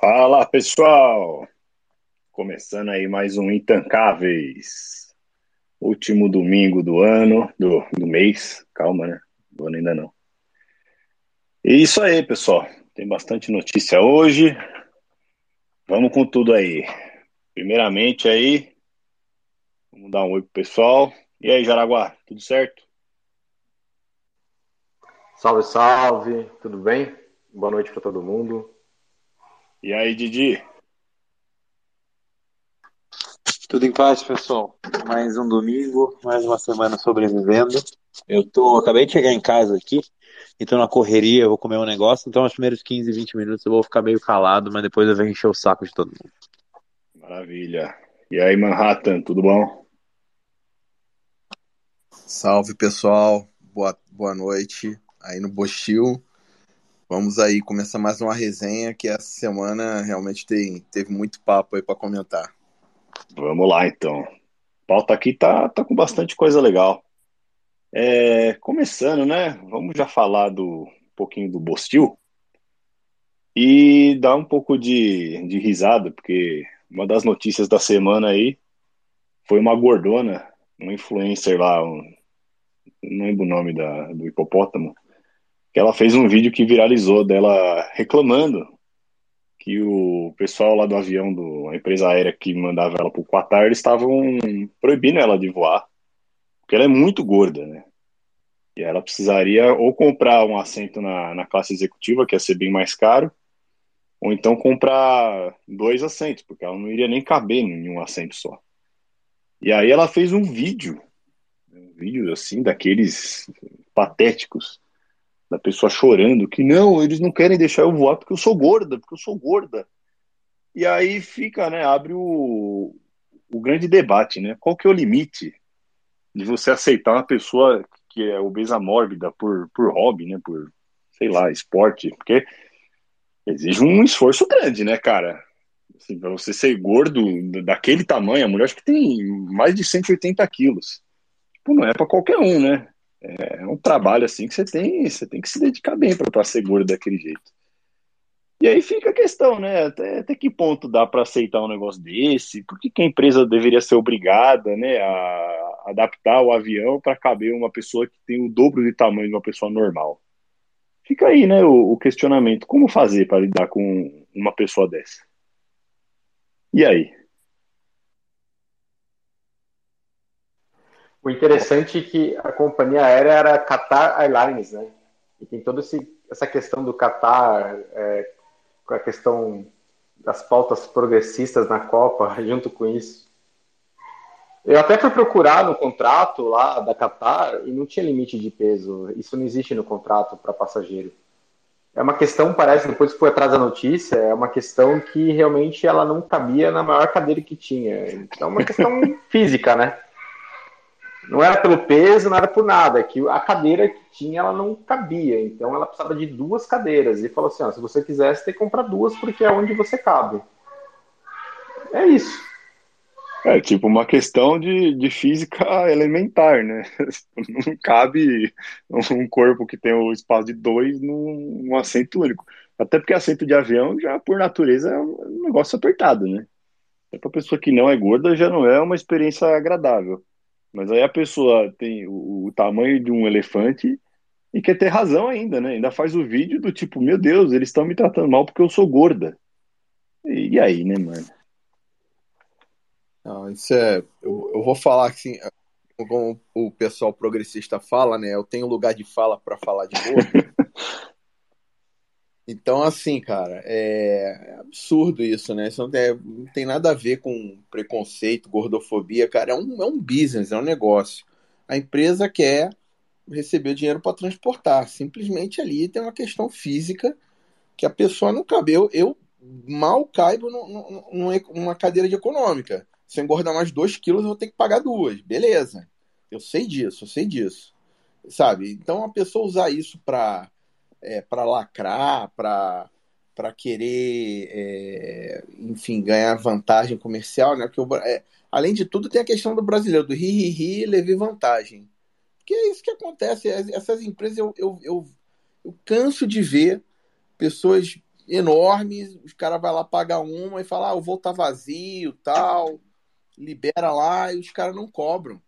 Fala pessoal! Começando aí mais um Intancáveis. Último domingo do ano, do, do mês, calma, né? Do ano ainda não. E isso aí, pessoal. Tem bastante notícia hoje. Vamos com tudo aí. Primeiramente aí, vamos dar um oi pro pessoal. E aí, Jaraguá, tudo certo? Salve, salve, tudo bem? Boa noite para todo mundo. E aí, Didi? Tudo em paz, pessoal. Mais um domingo, mais uma semana sobrevivendo. Eu tô, acabei de chegar em casa aqui, então na correria eu vou comer um negócio, então os primeiros 15, 20 minutos eu vou ficar meio calado, mas depois eu vou encher o saco de todo mundo. Maravilha. E aí, Manhattan, tudo bom? Salve, pessoal. Boa, boa noite aí no Bostil. Vamos aí começar mais uma resenha que essa semana realmente tem, teve muito papo aí para comentar. Vamos lá então. A pauta aqui tá, tá com bastante coisa legal. É, começando, né? Vamos já falar do um pouquinho do Bostil e dar um pouco de, de risada, porque uma das notícias da semana aí foi uma gordona, uma influencer lá, um, não lembro o nome da, do hipopótamo, ela fez um vídeo que viralizou dela reclamando que o pessoal lá do avião do a empresa aérea que mandava ela para o Qatar eles estavam proibindo ela de voar porque ela é muito gorda, né? E ela precisaria ou comprar um assento na, na classe executiva, que ia ser bem mais caro, ou então comprar dois assentos, porque ela não iria nem caber em um assento só. E aí ela fez um vídeo, um vídeo assim, daqueles patéticos, da pessoa chorando que não, eles não querem deixar eu voar porque eu sou gorda, porque eu sou gorda. E aí fica, né, abre o, o grande debate, né? Qual que é o limite de você aceitar uma pessoa que é obesa mórbida por, por hobby, né, por, sei lá, esporte, porque exige um esforço grande, né, cara? Assim, pra você ser gordo daquele tamanho, a mulher acho que tem mais de 180 quilos. Tipo, não é para qualquer um, né? É um trabalho assim que você tem, você tem que se dedicar bem para ser gordo daquele jeito. E aí fica a questão, né? Até, até que ponto dá para aceitar um negócio desse? Por que, que, a empresa deveria ser obrigada né, a adaptar o avião para caber uma pessoa que tem o dobro de tamanho de uma pessoa normal? Fica aí, né, o, o questionamento. Como fazer para lidar com uma pessoa dessa? E aí? O interessante é que a companhia aérea era Qatar Airlines, né? E tem toda essa questão do Qatar, é, com a questão das pautas progressistas na Copa, junto com isso. Eu até fui procurar no contrato lá da Qatar e não tinha limite de peso. Isso não existe no contrato para passageiro. É uma questão, parece, depois que foi atrás da notícia, é uma questão que realmente ela não cabia na maior cadeira que tinha. Então é uma questão física, né? Não era pelo peso, não era por nada, é que a cadeira que tinha ela não cabia, então ela precisava de duas cadeiras. E falou assim: ó, se você quiser, você tem que comprar duas porque é onde você cabe. É isso. É tipo uma questão de, de física elementar, né? Não cabe um corpo que tem o espaço de dois num, num assento único. Até porque assento de avião, já por natureza, é um negócio apertado, né? Para pessoa que não é gorda, já não é uma experiência agradável. Mas aí a pessoa tem o, o, tamanho de um elefante e quer ter razão ainda, né? Ainda faz o vídeo do tipo, meu Deus, eles estão me tratando mal porque eu sou gorda. E, e aí, né, mano? Não, isso é. Eu, eu vou falar assim, como o pessoal progressista fala, né? Eu tenho lugar de fala para falar de gordo. Então, assim, cara, é absurdo isso, né? Isso não tem, não tem, nada a ver com preconceito, gordofobia, cara. É um, é um business, é um negócio. A empresa quer receber dinheiro para transportar. Simplesmente ali tem uma questão física que a pessoa não cabe. Eu, eu mal caibo numa cadeira de econômica. Se eu engordar mais 2 quilos, eu vou ter que pagar duas. Beleza. Eu sei disso, eu sei disso. Sabe? Então, a pessoa usar isso para é, para lacrar, para para querer, é, enfim, ganhar vantagem comercial, né? Porque, é, além de tudo, tem a questão do brasileiro, do ri, ri, ri levei vantagem. Porque é isso que acontece. Essas empresas, eu, eu, eu, eu canso de ver pessoas enorme, os caras vão lá pagar uma e falar, ah, o voo tá vazio, tal, libera lá, e os caras não cobram.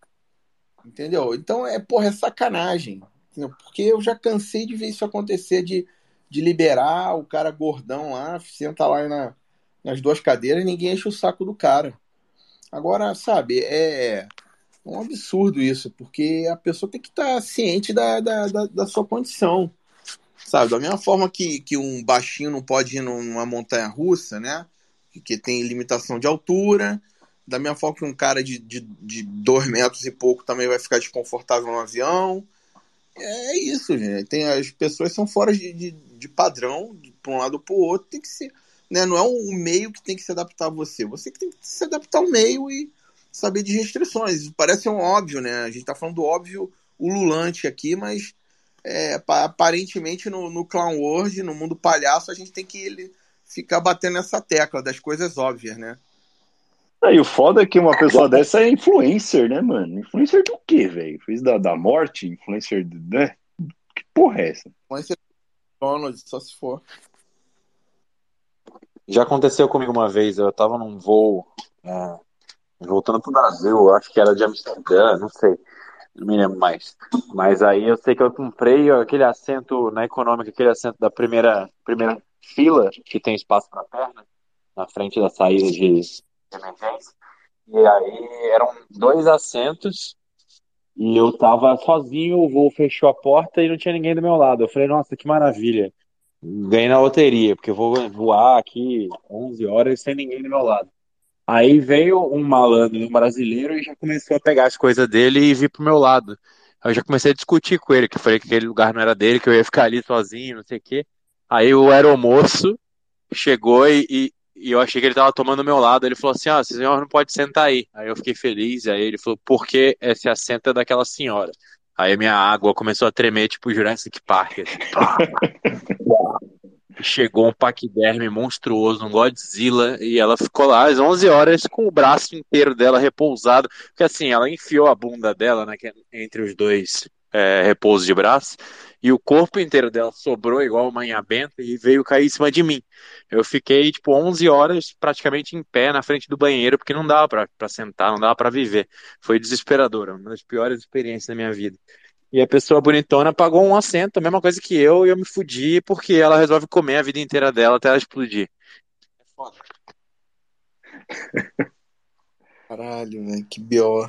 Entendeu? Então é, porra, é sacanagem. Porque eu já cansei de ver isso acontecer, de, de liberar o cara gordão lá, senta lá na, nas duas cadeiras e ninguém enche o saco do cara. Agora, sabe, é, é um absurdo isso, porque a pessoa tem que estar tá ciente da, da, da, da, sua condição. Sabe, da mesma forma que, que um baixinho não pode ir numa montanha russa, né? Que tem limitação de altura, da mesma forma que um cara de, de, de dois metros e pouco também vai ficar desconfortável no avião. É isso, gente. Tem, as pessoas são fora de, de, de padrão, para um lado ou para o outro, tem que ser. Né? Não é o meio que tem que se adaptar a você. Você que tem que se adaptar ao meio e saber de restrições. Parece um óbvio, né? A gente está falando do óbvio ululante aqui, mas é, aparentemente no, no Clown World, no mundo palhaço, a gente tem que ele, ficar batendo essa tecla das coisas óbvias, né? Aí o foda é que uma pessoa dessa é influencer, né, mano? Influencer do quê, velho? Fez da, da morte? Influencer, né? Que porra é essa? Influencer Donald, só se for. Já aconteceu comigo uma vez, eu tava num voo é, voltando pro Brasil, acho que era de Amsterdã, não sei, não me lembro mais. Mas aí eu sei que eu comprei aquele assento na econômica, aquele assento da primeira, primeira fila, que tem espaço para perna, na frente da saída de emergência. E aí eram dois assentos e eu tava sozinho, o voo fechou a porta e não tinha ninguém do meu lado. Eu falei, nossa, que maravilha. Ganhei na loteria, porque eu vou voar aqui 11 horas sem ninguém do meu lado. Aí veio um malandro, um brasileiro, e já começou a pegar as coisas dele e vir pro meu lado. Eu já comecei a discutir com ele, que eu falei que aquele lugar não era dele, que eu ia ficar ali sozinho, não sei o quê. Aí o aeromoço chegou e, e, e eu achei que ele tava tomando o meu lado. Ele falou assim: Ah, esse senhor não pode sentar aí. Aí eu fiquei feliz. Aí ele falou: Por que esse assento é daquela senhora? Aí a minha água começou a tremer, tipo Jurassic Park. Assim. Chegou um paquiderme monstruoso, um Godzilla, e ela ficou lá às 11 horas com o braço inteiro dela repousado. Porque assim, ela enfiou a bunda dela né, entre os dois é, repousos de braço e o corpo inteiro dela sobrou igual uma benta e veio cair em cima de mim. Eu fiquei, tipo, 11 horas praticamente em pé na frente do banheiro, porque não dava para sentar, não dava para viver. Foi desesperador, uma das piores experiências da minha vida. E a pessoa bonitona pagou um assento, a mesma coisa que eu, e eu me fudi porque ela resolve comer a vida inteira dela até ela explodir. É foda. Caralho, velho, que bió.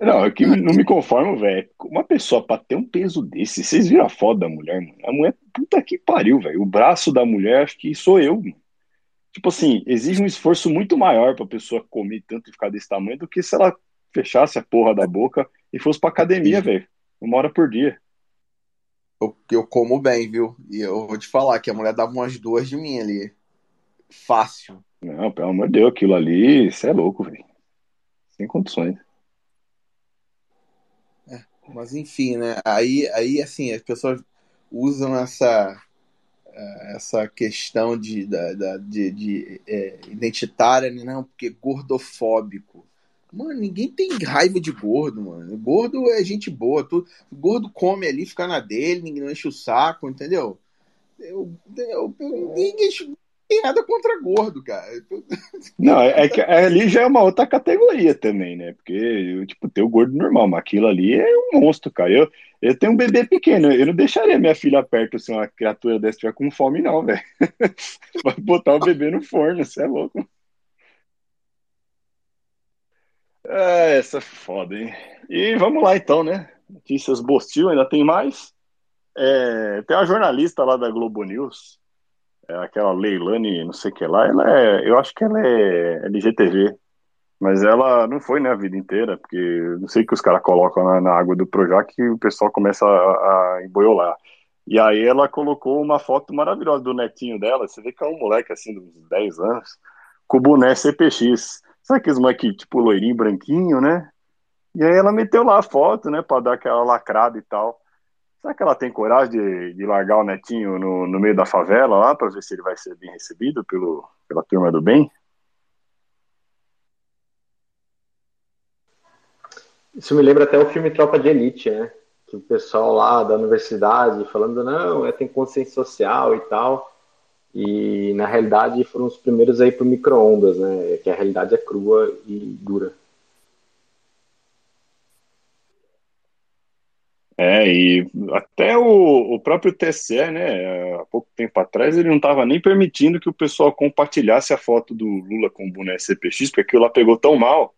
Não, é que não me conformo, velho. Uma pessoa pra ter um peso desse, vocês viram a foto da mulher, mano? A mulher, puta que pariu, velho. O braço da mulher, acho que sou eu, mano. Tipo assim, exige um esforço muito maior pra pessoa comer tanto e ficar desse tamanho do que se ela fechasse a porra da boca e fosse pra academia, velho. Uma hora por dia. Eu, eu como bem, viu? E eu vou te falar que a mulher dava umas duas de mim ali. Fácil. Não, pelo amor de Deus, aquilo ali, você é louco, velho. Sem condições. Mas enfim, né? Aí, aí assim, as pessoas usam essa eh, essa questão de, de, de, de é, identitária, né? não, porque gordofóbico. Mano, ninguém tem raiva de gordo, mano. Gordo é gente boa. Tu, gordo come ali, fica na dele, ninguém enche o saco, entendeu? Eu, eu, eu, ninguém, tem nada contra gordo, cara. Não, é, é que ali já é uma outra categoria também, né? Porque, tipo, tem o gordo normal, mas aquilo ali é um monstro, cara. Eu, eu tenho um bebê pequeno, eu não deixaria minha filha perto se uma criatura dessa estiver com fome, não, velho. Vai botar o bebê no forno, você é louco. É, essa é foda, hein? E vamos lá então, né? Notícias Bostil, ainda tem mais. É, tem uma jornalista lá da Globo News, é aquela Leilani, não sei o que lá, ela é, eu acho que ela é LGTV, mas ela não foi, né, a vida inteira, porque não sei o que os caras colocam na, na, água do Projac que o pessoal começa a, a emboiolar. E aí ela colocou uma foto maravilhosa do netinho dela, você vê que é um moleque assim, de uns 10 anos, com o boné CPX. Sabe aqueles moleque tipo loirinho, branquinho, né? E aí ela meteu lá a foto, né, pra dar aquela lacrada e tal. Será que ela tem coragem de, de largar o netinho no, no meio da favela lá para ver se ele vai ser bem recebido pelo, pela turma do bem? Isso me lembra até o filme Tropa de Elite, né? Que o pessoal lá da universidade falando, não, é, tem consciência social e tal. E na realidade foram os primeiros aí para micro-ondas, né? Que a realidade é crua e dura. É, e até o, o próprio TSE, né, há pouco tempo atrás, ele não estava nem permitindo que o pessoal compartilhasse a foto do Lula com o boné CPX, porque aquilo lá pegou tão mal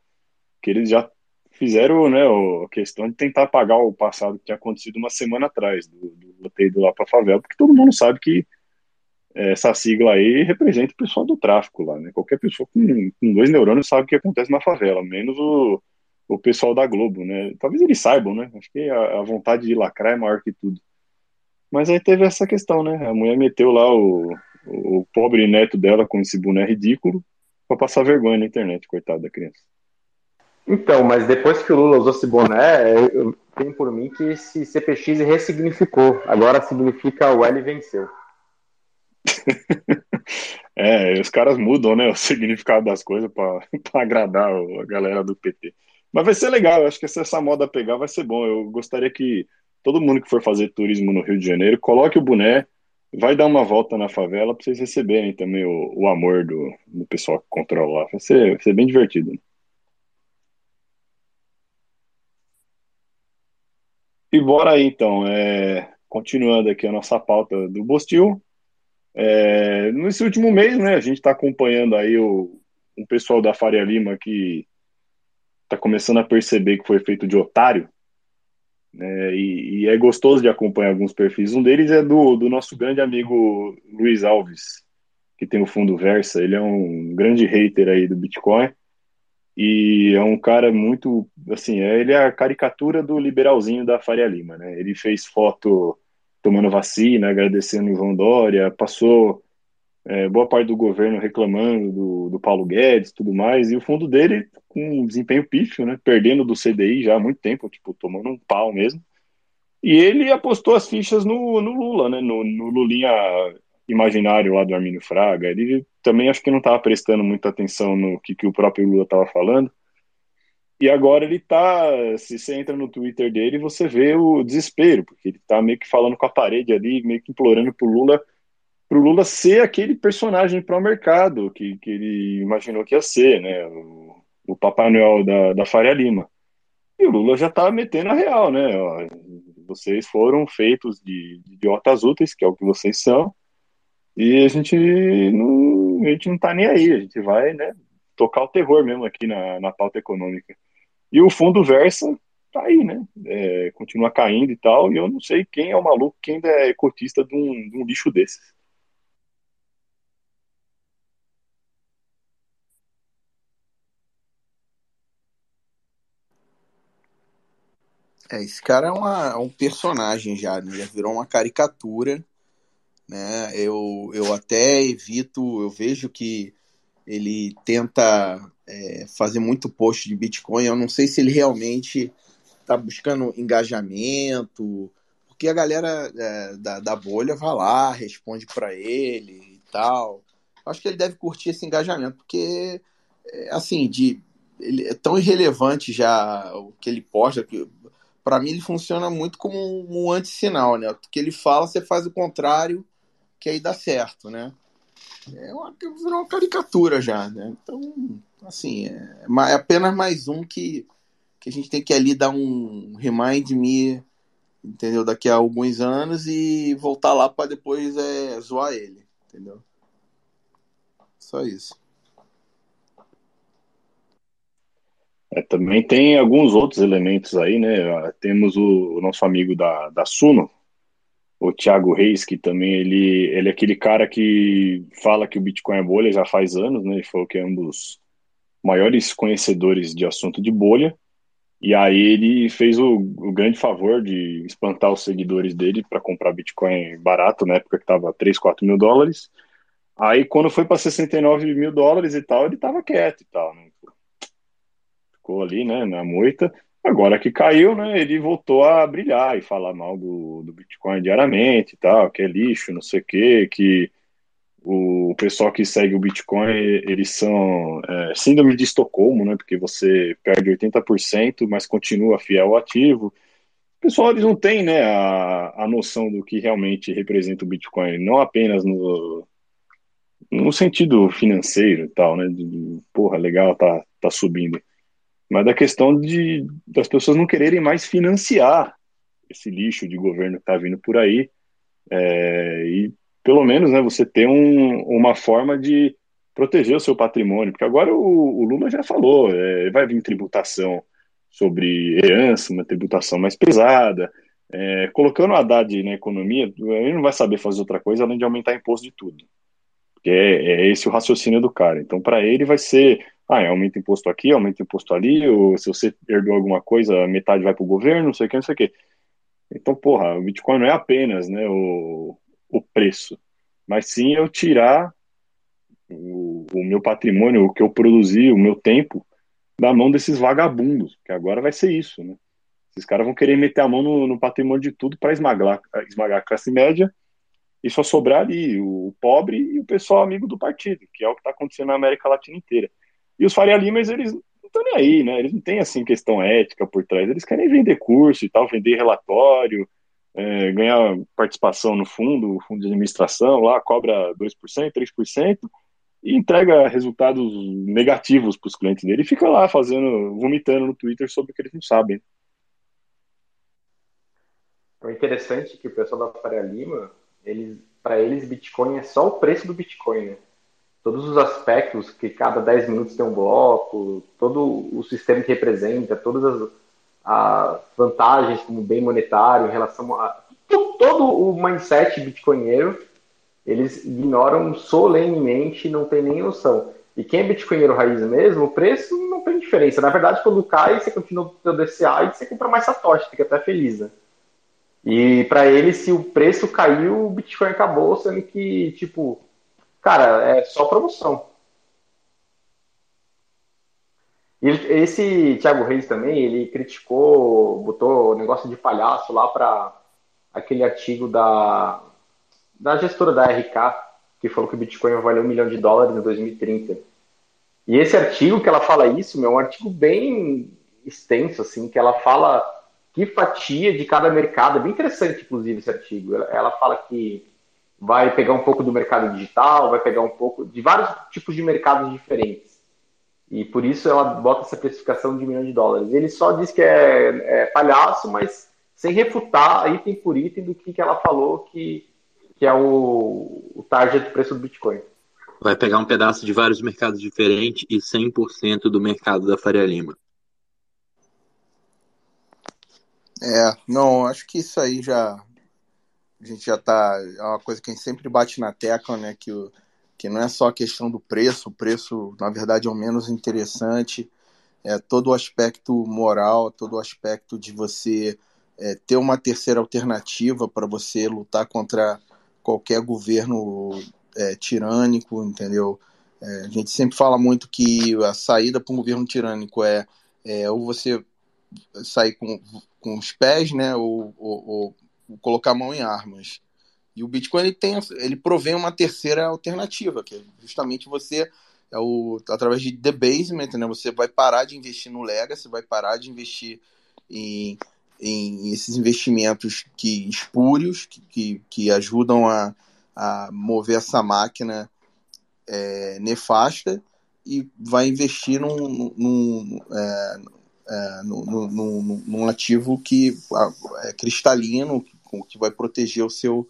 que eles já fizeram né, a questão de tentar apagar o passado que tinha acontecido uma semana atrás, do, do ter ido lá para a favela, porque todo mundo sabe que essa sigla aí representa o pessoal do tráfico lá, né? Qualquer pessoa com, com dois neurônios sabe o que acontece na favela, menos o o pessoal da Globo, né? Talvez eles saibam, né? Acho que a, a, vontade de lacrar é maior que tudo. Mas aí teve essa questão, né? A mulher meteu lá o, o pobre neto dela com esse boné ridículo pra passar vergonha na internet, coitado da criança. Então, mas depois que o Lula usou esse boné, eu tenho por mim que esse CPX ressignificou. Agora significa o L venceu. é, os caras mudam, né, o significado das coisas para agradar a galera do PT. Mas vai ser legal, eu acho que se essa moda pegar vai ser bom. Eu gostaria que todo mundo que for fazer turismo no Rio de Janeiro coloque o boné, vai dar uma volta na favela para vocês receberem também o, o amor do, do, pessoal que controla lá. Vai ser, vai ser bem divertido. E bora aí então, é, continuando aqui a nossa pauta do Bostil. É, nesse último mês, né, a gente está acompanhando aí o, o pessoal da Faria Lima que está começando a perceber que foi feito de otário. Né, e, e, é gostoso de acompanhar alguns perfis. Um deles é do, do nosso grande amigo Luiz Alves, que tem o fundo Versa. Ele é um grande hater aí do Bitcoin e é um cara muito, assim, é, ele é a caricatura do liberalzinho da Faria Lima, né? Ele fez foto tomando vacina, agradecendo o Ivan Dória, passou é, boa parte do governo reclamando do, do Paulo Guedes tudo mais, e o fundo dele com um desempenho pífio, né, perdendo do CDI já há muito tempo, tipo, tomando um pau mesmo, e ele apostou as fichas no, no Lula, né, no, no Lulinha imaginário lá do Armínio Fraga, ele também acho que não estava prestando muita atenção no que, que o próprio Lula estava falando, e agora ele tá, se você entra no Twitter dele, você vê o desespero, porque ele tá meio que falando com a parede ali, meio que implorando pro Lula para o Lula ser aquele personagem para o mercado que, que ele imaginou que ia ser, né? O, o Papai Noel da, da Faria Lima. E o Lula já está metendo a real, né? Ó, vocês foram feitos de, de idiotas úteis, que é o que vocês são, e a gente não, a gente não tá nem aí, a gente vai, né, tocar o terror mesmo aqui na, na pauta econômica. E o fundo Versa tá aí, né? É, continua caindo e tal, e eu não sei quem é o maluco que ainda é cotista de um, de um lixo desses. É, esse cara é, uma, é um personagem já, né? já virou uma caricatura, né? Eu, eu até evito, eu vejo que ele tenta é, fazer muito post de Bitcoin. Eu não sei se ele realmente está buscando engajamento, porque a galera é, da, da bolha vai lá, responde para ele e tal. Acho que ele deve curtir esse engajamento, porque, é, assim, de, ele é tão irrelevante já o que ele posta, que para mim ele funciona muito como um, um anti-sinal, né? O que ele fala, você faz o contrário, que aí dá certo, né? É uma, uma caricatura já, né? Então, assim, é, é apenas mais um que, que a gente tem que ali dar um remind me, entendeu? Daqui a alguns anos e voltar lá para depois é, zoar ele, entendeu? Só isso. É, também tem alguns outros elementos aí, né? Temos o, o, nosso amigo da, da Suno, o Thiago Reis, que também ele, ele é aquele cara que fala que o Bitcoin é bolha já faz anos, né? Ele falou que é um dos maiores conhecedores de assunto de bolha. E aí ele fez o, o grande favor de espantar os seguidores dele para comprar Bitcoin barato, na época que estava 3, 4 mil dólares. Aí quando foi para 69 mil dólares e tal, ele estava quieto e tal, né? Ficou ali, né, na moita. Agora que caiu, né, ele voltou a brilhar e falar mal do, do Bitcoin diariamente e tal, que é lixo, não sei o quê, que o pessoal que segue o Bitcoin, eles são é, síndrome de Estocolmo, né, porque você perde 80%, mas continua fiel ao ativo. O pessoal, eles não tem, né, a, a noção do que realmente representa o Bitcoin, não apenas no, no sentido financeiro e tal, né? De, porra, legal, tá, tá subindo. Mas da questão de das pessoas não quererem mais financiar esse lixo de governo que tá vindo por aí. É, e pelo menos né, você ter um, uma forma de proteger o seu patrimônio, porque agora o, o Lula já falou, é, vai vir tributação sobre herança, uma tributação mais pesada, é, colocando o Haddad na economia, ele não vai saber fazer outra coisa além de aumentar imposto de tudo. Porque é, é esse o raciocínio do cara. Então, para ele vai ser, ah, é, aumenta imposto aqui, aumenta imposto ali, ou se você herdou alguma coisa, metade vai para o governo, não sei o que, não sei o que. Então, porra, o Bitcoin não é apenas né, o, o preço, mas sim eu tirar o, o meu patrimônio, o que eu produzi, o meu tempo, da mão desses vagabundos, que agora vai ser isso, né? Esses caras vão querer meter a mão no, no patrimônio de tudo para esmagar, esmagar a classe média e só sobrar ali o, o pobre e o pessoal amigo do partido, que é o que está acontecendo na América Latina inteira. E os Faria Limas, eles não estão nem aí, né? Eles não têm, assim, questão ética por trás. Eles querem vender curso e tal, vender relatório, é, ganhar participação no fundo, fundo de administração, lá cobra 2%, 3%, e entrega resultados negativos para os clientes dele e fica lá fazendo, vomitando no Twitter sobre o que eles não sabem. É interessante que o pessoal da Faria Lima, eles, para eles, Bitcoin é só o preço do Bitcoin, né? Todos os aspectos, que cada 10 minutos tem um bloco, todo o sistema que representa, todas as, as vantagens como bem monetário em relação a todo o mindset bitcoinheiro eles ignoram solenemente, não tem nem noção. E quem é bitcoinheiro raiz mesmo, o preço não tem diferença. Na verdade, quando cai, você continua o DCA e você compra mais Satoshi, fica até feliz, né? E para ele, se o preço caiu, o Bitcoin acabou, sendo que, tipo, cara, é só promoção. Esse Thiago Reis também, ele criticou, botou negócio de palhaço lá para aquele artigo da da gestora da RK, que falou que o Bitcoin vai valer um milhão de dólares em 2030. E esse artigo que ela fala isso, meu, é um artigo bem extenso, assim, que ela fala que fatia de cada mercado. É bem interessante, inclusive, esse artigo. Ela fala que vai pegar um pouco do mercado digital, vai pegar um pouco de vários tipos de mercados diferentes. E por isso ela bota essa precificação de um milhão de dólares. Ele só diz que é, é palhaço, mas sem refutar item por item do que, que ela falou que que é o, o target do preço do Bitcoin. Vai pegar um pedaço de vários mercados diferentes e 100% do mercado da Faria Lima. É, não, acho que isso aí já. A gente já tá. É uma coisa que a gente sempre bate na tecla, né? Que, o, que não é só a questão do preço, o preço, na verdade, é o menos interessante. É todo o aspecto moral, todo o aspecto de você é, ter uma terceira alternativa para você lutar contra qualquer governo é, tirânico, entendeu? É, a gente sempre fala muito que a saída para um governo tirânico é, é, ou você sair com, com os pés, né, ou, ou, ou, colocar a mão em armas. E o Bitcoin ele tem, ele provém uma terceira alternativa, que é justamente você é o, através de debasement, né, você vai parar de investir no legacy, vai parar de investir em em esses investimentos que espúrios, que, que, que ajudam a, a mover essa máquina é, nefasta e vai investir num, num, é, é, num, num, num, ativo que é cristalino, que vai proteger o seu,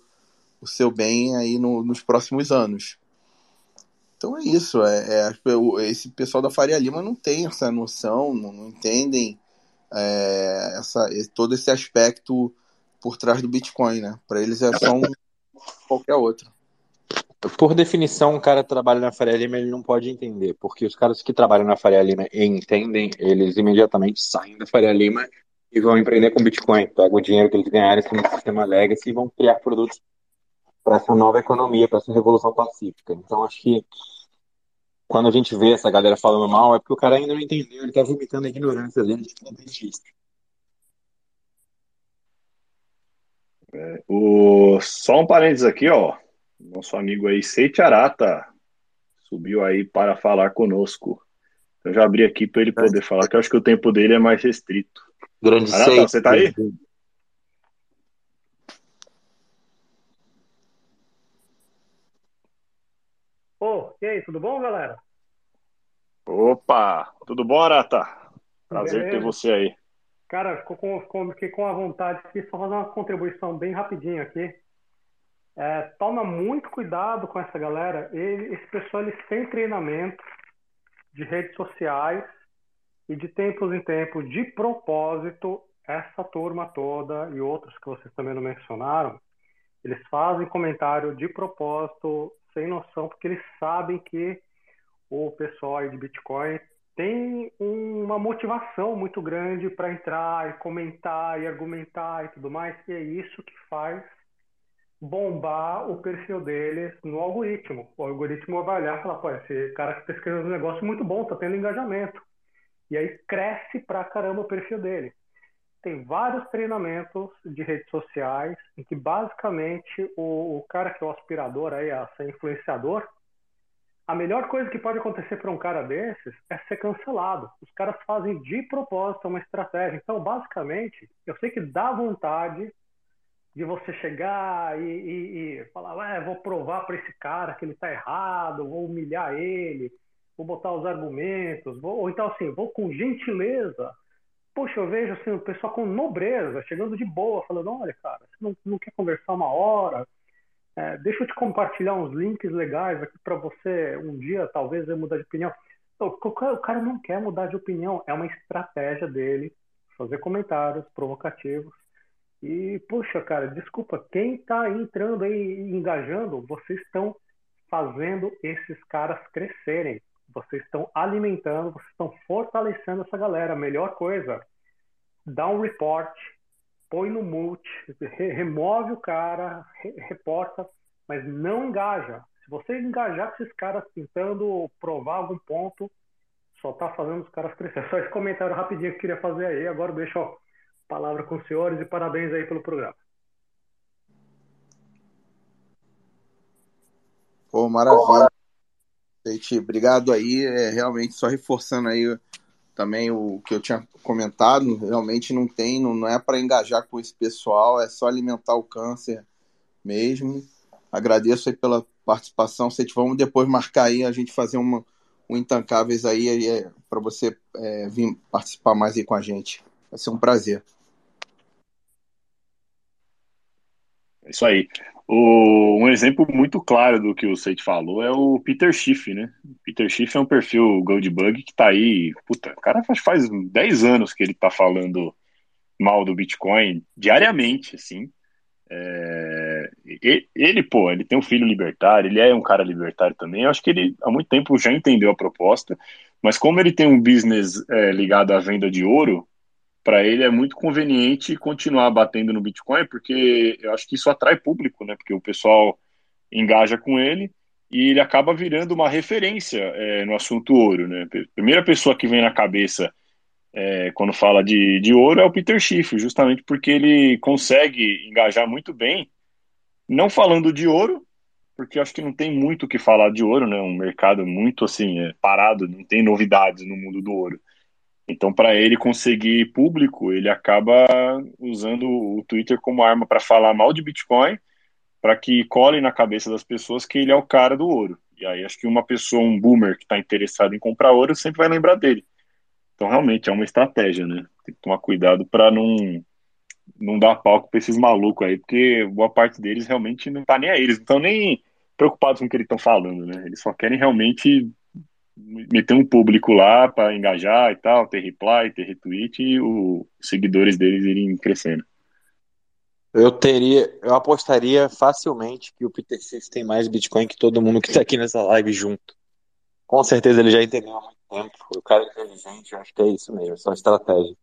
o seu bem aí no, nos próximos anos. Então é isso, é, é, esse pessoal da Faria Lima não tem essa noção, não, não entendem é, essa, todo esse aspecto por trás do Bitcoin, né? Para eles é só um qualquer outro. Por definição, um cara que trabalha na Faria Lima, ele não pode entender, porque os caras que trabalham na Faria Lima e entendem, eles imediatamente saem da Faria Lima e vão empreender com Bitcoin, pegam o dinheiro que eles ganharem no sistema Legacy e vão criar produtos para essa nova economia, para essa revolução pacífica. Então, acho que quando a gente vê essa galera falando mal, é porque o cara ainda não entendeu, ele tá vomitando a ignorância dele de. É, o... Só um parênteses aqui, ó. Nosso amigo aí, Seite Arata, subiu aí para falar conosco. Eu já abri aqui para ele poder falar, que eu acho que o tempo dele é mais restrito. Grande Arata, Seite. você tá aí? E aí, tudo bom, galera? Opa, tudo bom, Arata? Prazer Beleza. ter você aí. Cara, ficou com, fiquei com a vontade de só fazer uma contribuição bem rapidinho aqui. É, toma muito cuidado com essa galera. Ele, esse pessoal eles têm treinamento de redes sociais e de tempos em tempos, de propósito, essa turma toda e outros que vocês também não mencionaram, eles fazem comentário de propósito, sem noção, porque eles sabem que o pessoal aí de Bitcoin tem uma motivação muito grande para entrar e comentar e argumentar e tudo mais, e é isso que faz bombar o perfil deles no algoritmo. O algoritmo vai olhar e falar, pô, esse cara que está escrevendo um negócio muito bom, está tendo engajamento. E aí cresce pra caramba o perfil dele. Tem vários treinamentos de redes sociais em que basicamente o, o cara que é o aspirador aí a ser influenciador, a melhor coisa que pode acontecer para um cara desses é ser cancelado. Os caras fazem de propósito uma estratégia. Então, basicamente, eu sei que dá vontade de você chegar e, e, e falar, vou provar para esse cara que ele está errado, vou humilhar ele, vou botar os argumentos, vou, ou então assim, vou com gentileza. Poxa, eu vejo assim, o pessoal com nobreza, chegando de boa, falando, olha, cara, você não, não quer conversar uma hora? É, deixa eu te compartilhar uns links legais aqui para você um dia talvez mudar de opinião. Então, o cara não quer mudar de opinião, é uma estratégia dele fazer comentários provocativos. E, puxa, cara, desculpa, quem está entrando aí engajando, vocês estão fazendo esses caras crescerem. Vocês estão alimentando, vocês estão fortalecendo essa galera. Melhor coisa, dá um report, põe no mute, remove o cara, reporta, mas não engaja. Se você engajar com esses caras tentando provar algum ponto, só está fazendo os caras crescer. Só esse comentário rapidinho que eu queria fazer aí. Agora deixo a palavra com os senhores e parabéns aí pelo programa. Pô, maravilha. Gente, obrigado aí. É, realmente, só reforçando aí também o que eu tinha comentado, realmente não tem, não, não é para engajar com esse pessoal, é só alimentar o câncer mesmo. Agradeço aí pela participação. Que vamos depois marcar aí a gente fazer uma, um Intancáveis aí é, para você é, vir participar mais aí com a gente. Vai ser um prazer. É isso aí. O, um exemplo muito claro do que o Seite falou é o Peter Schiff, né? Peter Schiff é um perfil Goldbug que tá aí, puta, o cara faz, faz 10 anos que ele tá falando mal do Bitcoin diariamente, assim. É, ele, pô, ele tem um filho libertário, ele é um cara libertário também. Eu acho que ele há muito tempo já entendeu a proposta, mas como ele tem um business é, ligado à venda de ouro, para ele é muito conveniente continuar batendo no Bitcoin, porque eu acho que isso atrai público, né? Porque o pessoal engaja com ele e ele acaba virando uma referência é, no assunto ouro, né? Primeira pessoa que vem na cabeça é, quando fala de, de ouro é o Peter Schiff, justamente porque ele consegue engajar muito bem, não falando de ouro, porque acho que não tem muito o que falar de ouro, né? Um mercado muito assim é, parado, não tem novidades no mundo do ouro. Então, para ele conseguir público, ele acaba usando o Twitter como arma para falar mal de Bitcoin, para que colhem na cabeça das pessoas que ele é o cara do ouro. E aí, acho que uma pessoa, um boomer que está interessado em comprar ouro, sempre vai lembrar dele. Então, realmente, é uma estratégia, né? Tem que tomar cuidado para não, não dar palco para esses malucos aí, porque boa parte deles realmente não tá nem aí. Eles não estão nem preocupados com o que eles estão falando, né? Eles só querem realmente meter um público lá para engajar e tal, ter reply, ter retweet e os seguidores deles irem crescendo. Eu teria, eu apostaria facilmente que o Peter Schiff tem mais Bitcoin que todo mundo que está aqui nessa live junto. Com certeza ele já entendeu há muito tempo. O cara é inteligente, eu acho que é isso mesmo, só estratégia.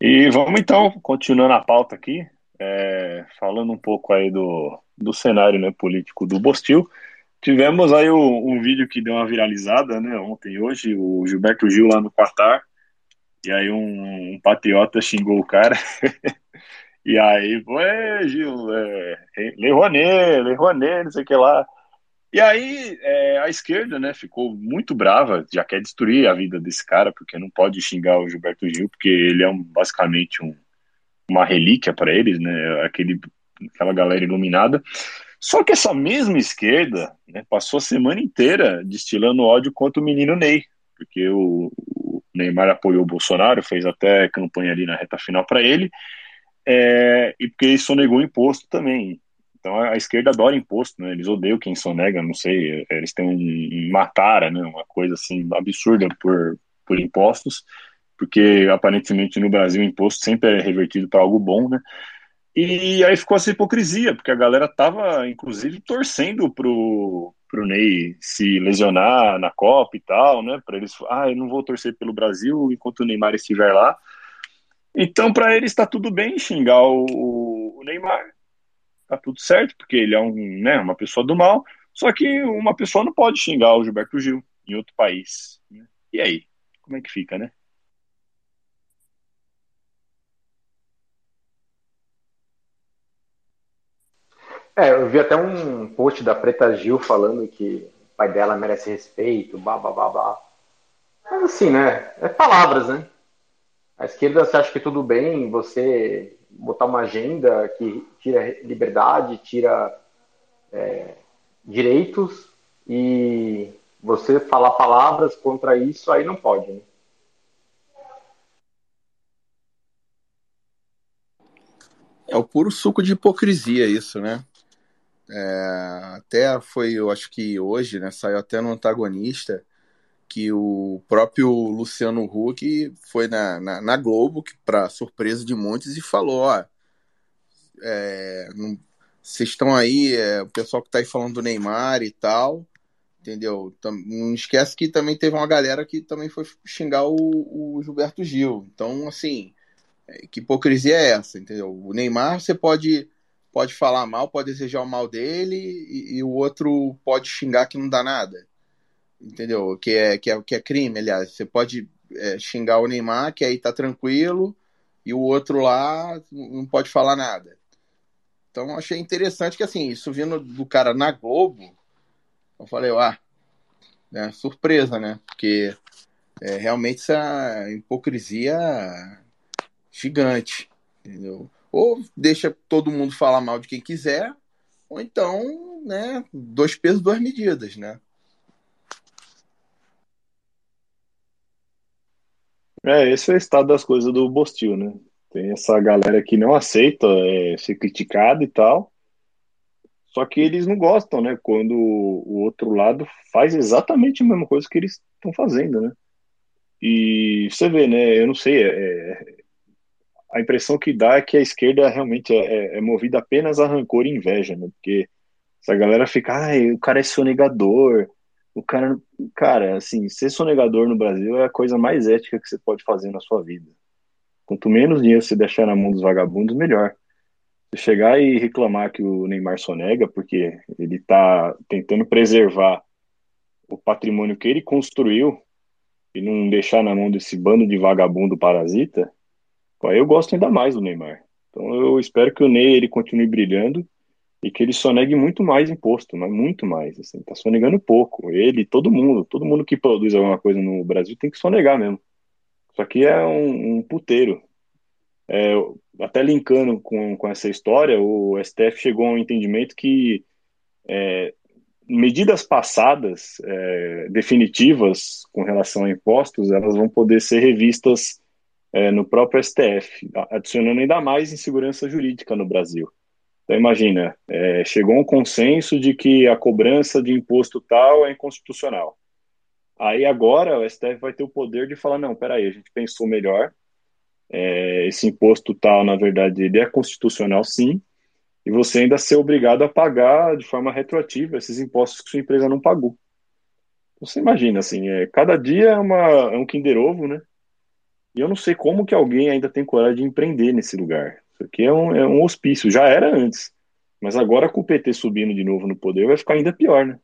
E vamos então, continuando a pauta aqui, é, falando um pouco aí do, do cenário né, político do Bostil. Tivemos aí um, um, vídeo que deu uma viralizada né, ontem e hoje, o Gilberto Gil lá no Qatar, e aí um, um patriota xingou o cara. e aí, é, Gil, é, Le Rouanet, Le Rouanet, não sei o que lá. E aí é, a esquerda né, ficou muito brava, já quer destruir a vida desse cara, porque não pode xingar o Gilberto Gil, porque ele é um, basicamente um, uma relíquia para eles, né? Aquele, aquela galera iluminada. Só que essa mesma esquerda né, passou a semana inteira destilando ódio contra o menino Ney, porque o, o Neymar apoiou o Bolsonaro, fez até campanha ali na reta final para ele, é, e porque sonegou imposto também. Então a esquerda adora imposto, né? Eles odeiam quem sonega, não sei, eles têm um, uma tara, né? Uma coisa assim absurda por, por impostos, porque aparentemente no Brasil o imposto sempre é revertido para algo bom, né? E aí ficou essa hipocrisia, porque a galera tava, inclusive, torcendo pro, pro Ney se lesionar na Copa e tal, né? Para eles, ah, eu não vou torcer pelo Brasil enquanto o Neymar estiver lá. Então, para eles está tudo bem xingar o, o, Neymar, tá tudo certo, porque ele é um, né, uma pessoa do mal. Só que uma pessoa não pode xingar o Gilberto Gil em outro país. Né? E aí, como é que fica, né? É, eu vi até um post da Preta Gil falando que o pai dela merece respeito, blá blá blá blá. Mas assim, né? É palavras, né? A esquerda você acha que tudo bem você botar uma agenda que tira liberdade, tira é, direitos e você falar palavras contra isso, aí não pode, né? É o puro suco de hipocrisia isso, né? É, até foi, eu acho que hoje, né, saiu até no antagonista que o próprio Luciano Huck foi na, na, na Globo, para surpresa de muitos, e falou: ó, é, vocês estão aí, é, o pessoal que tá aí falando do Neymar e tal, entendeu? Não esquece que também teve uma galera que também foi xingar o, o Gilberto Gil. Então, assim, é, que hipocrisia é essa, entendeu? O Neymar você pode pode falar mal, pode desejar o mal dele e, e, o outro pode xingar que não dá nada. Entendeu? Que é, que é, que é crime, aliás. Você pode é, xingar o Neymar, que aí tá tranquilo, e o outro lá não pode falar nada. Então achei interessante que assim, isso vindo do cara na Globo, eu falei, ah, né, surpresa, né? Porque é, realmente essa hipocrisia gigante, entendeu? Ou deixa todo mundo falar mal de quem quiser, ou então, né, dois pesos, duas medidas, né? É, esse é o estado das coisas do Bostil, né? Tem essa galera que não aceita é, ser criticado e tal, só que eles não gostam, né? Quando o outro lado faz exatamente a mesma coisa que eles estão fazendo, né? E você vê, né? Eu não sei, é, a impressão que dá é que a esquerda realmente é, é, é movida apenas a rancor e inveja, né? Porque essa galera fica, ai, o cara é sonegador, o cara, cara, assim, ser sonegador no Brasil é a coisa mais ética que você pode fazer na sua vida. Quanto menos dinheiro você deixar na mão dos vagabundos, melhor. Você chegar e reclamar que o Neymar sonega porque ele tá tentando preservar o patrimônio que ele construiu e não deixar na mão desse bando de vagabundo parasita, eu gosto ainda mais do Neymar. Então eu espero que o Ney ele continue brilhando e que ele sonegue muito mais imposto, mas muito mais. Assim, tá sonegando pouco. Ele, todo mundo, todo mundo que produz alguma coisa no Brasil tem que sonegar mesmo. Isso aqui é um, um puteiro. É, até linkando com, com essa história, o STF chegou a um entendimento que é, medidas passadas, é, definitivas com relação a impostos, elas vão poder ser revistas é, no próprio STF, adicionando ainda mais insegurança jurídica no Brasil. Então, imagina, é, chegou um consenso de que a cobrança de imposto tal é inconstitucional. Aí agora o STF vai ter o poder de falar: não, peraí, a gente pensou melhor, é, esse imposto tal, na verdade, ele é constitucional sim, e você ainda ser obrigado a pagar de forma retroativa esses impostos que sua empresa não pagou. Você imagina, assim, é, cada dia é, uma, é um Kinder Ovo, né? E eu não sei como que alguém ainda tem coragem de empreender nesse lugar. Isso aqui é um, é um hospício, já era antes. Mas agora com o PT subindo de novo no poder vai ficar ainda pior, né?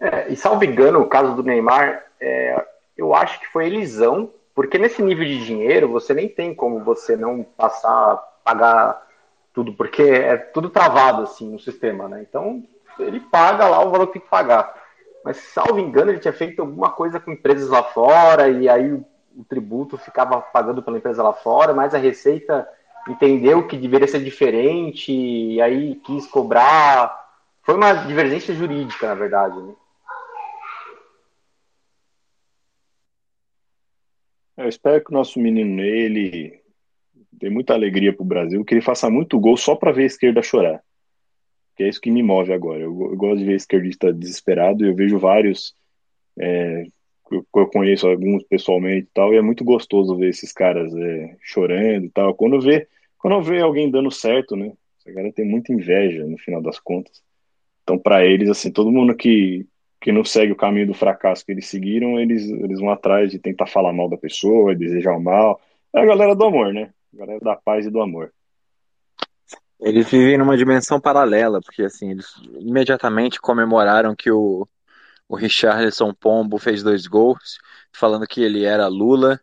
É, e salvo engano, o caso do Neymar, é, eu acho que foi elisão, porque nesse nível de dinheiro você nem tem como você não passar, pagar tudo, porque é tudo travado assim no sistema, né? Então ele paga lá o valor que tem que pagar mas salvo engano, ele tinha feito alguma coisa com empresas lá fora, e aí o tributo ficava pagando pela empresa lá fora, mas a Receita entendeu que deveria ser diferente e aí quis cobrar. Foi uma divergência jurídica, na verdade. Né? Eu espero que o nosso menino ele dê muita alegria para o Brasil, que ele faça muito gol só para ver a esquerda chorar. Que é isso que me move agora. Eu, eu gosto de ver esquerdista desesperado eu vejo vários. É, eu, eu, conheço alguns pessoalmente e tal, e é muito gostoso ver esses caras é, chorando e tal. Quando vê, quando eu vejo alguém dando certo, né? Essa galera tem muita inveja no final das contas. Então, para eles, assim, todo mundo que, que não segue o caminho do fracasso que eles seguiram, eles, eles vão atrás de tentar falar mal da pessoa, desejar o mal. É a galera do amor, né? A galera da paz e do amor. Eles vivem numa dimensão paralela, porque assim, eles imediatamente comemoraram que o, o Richarlison Pombo fez dois gols, falando que ele era Lula,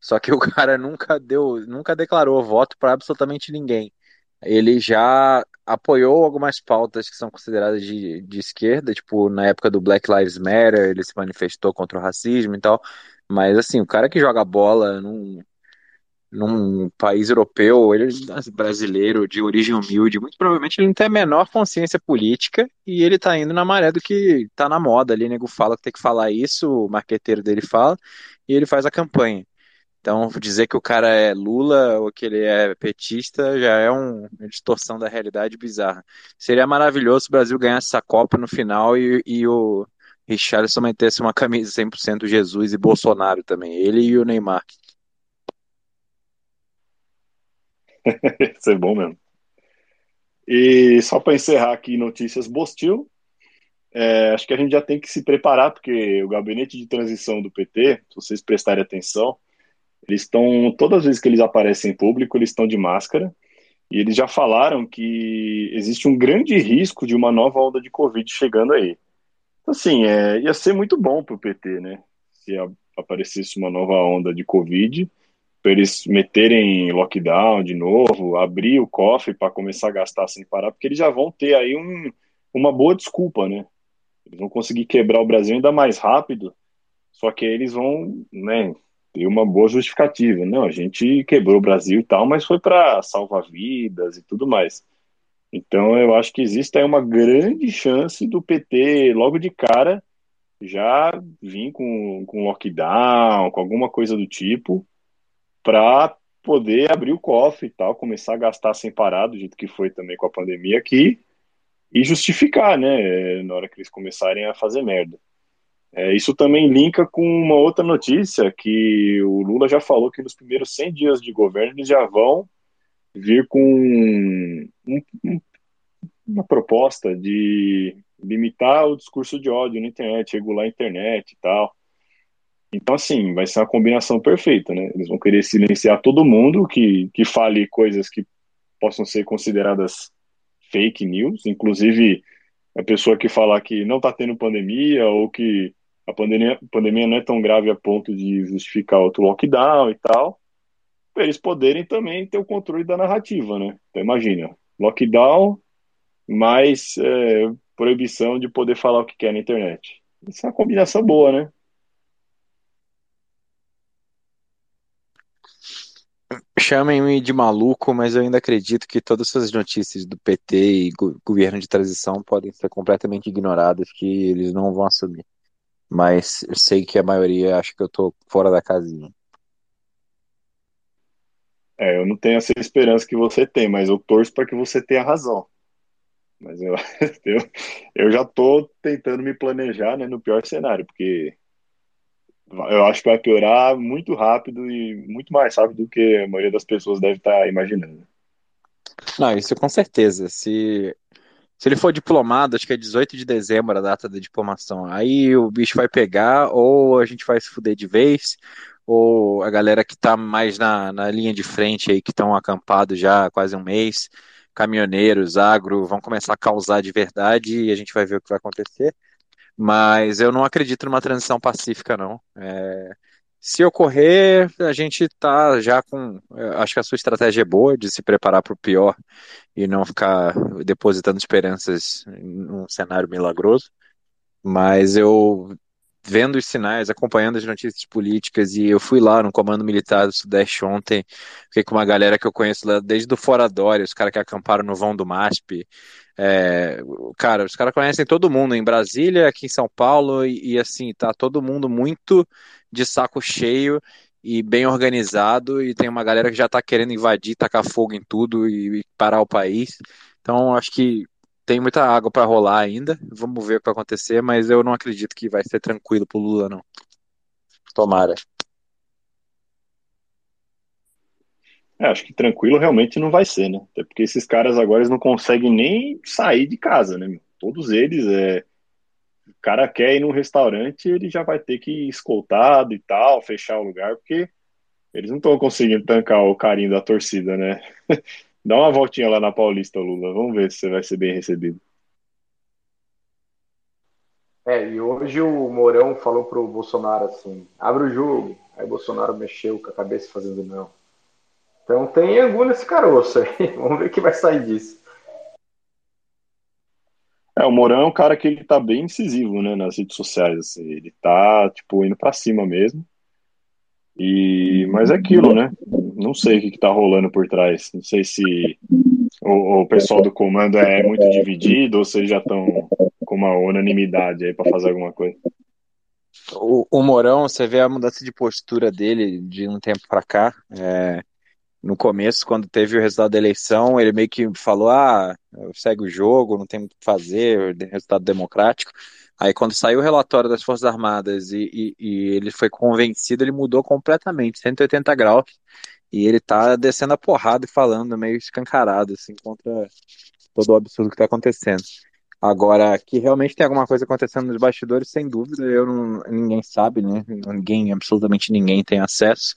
só que o cara nunca deu, nunca declarou voto para absolutamente ninguém. Ele já apoiou algumas pautas que são consideradas de, de esquerda, tipo, na época do Black Lives Matter, ele se manifestou contra o racismo e tal. Mas, assim, o cara que joga bola num, num país europeu, ele é brasileiro, de origem humilde, muito provavelmente ele não tem a menor consciência política e ele tá indo na maré do que tá na moda ali, nego fala que tem que falar isso, o marqueteiro dele fala, e ele faz a campanha. Então, dizer que o cara é Lula ou que ele é petista já é um, uma distorção da realidade bizarra. Seria maravilhoso se o Brasil ganhasse essa Copa no final e, e o Richarlison metesse uma camisa 100% Jesus e Bolsonaro também, ele e o Neymar. Isso é bom mesmo. E só para encerrar aqui notícias Bostil, é, acho que a gente já tem que se preparar, porque o gabinete de transição do PT, se vocês prestarem atenção, eles estão, todas as vezes que eles aparecem em público, eles estão de máscara. E eles já falaram que existe um grande risco de uma nova onda de Covid chegando aí. Então, assim, é, ia ser muito bom para o PT, né? Se aparecesse uma nova onda de Covid, para eles meterem lockdown de novo, abrir o cofre para começar a gastar sem parar, porque eles já vão ter aí um, uma boa desculpa, né? Eles vão conseguir quebrar o Brasil ainda mais rápido, só que eles vão, né, ter uma boa justificativa. Não, a gente quebrou o Brasil e tal, mas foi para salvar vidas e tudo mais. Então eu acho que existe aí uma grande chance do PT logo de cara já vir com, com lockdown, com alguma coisa do tipo, para poder abrir o cofre e tal, começar a gastar sem parar, do jeito que foi também com a pandemia aqui, e justificar, né, na hora que eles começarem a fazer merda. É, isso também linka com uma outra notícia que o Lula já falou que nos primeiros 100 dias de governo eles já vão vir com um, um, uma proposta de limitar o discurso de ódio na internet, regular a internet e tal. Então, assim, vai ser uma combinação perfeita, né? Eles vão querer silenciar todo mundo que, que fale coisas que possam ser consideradas fake news, inclusive a pessoa que falar que não está tendo pandemia ou que a pandemia, pandemia não é tão grave a ponto de justificar outro lockdown e tal, para eles poderem também ter o controle da narrativa, né? Então imagina, lockdown mais é, proibição de poder falar o que quer na internet. Isso é uma combinação boa, né? Chamem-me de maluco, mas eu ainda acredito que todas essas notícias do PT e go governo de transição podem ser completamente ignoradas, que eles não vão assumir mas eu sei que a maioria acha que eu tô fora da casinha. É, eu não tenho essa esperança que você tem, mas eu torço para que você tenha razão. Mas eu, eu, eu já tô tentando me planejar né, no pior cenário, porque eu acho que vai piorar muito rápido e muito mais rápido do que a maioria das pessoas deve estar tá imaginando. Não, isso com certeza. Se se ele for diplomado, acho que é 18 de dezembro a data da diplomação. Aí o bicho vai pegar, ou a gente vai se fuder de vez, ou a galera que tá mais na, na linha de frente aí, que estão acampados já há quase um mês, caminhoneiros, agro, vão começar a causar de verdade e a gente vai ver o que vai acontecer. Mas eu não acredito numa transição pacífica, não. É, se ocorrer, a gente tá já com. Acho que a sua estratégia é boa de se preparar para o pior e não ficar depositando esperanças num cenário milagroso. Mas eu vendo os sinais, acompanhando as notícias políticas, e eu fui lá no Comando Militar do Sudeste ontem, fiquei com uma galera que eu conheço lá desde o Foradori, os caras que acamparam no vão do MASP. É, cara, os caras conhecem todo mundo em Brasília, aqui em São Paulo, e, e assim, tá todo mundo muito de saco cheio e bem organizado, e tem uma galera que já tá querendo invadir, tacar fogo em tudo e, e parar o país. Então, acho que tem muita água para rolar ainda. Vamos ver o que vai acontecer, mas eu não acredito que vai ser tranquilo pro Lula, não. Tomara. É, acho que tranquilo realmente não vai ser, né? Até porque esses caras agora eles não conseguem nem sair de casa, né? Todos eles, é... o cara quer ir num restaurante, ele já vai ter que ir escoltado e tal, fechar o lugar, porque eles não estão conseguindo tancar o carinho da torcida, né? Dá uma voltinha lá na Paulista, Lula. Vamos ver se você vai ser bem recebido. É, e hoje o Mourão falou pro Bolsonaro assim: abre o jogo. Aí o Bolsonaro mexeu com a cabeça fazendo não. Então tem angu nesse caroço aí. Vamos ver o que vai sair disso. É, o Mourão é um cara que ele tá bem incisivo, né, nas redes sociais, assim. Ele tá, tipo, indo pra cima mesmo. E, mas é aquilo, né? Não sei o que, está rolando por trás. Não sei se o, o, pessoal do comando é muito dividido ou se já estão com uma unanimidade aí para fazer alguma coisa. O, o Morão, você vê a mudança de postura dele de um tempo para cá. É, no começo, quando teve o resultado da eleição, ele meio que falou: ah, segue o jogo, não tem o que fazer, resultado democrático. Aí quando saiu o relatório das Forças Armadas e, e, e, ele foi convencido, ele mudou completamente, 180 graus, e ele tá descendo a porrada e falando meio escancarado, assim, contra todo o absurdo que tá acontecendo. Agora, que realmente tem alguma coisa acontecendo nos bastidores, sem dúvida, eu não, ninguém sabe, né? Ninguém, absolutamente ninguém tem acesso.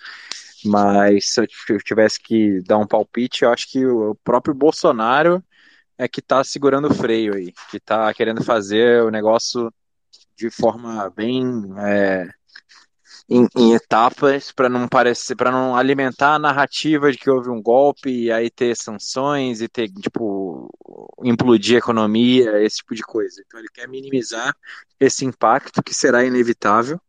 Mas se eu tivesse que dar um palpite, eu acho que o próprio Bolsonaro é que está segurando o freio aí, que está querendo fazer o negócio de forma bem é, em, em, etapas para não parecer, para não alimentar a narrativa de que houve um golpe e aí ter sanções e ter tipo implodir a economia, esse tipo de coisa. Então ele quer minimizar esse impacto que será inevitável.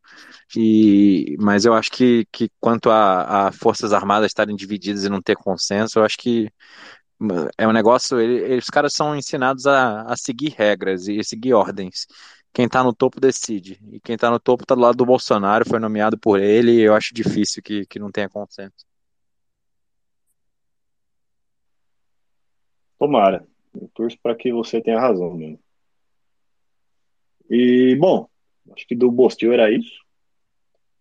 E, mas eu acho que, que quanto a, a forças armadas estarem divididas e não ter consenso, eu acho que é um negócio, ele, os caras são ensinados a, a seguir regras e seguir ordens. Quem está no topo decide. E quem está no topo está do lado do Bolsonaro, foi nomeado por ele, e eu acho difícil que, que não tenha consenso. Tomara. Eu torço para que você tenha razão mesmo. E, bom, acho que do Bostil era isso.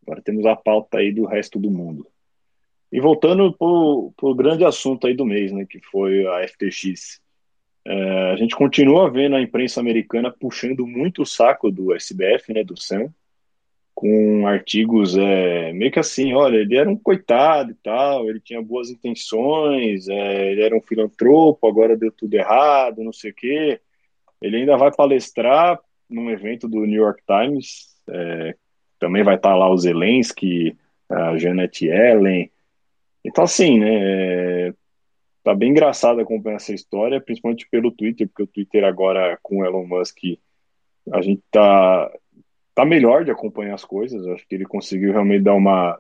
Agora temos a pauta aí do resto do mundo. E voltando para o grande assunto aí do mês, né, que foi a FTX. É, a gente continua vendo a imprensa americana puxando muito o saco do SBF, né, do Sam, com artigos é, meio que assim, olha, ele era um coitado e tal, ele tinha boas intenções, é, ele era um filantropo, agora deu tudo errado, não sei o quê. Ele ainda vai palestrar num evento do New York Times, é, também vai estar lá o Zelensky, a Janet Yellen, então, assim, né, é, tá bem engraçado acompanhar essa história, principalmente pelo Twitter, porque o Twitter agora com o Elon Musk, a gente tá, tá melhor de acompanhar as coisas, acho que ele conseguiu realmente dar uma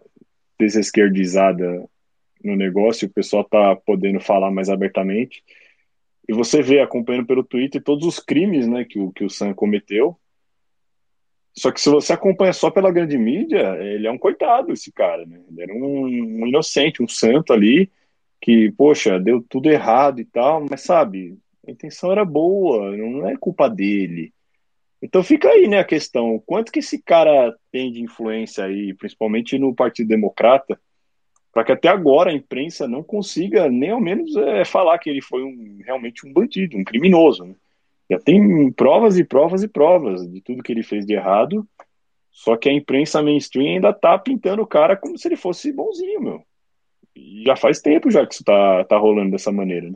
desesquerdizada no negócio, o pessoal tá podendo falar mais abertamente, e você vê acompanhando pelo Twitter todos os crimes, né, que o, que o Sam cometeu, só que se você acompanha só pela grande mídia, ele é um coitado, esse cara, né? Ele era um, um inocente, um santo ali, que, poxa, deu tudo errado e tal, mas sabe, a intenção era boa, não é culpa dele. Então fica aí, né, a questão, quanto que esse cara tem de influência aí, principalmente no Partido Democrata, para que até agora a imprensa não consiga nem ao menos é, falar que ele foi um, realmente um bandido, um criminoso, né? Já tem provas e provas e provas de tudo que ele fez de errado. Só que a imprensa mainstream ainda tá pintando o cara como se ele fosse bonzinho, meu. E já faz tempo já que isso tá, tá rolando dessa maneira, né?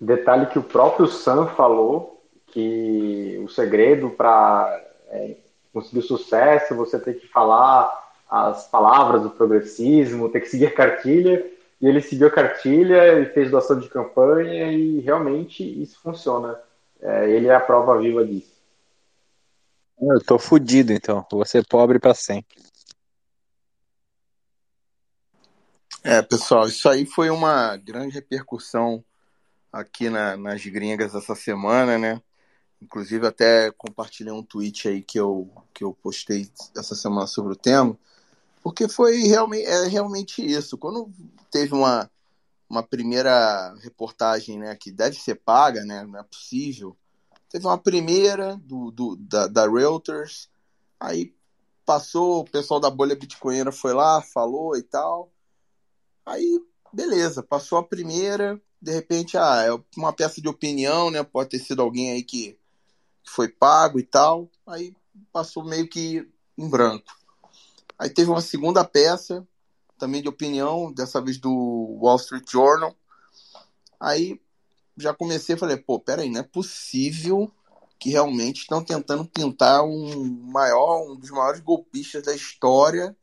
Detalhe que o próprio Sam falou que o segredo para é, conseguir sucesso você tem que falar as palavras do progressismo, tem que seguir a cartilha e ele seguiu a cartilha e fez doação de campanha e realmente isso funciona. É, ele é a prova viva disso. Eu tô fudido, então. Vou ser pobre para sempre. É, pessoal, isso aí foi uma grande repercussão aqui na, nas gringas essa semana, né? Inclusive até compartilhei um tweet aí que eu, que eu postei essa semana sobre o tema, porque foi realmente, é realmente isso. Quando teve uma, uma primeira reportagem, né, que deve ser paga, né, não é possível, teve uma primeira do, do da, da Reuters, aí passou, o pessoal da bolha bitcoinera foi lá, falou e tal, Aí, beleza, passou a primeira, de repente, ah, é uma peça de opinião, né? Pode ter sido alguém aí que, foi pago e tal. Aí passou meio que em branco. Aí teve uma segunda peça, também de opinião, dessa vez do Wall Street Journal. Aí já comecei, falei, pô, peraí, não é possível que realmente estão tentando pintar um maior, um dos maiores golpistas da história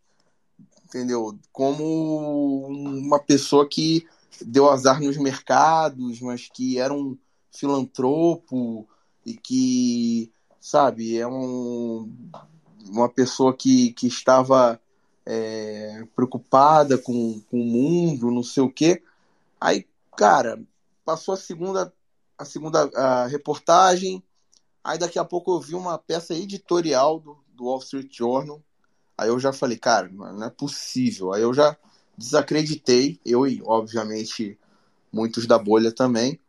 entendeu? Como uma pessoa que deu azar nos mercados, mas que era um filantropo e que, sabe, é um, uma pessoa que, que estava é, preocupada com, com o mundo, não sei o quê. Aí, cara, passou a segunda, a segunda a reportagem, aí daqui a pouco eu vi uma peça editorial do, do Wall Street Journal Aí eu já falei, cara, não é possível. Aí eu já desacreditei, eu e, obviamente, muitos da bolha também.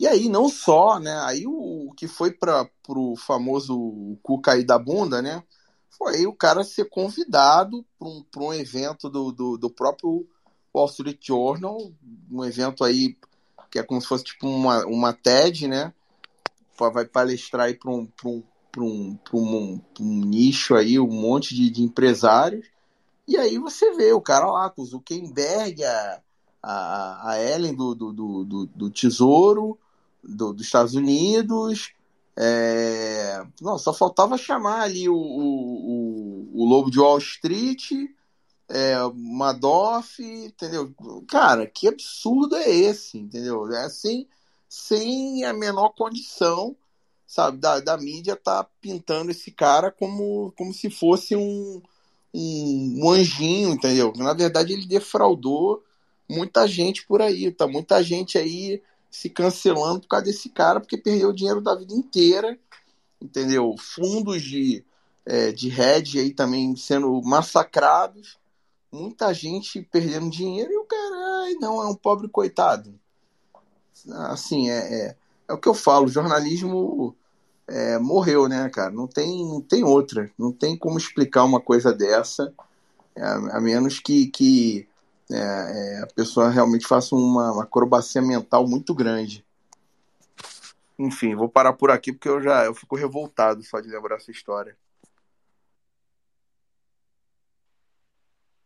E aí, não só, né? Aí o, o que foi para o famoso cu cair da bunda, né? Foi o cara ser convidado para um, um evento do, do, do, próprio Wall Street Journal, um evento aí que é como se fosse tipo uma, uma TED, né? Vai palestrar aí para um, um para um, um, um, nicho aí, um monte de, de, empresários. E aí você vê o cara lá com o Zuckerberg, a, a, a Ellen do, do, do, do Tesouro, do, dos Estados Unidos. É... Não, só faltava chamar ali o, o, o Lobo de Wall Street, é, Madoff, entendeu? Cara, que absurdo é esse, entendeu? É assim, sem a menor condição sabe, da, da mídia tá pintando esse cara como, como se fosse um, um, um anjinho, entendeu? Na verdade, ele defraudou muita gente por aí, tá? Muita gente aí se cancelando por causa desse cara, porque perdeu o dinheiro da vida inteira, entendeu? Fundos de, é, de hedge aí também sendo massacrados, muita gente perdendo dinheiro e o cara, ai, não, é um pobre coitado. Assim, é, é é o que eu falo, jornalismo é, morreu, né, cara? Não tem, tem outra. Não tem como explicar uma coisa dessa, é, a menos que, que é, é, a pessoa realmente faça uma, uma acrobacia mental muito grande. Enfim, vou parar por aqui porque eu já eu fico revoltado só de lembrar essa história.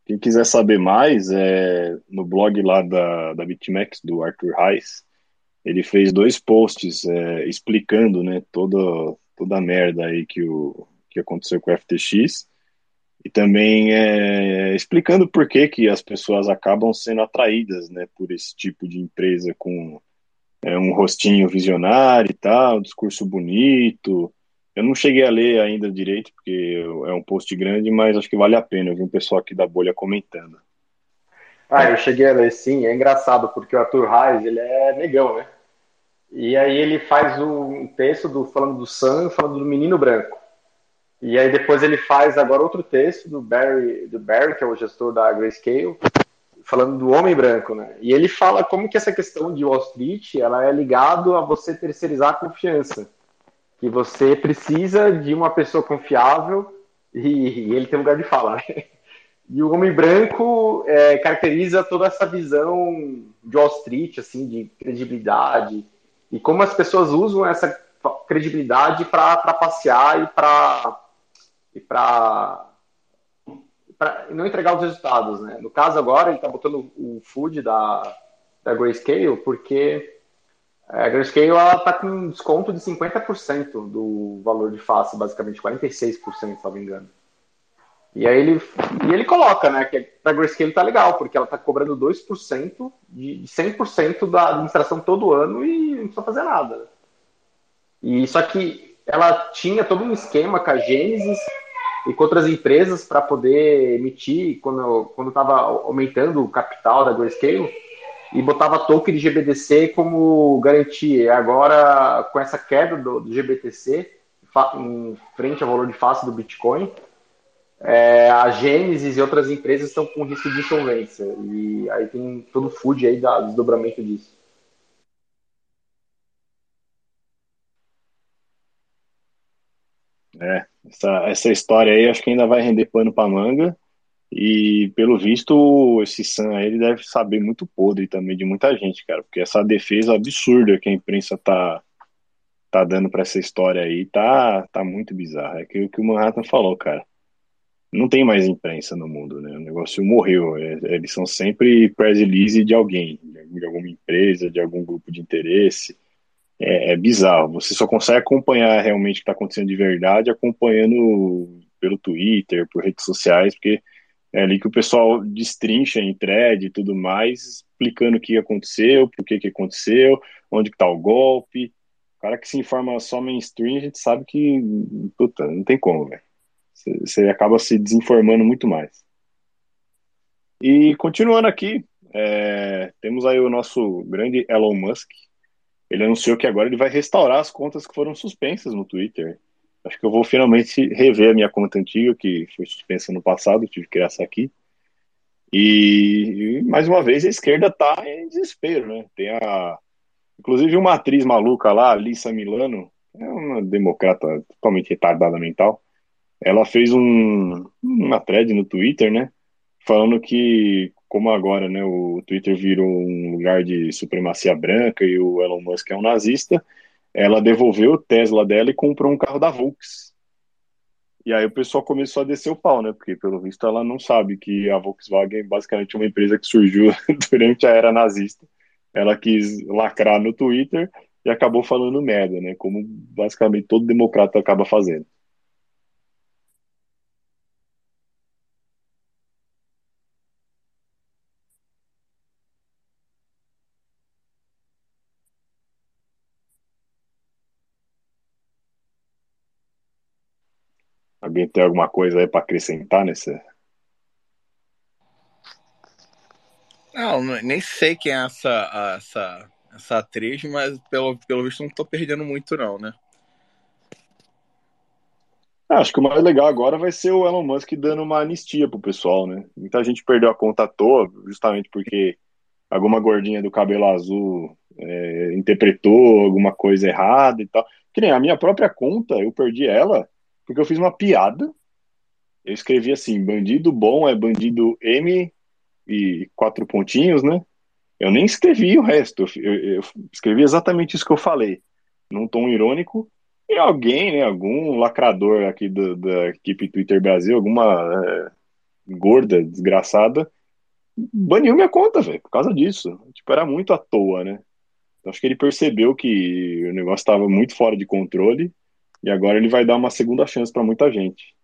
Quem quiser saber mais, é, no blog lá da, da BitMEX, do Arthur Reis, ele fez dois posts é, explicando né, toda, toda a merda aí que, o, que aconteceu com o FTX e também é, explicando por que, que as pessoas acabam sendo atraídas né, por esse tipo de empresa com é, um rostinho visionário e tal, um discurso bonito. Eu não cheguei a ler ainda direito, porque é um post grande, mas acho que vale a pena. Eu vi um pessoal aqui da bolha comentando. Ah, eu cheguei a ler sim, é engraçado, porque o Arthur Reis, ele é negão, né? E aí ele faz um texto do, falando do Sam, falando do menino branco. E aí depois ele faz agora outro texto do Barry, do Barry, que é o gestor da Grayscale, falando do homem branco, né? E ele fala como que essa questão de Wall Street, ela é ligado a você terceirizar a confiança. Que você precisa de uma pessoa confiável e, e ele tem lugar de falar, né? E o homem branco é, caracteriza toda essa visão de Wall Street, assim, de credibilidade. E como as pessoas usam essa credibilidade para passear e para e para não entregar os resultados, né? No caso agora ele está botando o food da da Grayscale porque a Grayscale ela está com desconto de 50% do valor de face, basicamente 46%, se não me engano. E aí ele, e ele coloca, né, que a Grayscale tá legal, porque ela tá cobrando 2% de 100% da administração todo ano e não precisa fazer nada. E só que ela tinha todo um esquema com a Gênesis e com outras empresas para poder emitir quando quando estava aumentando o capital da Grayscale e botava token de GBDC como garantia. Agora, com essa queda do, do GBTC em frente ao valor de face do Bitcoin, é, a Gênesis e outras empresas estão com risco de insolvência. E aí tem todo o food aí do desdobramento disso. É, essa, essa história aí acho que ainda vai render pano para manga. E pelo visto, esse Sam aí ele deve saber muito podre também de muita gente, cara, porque essa defesa absurda que a imprensa tá, tá dando para essa história aí tá, tá muito bizarra. É que o que o Manhattan falou, cara. Não tem mais imprensa no mundo, né? O negócio morreu. É, eles são sempre press release de alguém, de alguma empresa, de algum grupo de interesse é, é bizarro. Você só consegue acompanhar realmente o que está acontecendo de verdade acompanhando pelo Twitter, por redes sociais, porque é ali que o pessoal destrincha em thread e tudo mais, explicando o que aconteceu, por que, que aconteceu, onde está o golpe. O cara que se informa só mainstream, a gente sabe que, puta, não tem como, velho. Você acaba se desinformando muito mais. E continuando aqui, é, temos aí o nosso grande Elon Musk, ele anunciou que agora ele vai restaurar as contas que foram suspensas no Twitter. Acho que eu vou finalmente rever a minha conta antiga, que foi suspensa no passado, tive que criar essa aqui. E, e mais uma vez a esquerda está em desespero, né? Tem a. Inclusive uma atriz maluca lá, Lisa Milano, é uma democrata totalmente retardada mental. Ela fez um, uma thread no Twitter, né? Falando que como agora né, o Twitter virou um lugar de supremacia branca e o Elon Musk é um nazista, ela devolveu o Tesla dela e comprou um carro da Volks. E aí o pessoal começou a descer o pau, né? Porque pelo visto ela não sabe que a Volkswagen é basicamente uma empresa que surgiu durante a era nazista. Ela quis lacrar no Twitter e acabou falando merda, né? Como basicamente todo democrata acaba fazendo. Alguém tem alguma coisa aí para acrescentar nesse? Não, nem sei quem é essa, essa, essa atriz, mas pelo, pelo visto não tô perdendo muito, não, né? Ah, acho que o mais legal agora vai ser o Elon Musk dando uma anistia pro pessoal, né? Muita gente perdeu a conta à toa, justamente porque alguma gordinha do cabelo azul é, interpretou alguma coisa errada e tal. Que nem a minha própria conta, eu perdi ela porque eu fiz uma piada. Eu escrevi assim: bandido bom é bandido M e quatro pontinhos, né? Eu nem escrevi o resto, eu, eu escrevi exatamente isso que eu falei, num tom irônico. E alguém, né, algum lacrador aqui do, da equipe Twitter Brasil, alguma é, gorda, desgraçada, baniu minha conta, velho, por causa disso. Tipo, era muito à toa, né? Então, acho que ele percebeu que o negócio estava muito fora de controle e agora ele vai dar uma segunda chance para muita gente.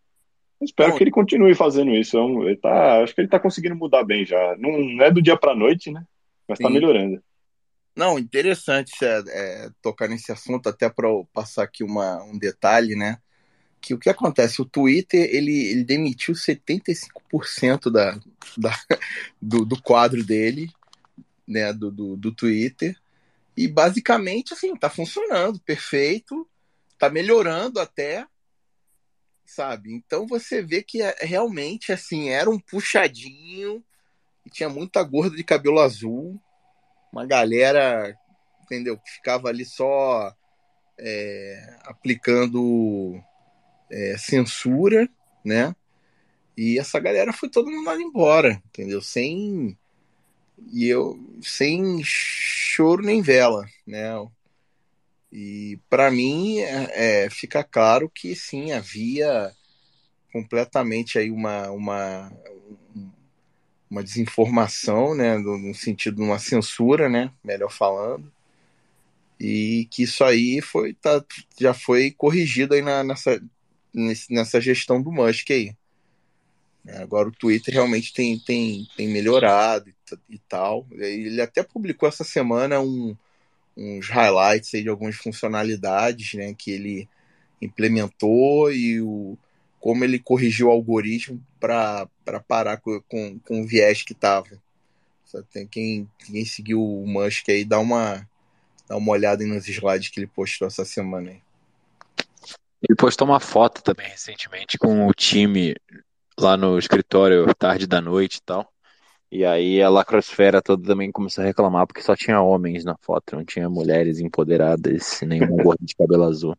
Eu espero Bom, que ele continue fazendo isso. É ele tá, acho que ele está conseguindo mudar bem já. Não, não é do dia para noite, né? Mas está melhorando. Não, interessante é, é, tocar nesse assunto, até para passar aqui uma, um detalhe, né? Que o que acontece? O Twitter ele, ele demitiu 75% da, da, do, do quadro dele, né? Do, do, do Twitter. E basicamente, assim, tá funcionando, perfeito tá melhorando até, sabe? Então você vê que é, realmente assim era um puxadinho e tinha muita gorda de cabelo azul, uma galera, entendeu? Que ficava ali só é, aplicando é, censura, né? E essa galera foi todo mundo embora, entendeu? Sem e eu sem choro nem vela, né? E para mim é, é, fica claro que sim, havia completamente aí uma, uma, uma desinformação, né, no, sentido de uma censura, né, melhor falando, e que isso aí foi, tá, já foi corrigido aí na, nessa, nessa gestão do Musk aí. Agora o Twitter realmente tem, tem, tem melhorado e, e tal. Ele até publicou essa semana um, uns highlights de algumas funcionalidades, né, que ele implementou e o, como ele corrigiu o algoritmo para parar com, com, com o viés que estava. Quem, quem seguiu o Musk aí, dá uma, dá uma olhada nos slides que ele postou essa semana aí. Ele postou uma foto também recentemente com o time lá no escritório tarde da noite e tal. E aí a lacrosfera toda também começou a reclamar porque só tinha homens na foto, não tinha mulheres empoderadas, nenhuma gorda de cabelo azul.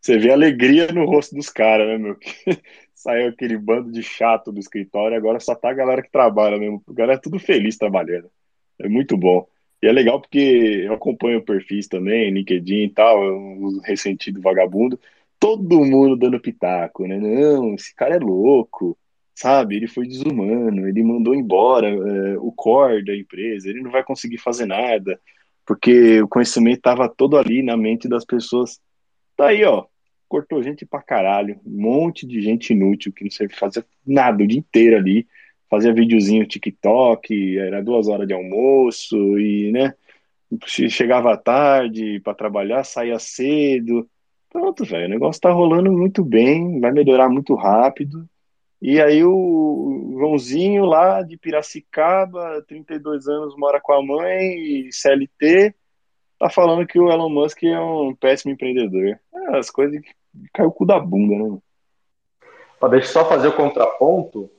Você vê alegria no rosto dos caras, né, meu? Saiu aquele bando de chato do escritório, agora só tá a galera que trabalha mesmo. A galera é tudo feliz trabalhando. É muito bom. E é legal porque eu acompanho perfis também, LinkedIn e tal, um ressentido vagabundo. Todo mundo dando pitaco, né? Não, esse cara é louco, sabe? Ele foi desumano, ele mandou embora é, o core da empresa, ele não vai conseguir fazer nada, porque o conhecimento estava todo ali na mente das pessoas. Tá aí, ó, cortou gente pra caralho, um monte de gente inútil que não serve fazer nada o dia inteiro ali, fazia videozinho TikTok, era duas horas de almoço e, né, chegava tarde para trabalhar, saía cedo. Pronto, velho, o negócio tá rolando muito bem, vai melhorar muito rápido. E aí o Joãozinho lá de Piracicaba, 32 anos, mora com a mãe, CLT, tá falando que o Elon Musk é um péssimo empreendedor. É, as coisas que caiu o cu da bunda, né? Ó, deixa eu só fazer o contraponto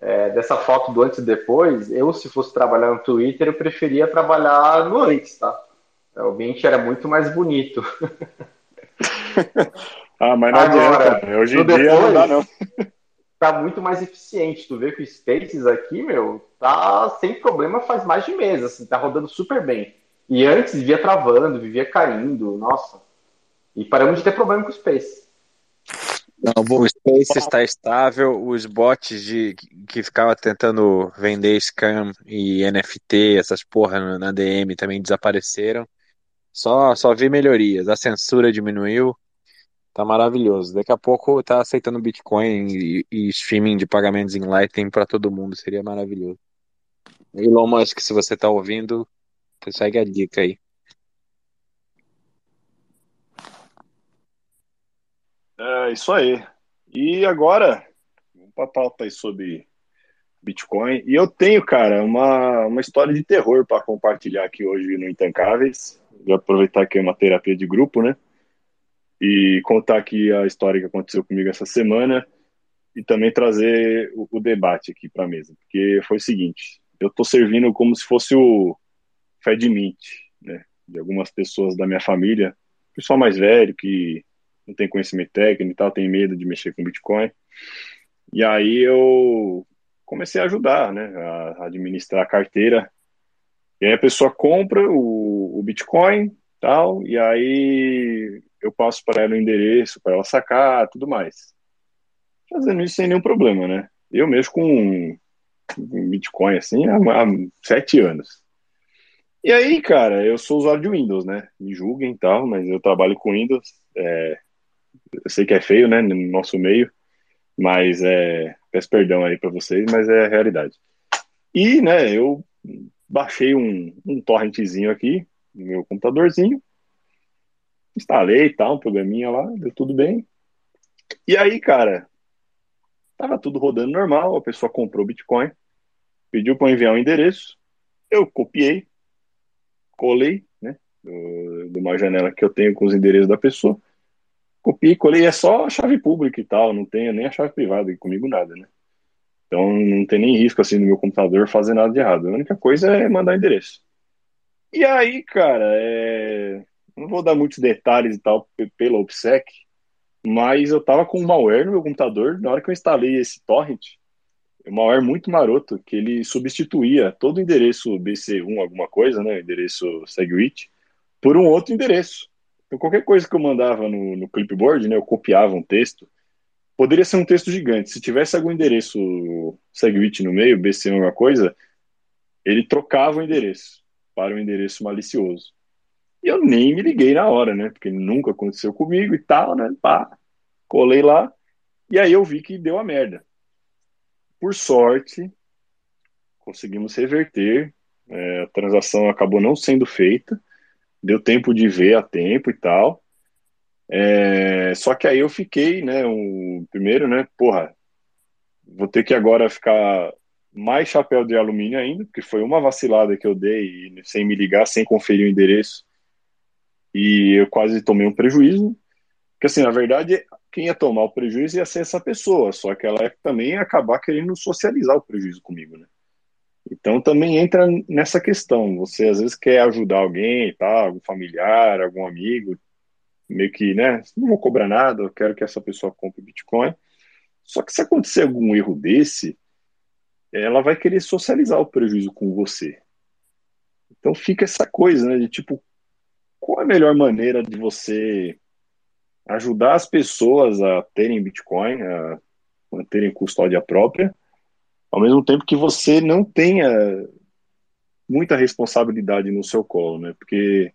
é, dessa foto do antes e depois. Eu, se fosse trabalhar no Twitter, eu preferia trabalhar no antes, tá? O ambiente era muito mais bonito. ah, mas não Agora, adianta. Hoje em dia depois, não dá, não. Tá muito mais eficiente. Tu vê que o Spaces aqui, meu, tá sem problema faz mais de mês, assim, tá rodando super bem. E antes vivia travando, vivia caindo, nossa. E paramos de ter problema com o Space. Não, o Space está estável, os bots de, que ficava tentando vender scam e NFT, essas porra na DM também desapareceram. Só, só vi melhorias. A censura diminuiu. Tá maravilhoso. Daqui a pouco tá aceitando Bitcoin e, e streaming de pagamentos em Lightning para todo mundo. Seria maravilhoso. Elon Musk, se você tá ouvindo, segue a dica aí. É isso aí. E agora, vamos para a pauta aí sobre Bitcoin. E eu tenho, cara, uma, uma história de terror para compartilhar aqui hoje no Intancáveis. Vou aproveitar que é uma terapia de grupo, né? E contar aqui a história que aconteceu comigo essa semana e também trazer o, o debate aqui para a mesa. Porque foi o seguinte: eu estou servindo como se fosse o Fed Mint, né? De algumas pessoas da minha família, pessoal mais velho que não tem conhecimento técnico e tal, tem medo de mexer com Bitcoin. E aí eu comecei a ajudar, né, a administrar a carteira. E aí a pessoa compra o, o Bitcoin, tal, e aí eu passo para ela o endereço para ela sacar, tudo mais. Fazendo isso sem nenhum problema, né? Eu mesmo com Bitcoin assim há, há sete anos. E aí, cara, eu sou usuário de Windows, né? Me julguem e tal, mas eu trabalho com Windows. É, eu sei que é feio, né, no nosso meio, mas é, peço perdão aí para vocês, mas é a realidade. E, né, eu baixei um, um aqui no meu computadorzinho, instalei e tal, um programinha lá, deu tudo bem. E aí, cara, tava tudo rodando normal, a pessoa comprou Bitcoin, pediu para enviar um endereço, eu copiei, colei, né, de uma janela que eu tenho com os endereços da pessoa, copiei, colei, é só a chave pública e tal, não tem nem a chave privada, comigo nada, né? Então não tem nem risco assim no meu computador fazer nada de errado. A única coisa é mandar endereço. E aí, cara, é... não vou dar muitos detalhes e tal pela OPSEC, mas eu tava com um malware no meu computador na hora que eu instalei esse torrent. Um malware muito maroto, que ele substituía todo o endereço BC1, alguma coisa, né? Endereço SegWit, por um outro endereço. Então, qualquer coisa que eu mandava no, no clipboard, né, eu copiava um texto, poderia ser um texto gigante. Se tivesse algum endereço SegWit no meio, BC alguma coisa, ele trocava o endereço para um endereço malicioso. E eu nem me liguei na hora, né? Porque nunca aconteceu comigo e tal, né? Pá, colei lá. E aí eu vi que deu a merda. Por sorte, conseguimos reverter. É, a transação acabou não sendo feita deu tempo de ver a tempo e tal. É, só que aí eu fiquei, né, um, primeiro, né, porra, vou ter que agora ficar mais chapéu de alumínio ainda, porque foi uma vacilada que eu dei sem me ligar, sem conferir o endereço, e eu quase tomei um prejuízo, porque assim, na verdade, quem ia tomar o prejuízo ia ser essa pessoa, só que ela também acabar querendo socializar o prejuízo comigo, né? Então também entra nessa questão, você às vezes quer ajudar alguém, tá, algum familiar, algum amigo, meio que, né, não vou cobrar nada, eu quero que essa pessoa compre Bitcoin. Só que se acontecer algum erro desse, ela vai querer socializar o prejuízo com você. Então fica essa coisa, né, de tipo, qual a melhor maneira de você ajudar as pessoas a terem Bitcoin, a manterem custódia própria, ao mesmo tempo que você não tenha muita responsabilidade no seu colo, né? Porque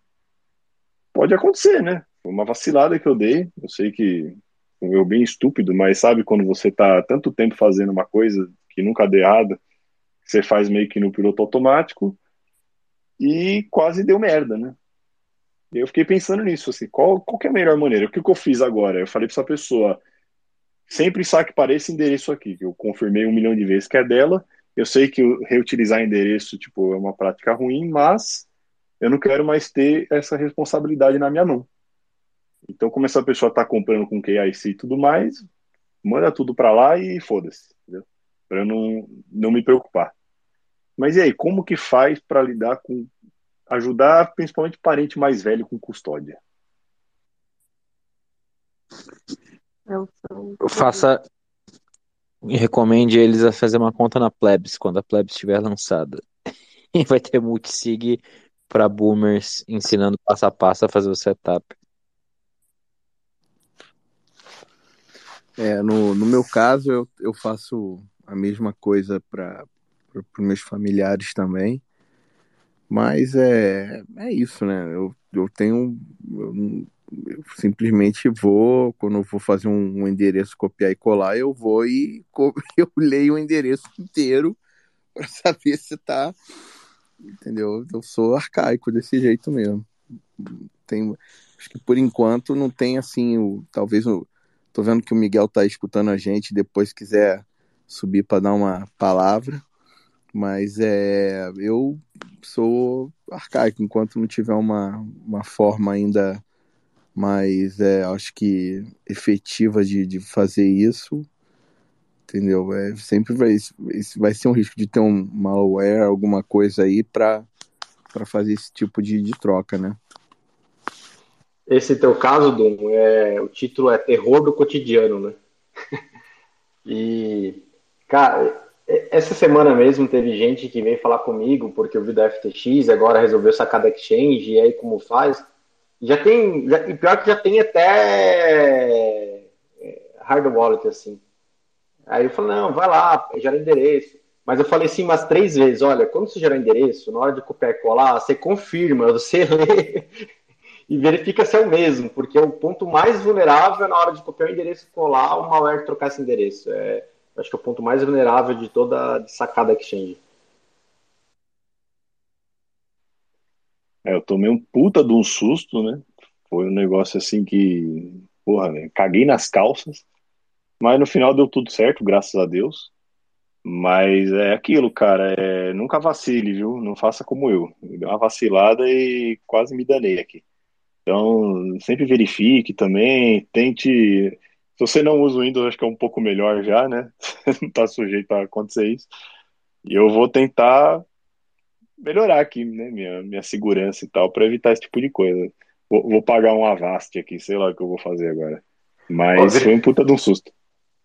pode acontecer, né? Foi uma vacilada que eu dei. Eu sei que eu bem estúpido, mas sabe quando você tá tanto tempo fazendo uma coisa que nunca deu errado, você faz meio que no piloto automático e quase deu merda, né? Eu fiquei pensando nisso, assim, qual, qual é a melhor maneira? O que, que eu fiz agora? Eu falei para essa pessoa, sempre saque para esse endereço aqui, que eu confirmei um milhão de vezes que é dela. Eu sei que reutilizar endereço, tipo, é uma prática ruim, mas eu não quero mais ter essa responsabilidade na minha mão. Então, como essa pessoa está comprando com KIC e tudo mais, manda tudo para lá e foda-se, para eu não, não me preocupar. Mas e aí, como que faz para lidar com ajudar principalmente parente mais velho com custódia? Faça e recomende eles a fazer uma conta na Plebs quando a Plebs estiver lançada. E vai ter multisig para boomers ensinando passo a passo a fazer o setup. É, no, no meu caso, eu, eu faço a mesma coisa para os meus familiares também. Mas é, é isso, né? Eu, eu tenho. Eu, eu simplesmente vou, quando eu vou fazer um, um, endereço, copiar e colar, eu vou e eu leio o endereço inteiro para saber se tá. Entendeu? Eu sou arcaico desse jeito mesmo. Tem, acho que por enquanto não tem assim, o, talvez o, Tô vendo que o Miguel tá escutando a gente, depois quiser subir para dar uma palavra. Mas é, eu sou arcaico, enquanto não tiver uma, uma forma ainda mais, é, acho que, efetiva de, de fazer isso, entendeu? É, sempre vai, vai ser um risco de ter um malware, alguma coisa aí para fazer esse tipo de, de troca, né? Esse teu caso, Dom, é, o título é Terror do Cotidiano, né? e, cara, essa semana mesmo teve gente que veio falar comigo porque eu vi da FTX, agora resolveu sacar da exchange, e aí como faz? Já tem, já, e pior que já tem até é, hard wallet, assim. Aí eu falei, não, vai lá, gera endereço. Mas eu falei assim umas três vezes, olha, quando você gerar endereço, na hora de copiar e colar, você confirma, você lê e verifica se é o mesmo, porque o ponto mais vulnerável é na hora de copiar o endereço e colar, o malware trocar esse endereço. É, acho que é o ponto mais vulnerável de toda a sacada Exchange. É, eu tomei um puta de um susto, né? Foi um negócio assim que, porra, né? caguei nas calças, mas no final deu tudo certo, graças a Deus. Mas é aquilo, cara, é, nunca vacile, viu? Não faça como eu. Deu uma vacilada e quase me danei aqui. Então, sempre verifique também, tente. Se você não usa o Windows, acho que é um pouco melhor já, né? não está sujeito a acontecer isso. E eu vou tentar melhorar aqui, né? Minha, minha segurança e tal, para evitar esse tipo de coisa. Vou, vou, pagar um Avast aqui, sei lá o que eu vou fazer agora. Mas foi um puta de um susto.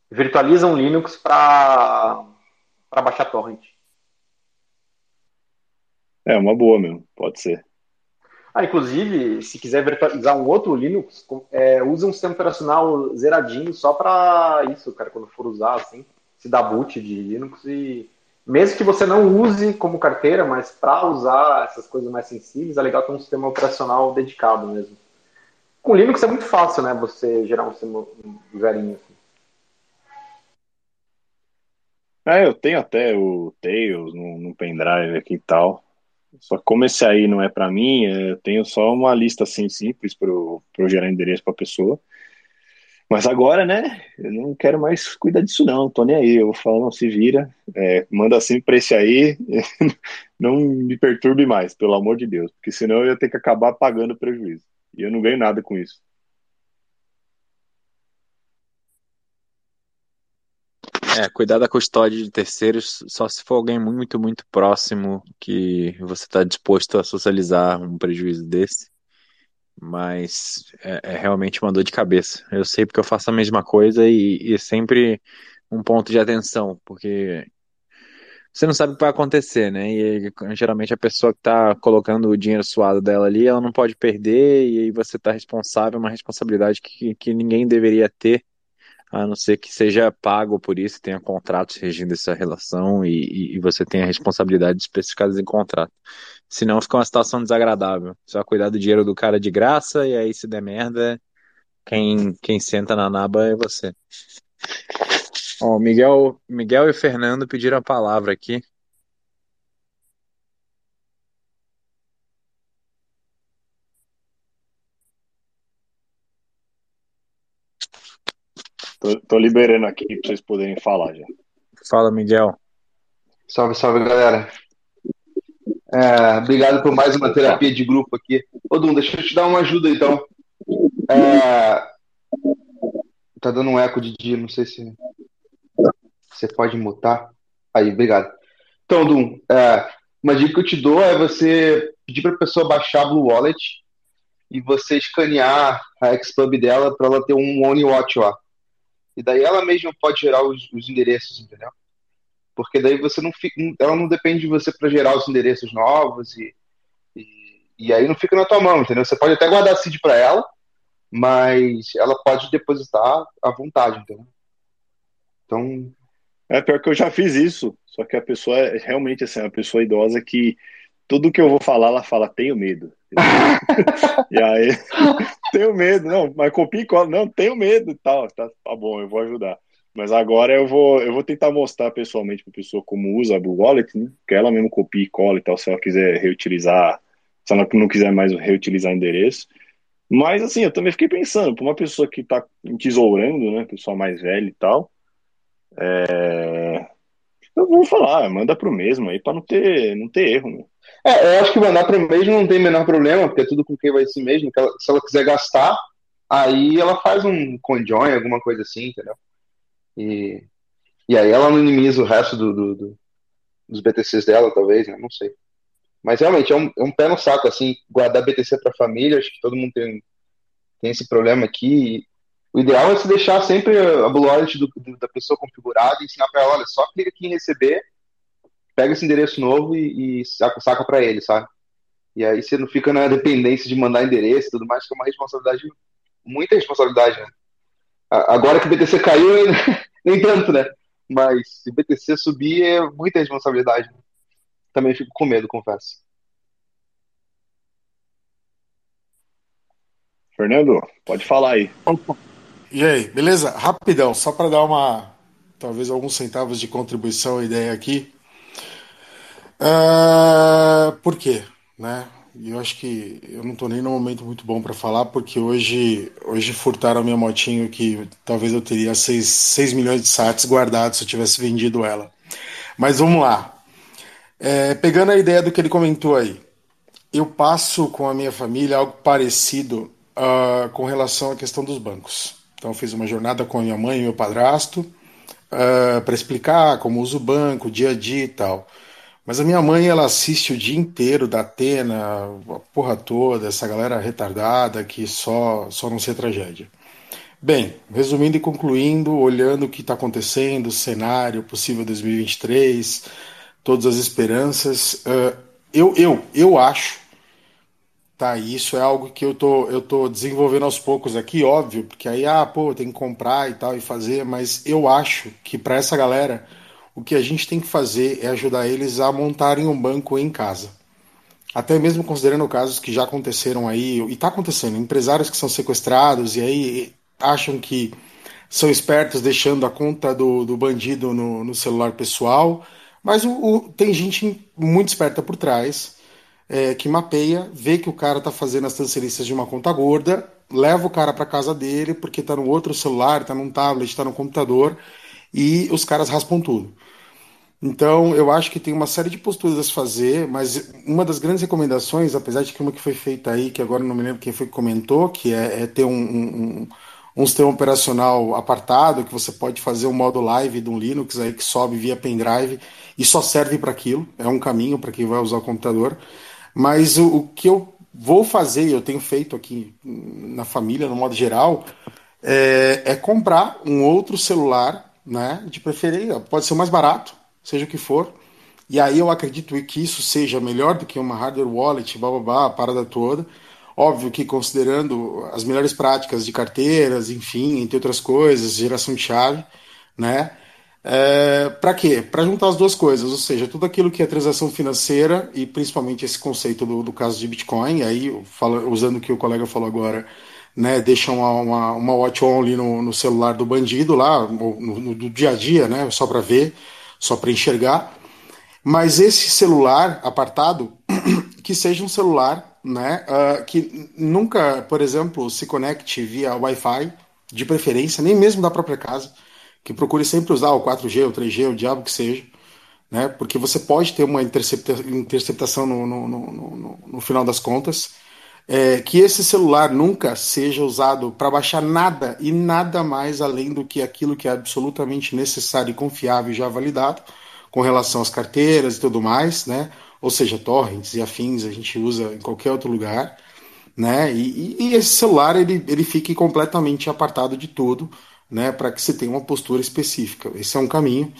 Virtualiza um Linux para baixar torrent. É, uma boa mesmo, pode ser. Ah, inclusive, se quiser virtualizar um outro Linux, é, usa um sistema operacional zeradinho só para isso, cara, quando for usar, assim, se dá boot de Linux e mesmo que você não use como carteira, mas para usar essas coisas mais sensíveis, é legal ter um sistema operacional dedicado mesmo. Com Linux é muito fácil, né, você gerar um sistema zerinho. Assim. É, eu tenho até o Tails no pendrive aqui e tal. Só que como esse aí não é para mim, eu tenho só uma lista assim simples para eu gerar endereço para a pessoa. Mas agora, né, eu não quero mais cuidar disso não, tô nem aí, eu vou falar, não, se vira, é, manda assim pra esse aí, não me perturbe mais, pelo amor de Deus, porque senão eu ia ter que acabar pagando prejuízo, e eu não ganho nada com isso. É, cuidar da custódia de terceiros só se for alguém muito, muito próximo que você está disposto a socializar um prejuízo desse. Mas é, é, realmente uma dor de cabeça. Eu sei porque eu faço a mesma coisa e, e sempre um ponto de atenção, porque você não sabe o que vai acontecer, né? E geralmente a pessoa que está colocando o dinheiro suado dela ali, ela não pode perder, e aí você está responsável, uma responsabilidade que, que ninguém deveria ter a não ser que seja pago por isso, tenha contratos regindo essa relação e, e, você tenha responsabilidades especificadas em contrato. Senão fica uma situação desagradável. Vai cuidar do dinheiro do cara de graça e aí se der merda, quem, quem senta na naba é você. Ó, Miguel, Miguel e Fernando pediram a palavra aqui. Tô, tô liberando aqui para vocês poderem falar já. Fala, Miguel. Salve, salve, galera. É, obrigado por mais uma terapia de grupo aqui. Ô, Dum, deixa eu te dar uma ajuda, então. É, tá dando um eco de dia, não sei se você pode mutar. Aí, obrigado. Então, Dum, é, uma dica que eu te dou é você pedir para a pessoa baixar a Blue Wallet e você escanear a Xpub dela para ela ter um One Watch lá. E daí ela mesma pode gerar os, os endereços, entendeu? Porque daí você não fica, ela não depende de você para gerar os endereços novos e, e, e, aí não fica na tua mão, entendeu? Você pode até guardar a seed para ela, mas ela pode depositar à vontade, entendeu? Então. É pior que eu já fiz isso, só que a pessoa é realmente assim, uma pessoa idosa que tudo que eu vou falar, ela fala, tenho medo. e aí, tenho medo, não, mas copia e cola, não, tenho medo e tal, tá, tá bom, eu vou ajudar. Mas agora eu vou, eu vou tentar mostrar pessoalmente para a pessoa como usa a Blue Wallet, né? que ela mesmo copia e cola e tal, se ela quiser reutilizar, se ela não quiser mais reutilizar endereço. Mas assim, eu também fiquei pensando, para uma pessoa que está entesourando, né, pessoa mais velha e tal, é... eu vou falar, manda pro mesmo aí para não ter, não ter erro, né? É, eu acho que mandar para o mesmo não tem o menor problema, porque é tudo com quem vai si mesmo. Ela, se ela quiser gastar, aí ela faz um conjoin, alguma coisa assim, entendeu? E, e aí ela minimiza o resto do, do, do, dos BTCs dela, talvez, né? Não sei. Mas realmente é um, é um pé no saco, assim, guardar BTC para família. Acho que todo mundo tem, tem esse problema aqui. O ideal é se deixar sempre a Blue Wallet da pessoa configurada e ensinar para ela: olha, só clica aqui em receber pega esse endereço novo e, e saca, para ele, sabe? E aí você não fica na dependência de mandar endereço e tudo mais, que é uma responsabilidade, muita responsabilidade, né? Agora que o BTC caiu, nem tanto, né? Mas se o BTC subir, é muita responsabilidade. Né? Também fico com medo, confesso. Fernando, pode falar aí. Opa. E aí, beleza? Rapidão, só para dar uma, talvez alguns centavos de contribuição ideia aqui. Uh, por quê? Né? eu acho que eu não estou nem num momento muito bom para falar, porque hoje, hoje furtaram a minha motinho que talvez eu teria 6, 6 milhões de sats guardados se eu tivesse vendido ela. Mas vamos lá. É, pegando a ideia do que ele comentou aí, eu passo com a minha família algo parecido uh, com relação à questão dos bancos. Então, fiz uma jornada com a minha mãe e meu padrasto uh, ah, para explicar como uso o banco, dia a dia e tal. Mas a minha mãe, ela assiste o dia inteiro da Atena, a porra toda, essa galera retardada que só, só não ser tragédia. Bem, resumindo e concluindo, olhando o que está acontecendo, o cenário possível 2023, todas as esperanças, eu, eu, eu acho, tá, isso é algo que eu tô, eu tô desenvolvendo aos poucos aqui, óbvio, porque aí, ah, pô, tem que comprar e tal e fazer, mas eu acho que para essa galera o que a gente tem que fazer é ajudar eles a montarem um banco em casa. Até mesmo considerando casos que já aconteceram aí, e está acontecendo, empresários que são sequestrados e aí acham que são espertos deixando a conta do, do bandido no, no celular pessoal, mas o, o, tem gente muito esperta por trás é, que mapeia, vê que o cara está fazendo as transferências de uma conta gorda, leva o cara para casa dele porque está no outro celular, está num tablet, está no computador e os caras raspam tudo. Então, eu acho que tem uma série de posturas a se fazer, mas uma das grandes recomendações, apesar de que uma que foi feita aí, que agora não me lembro quem foi que comentou, que é, é ter um, um, um, sistema operacional apartado, que você pode fazer um modo live de um Linux aí que sobe via pendrive e só serve para aquilo, é um caminho para quem vai usar o computador. Mas o, o que eu vou fazer, eu tenho feito aqui na família, no modo geral, é, é comprar um outro celular, né? De preferência, pode ser mais barato, seja o que for. E aí eu acredito que isso seja melhor do que uma hardware wallet, bababá, a parada toda. Óbvio que considerando as melhores práticas de carteiras, enfim, entre outras coisas, geração de chave, né? É, para quê? Para juntar as duas coisas, ou seja, tudo aquilo que é transação financeira e principalmente esse conceito do, do caso de Bitcoin, aí usando o que o colega falou agora, né, deixa uma, uma, uma watch only no, no celular do bandido lá, no, no, no dia a dia, né, só para ver, só para enxergar. Mas esse celular apartado, que seja um celular né, uh, que nunca, por exemplo, se conecte via Wi-Fi, de preferência, nem mesmo da própria casa que procure sempre usar o 4G, o 3G, o diabo que seja, né? Porque você pode ter uma intercepta interceptação no, no, no, no, final das contas. É, que esse celular nunca seja usado para baixar nada e nada mais além do que aquilo que é absolutamente necessário e confiável e já validado com relação às carteiras e tudo mais, né? Ou seja, torrents e afins a gente usa em qualquer outro lugar, né? E, e esse celular ele, ele fique completamente apartado de tudo né, para que se tenha uma postura específica. Esse é um caminho,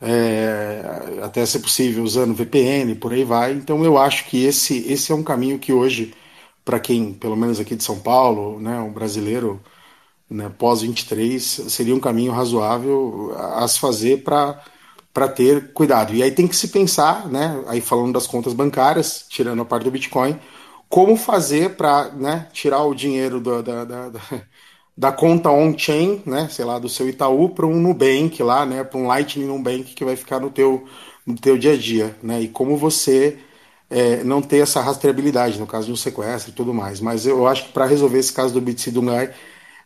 é, até ser possível usando VPN, por aí vai. Então eu acho que esse, esse é um caminho que hoje, para quem, pelo menos aqui de São Paulo, né, um brasileiro né, pós-23, seria um caminho razoável a se fazer para para ter cuidado. E aí tem que se pensar, né, aí falando das contas bancárias, tirando a parte do Bitcoin, como fazer para né, tirar o dinheiro da, da, da, da conta on-chain, né, sei lá, do seu Itaú para um Nubank lá, né, para um Lightning Nubank que vai ficar no teu, no teu dia a dia, né, e como você é, não ter essa rastreabilidade no caso de um sequestro e tudo mais. Mas eu acho que para resolver esse caso do Bitsy Dungai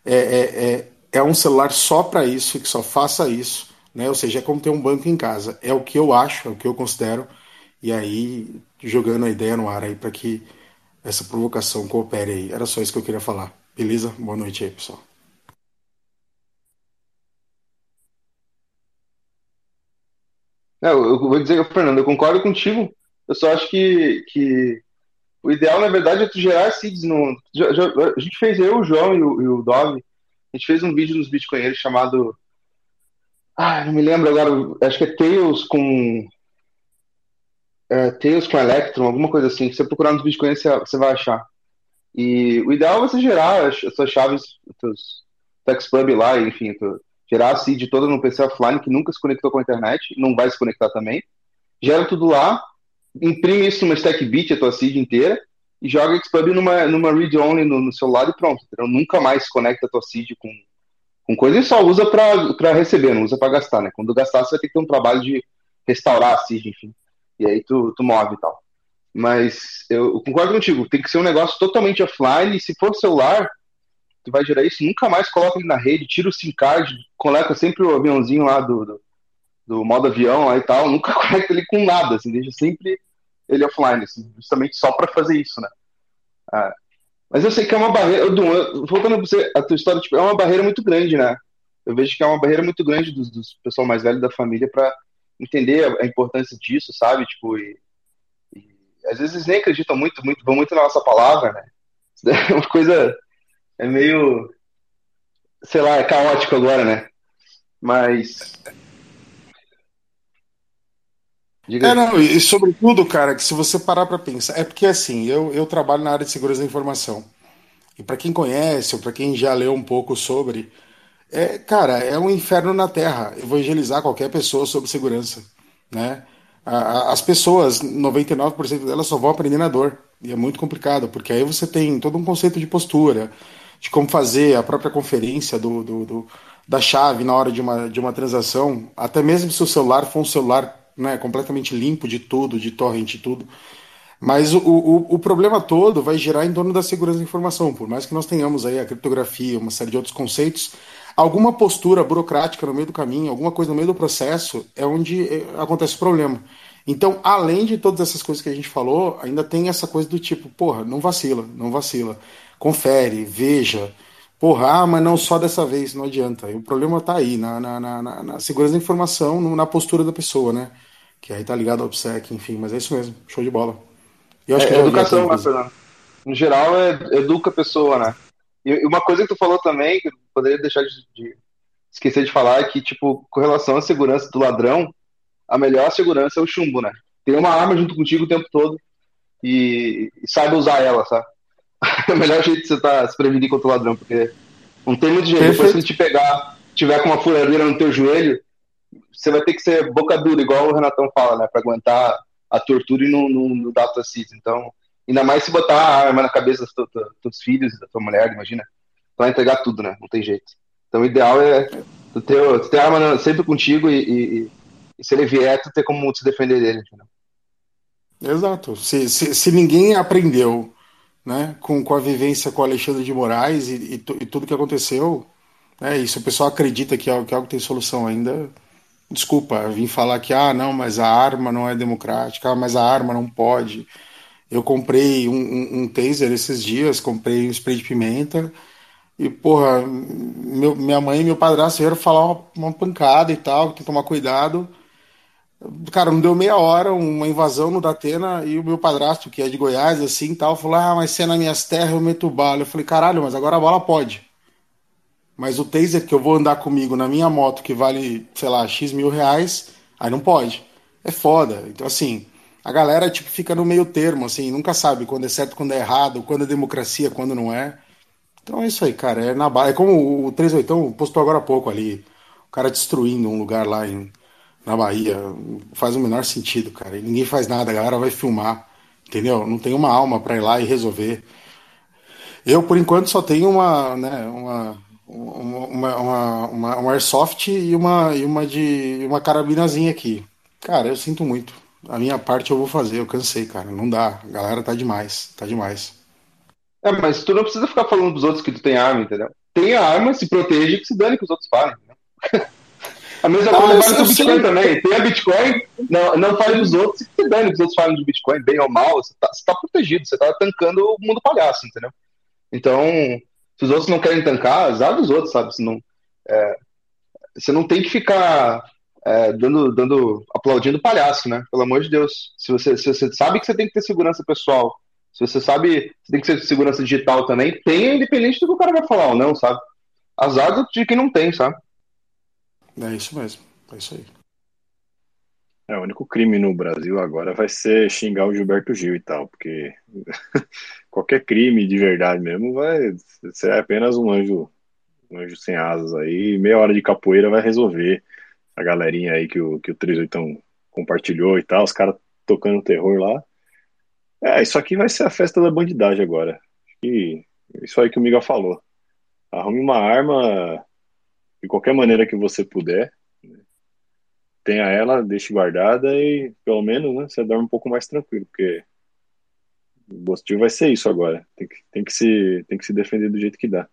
é, é, é, é um celular só para isso, que só faça isso, né, ou seja, é como ter um banco em casa. É o que eu acho, é o que eu considero, e aí jogando a ideia no ar aí para que essa provocação coopere aí. Era só isso que eu queria falar. Beleza? Boa noite aí, pessoal. Eu vou dizer, Fernando, eu concordo contigo. Eu só acho que, que o ideal, na verdade, é tu gerar seeds no. Já, já, a gente fez, eu, o João e o, e o Dove, a gente fez um vídeo nos Bitcoinheiros chamado. Ah, não me lembro agora, acho que é Tails com. É, Tails com Electron, alguma coisa assim. Se você procurar nos Bitcoinheiros, você, você vai achar. E o ideal é você gerar as, as suas chaves, os teus TextPub lá, enfim, tu, gerar a seed toda no PC offline que nunca se conectou com a internet, não vai se conectar também. Gera tudo lá, imprime isso numa StackBit, a tua seed inteira, e joga Xpub numa, numa read-only no, no, celular e pronto. Entendeu? Nunca mais conecta a tua seed com, com coisa e só usa para receber, não usa para gastar, né? Quando gastar, você vai ter que ter um trabalho de restaurar a seed, enfim. E aí tu, tu move e tal. Mas eu concordo contigo, tem que ser um negócio totalmente offline, e se for celular, tu vai gerar isso, nunca mais coloca ele na rede, tira o SIM card, coloca sempre o aviãozinho lá do, do, do modo avião lá e tal, nunca conecta ele com nada, assim, deixa sempre ele offline, assim, justamente só para fazer isso, né? Ah, mas eu sei que é uma barreira, eu, voltando pra você, a tua história, tipo, é uma barreira muito grande, né? Eu vejo que é uma barreira muito grande dos, pessoal mais velho da família para entender a, importância disso, sabe? Tipo, e, às vezes nem acreditam muito, muito, vão muito na nossa palavra, né? É uma coisa é meio, sei lá, é caótico agora, né? Mas Diga é, não, e sobretudo, cara, que se você parar para pensar, é porque assim, eu, eu trabalho na área de segurança da informação. E para quem conhece, ou para quem já leu um pouco sobre, é, cara, é um inferno na terra evangelizar qualquer pessoa sobre segurança, né? as pessoas, 99% delas só vão aprender na dor. E é muito complicado, porque aí você tem todo um conceito de postura, de como fazer a própria conferência do, do, do, da chave na hora de uma, de uma transação, até mesmo se o celular for um celular né, completamente limpo de tudo, de torrent e tudo. Mas o, o, o, problema todo vai girar em torno da segurança da informação. Por mais que nós tenhamos aí a criptografia, uma série de outros conceitos, alguma postura burocrática no meio do caminho, alguma coisa no meio do processo, é onde é, acontece o problema. Então, além de todas essas coisas que a gente falou, ainda tem essa coisa do tipo, porra, não vacila, não vacila. Confere, veja. Porra, ah, mas não só dessa vez, não adianta. O problema está aí, na, na, na, na, segurança da informação, na postura da pessoa, né? Que aí tá ligado ao OPSEC, enfim, mas é isso mesmo, show de bola. Eu acho é, que é educação, né, Fernando? No geral, é educa a pessoa, né? E uma coisa que tu falou também, que eu poderia deixar de, de esquecer de falar, é que, tipo, com relação à segurança do ladrão, a melhor segurança é o chumbo, né? Tem uma arma junto contigo o tempo todo e, e saiba usar ela, sabe? é o melhor jeito de você tá, se prevenir contra o ladrão, porque não tem muito jeito. Depois que ele te pegar, tiver com uma furadeira no teu joelho, você vai ter que ser boca dura, igual o Renatão fala, né? Pra aguentar a tortura e não, não, não dar assist. Então, ainda mais se botar a arma na cabeça dos teus filhos, da tua mulher, imagina. Tu entregar tudo, né? Não tem jeito. Então, o ideal é tu ter, tu ter a arma sempre contigo e, e, e se ele vier, tu ter como se defender dele, entendeu? Exato. Se, se, se ninguém aprendeu né, com, com a vivência com o Alexandre de Moraes e, e, e tudo que aconteceu, né, e se o pessoal acredita que, que algo tem solução ainda, desculpa, vim falar que, ah, não, mas a arma não é democrática, ah, mas a arma não pode. Eu comprei um, um, um taser esses dias, comprei um spray de pimenta, e, porra, meu, minha mãe e meu padrasto vieram falar uma, uma pancada e tal, tem que tomar cuidado. Cara, não deu meia hora, uma invasão no Datena e o meu padrasto, que é de Goiás, assim tal, falou: Ah, mas se é nas minhas terras eu meto bala. Eu falei: Caralho, mas agora a bala pode. Mas o taser que eu vou andar comigo na minha moto, que vale, sei lá, X mil reais, aí não pode. É foda. Então, assim, a galera, tipo, fica no meio termo, assim, nunca sabe quando é certo, quando é errado, quando é democracia, quando não é. Então é isso aí, cara. É na bala. É como o 38 postou agora há pouco ali. O cara destruindo um lugar lá em na Bahia. Faz o menor sentido, cara. E ninguém faz nada, a galera vai filmar, entendeu? Não tem uma alma para ir lá e resolver. Eu, por enquanto, só tenho uma, né, uma, uma, uma, uma, airsoft e uma, e uma de uma carabinazinha aqui. Cara, eu sinto muito. A minha parte eu vou fazer, eu cansei, cara. Não dá. A galera tá demais, tá demais. É, mas tu não precisa ficar falando pros outros que tu tem arma, entendeu? Tem arma, se protege que se dane que os outros falem. Né? A mesma coisa vale com o Bitcoin sei. também. Tem a Bitcoin, não, não fale dos outros, se dane que os outros falam de Bitcoin, bem ou mal, você tá, você tá protegido, você tá tancando o mundo palhaço, entendeu? Então, se os outros não querem tancar, azar dos outros, sabe? Você não, é, você não tem que ficar é, dando, dando, aplaudindo palhaço, né? Pelo amor de Deus. Se você, se você sabe que você tem que ter segurança pessoal, se você sabe que tem que ter segurança digital também, tenha independente do que o cara vai falar ou não, sabe? Azar de quem não tem, sabe? É isso mesmo, é isso aí. É, o único crime no Brasil agora vai ser xingar o Gilberto Gil e tal, porque qualquer crime de verdade mesmo vai ser apenas um anjo, um anjo sem asas aí, meia hora de capoeira vai resolver a galerinha aí que o, que o 38 compartilhou e tal, os caras tocando terror lá. É, isso aqui vai ser a festa da bandidagem agora. E isso aí que o Miguel falou. Arrume uma arma de qualquer maneira que você puder. Tenha ela, deixe guardada e pelo menos né, você dorme um pouco mais tranquilo, porque o Bostil vai ser isso agora. Tem que, tem, que se, tem que se defender do jeito que dá.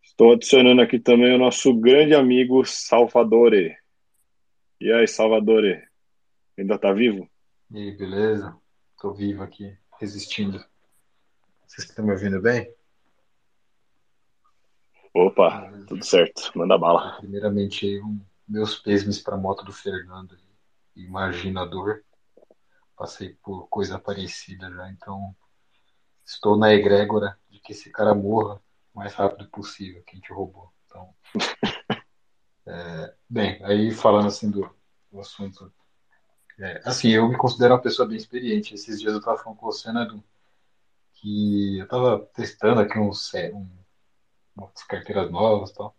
Estou adicionando aqui também o nosso grande amigo Salvadore. E aí, Salvadore? Ainda tá vivo? E beleza? Tô vivo aqui, resistindo. Vocês estão me ouvindo bem? Opa, tudo certo, manda bala. Primeiramente, um, meus pêsames para a moto do Fernando, imaginador. Passei por coisa parecida já, então estou na egrégora de que esse cara morra o mais rápido possível, quem te roubou. Então, é, bem, aí falando assim do, do assunto, é, assim, eu me considero uma pessoa bem experiente. Esses dias eu estava falando com você, né, do, que eu estava testando aqui um, um umas carteiras novas e tal.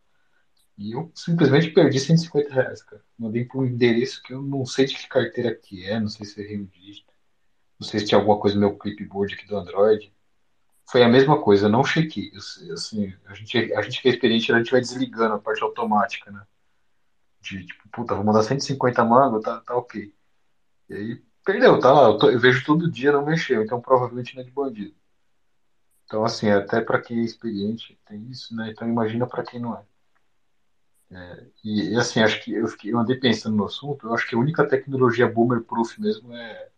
E eu simplesmente perdi 150 reais, cara. Mandei para um endereço que eu não sei de que carteira que é, não sei se é Rio Dígito, não sei se tinha alguma coisa no meu clipboard aqui do Android. Foi a mesma coisa, eu não chequei. Assim, a gente, a gente que é experiente, a gente vai desligando a parte automática, né? De tipo, puta, vou mandar 150 mangos, tá, tá ok. E aí Perdeu, tá lá. Eu, tô- eu vejo todo dia, não mexeu, então provavelmente não é de bandido. Então, assim, até para quem é experiente tem isso, né? Então imagina para quem não é. E, e, assim, acho que eu, fiquei- eu andei pensando no assunto, eu acho que a única tecnologia boomer-proof mesmo é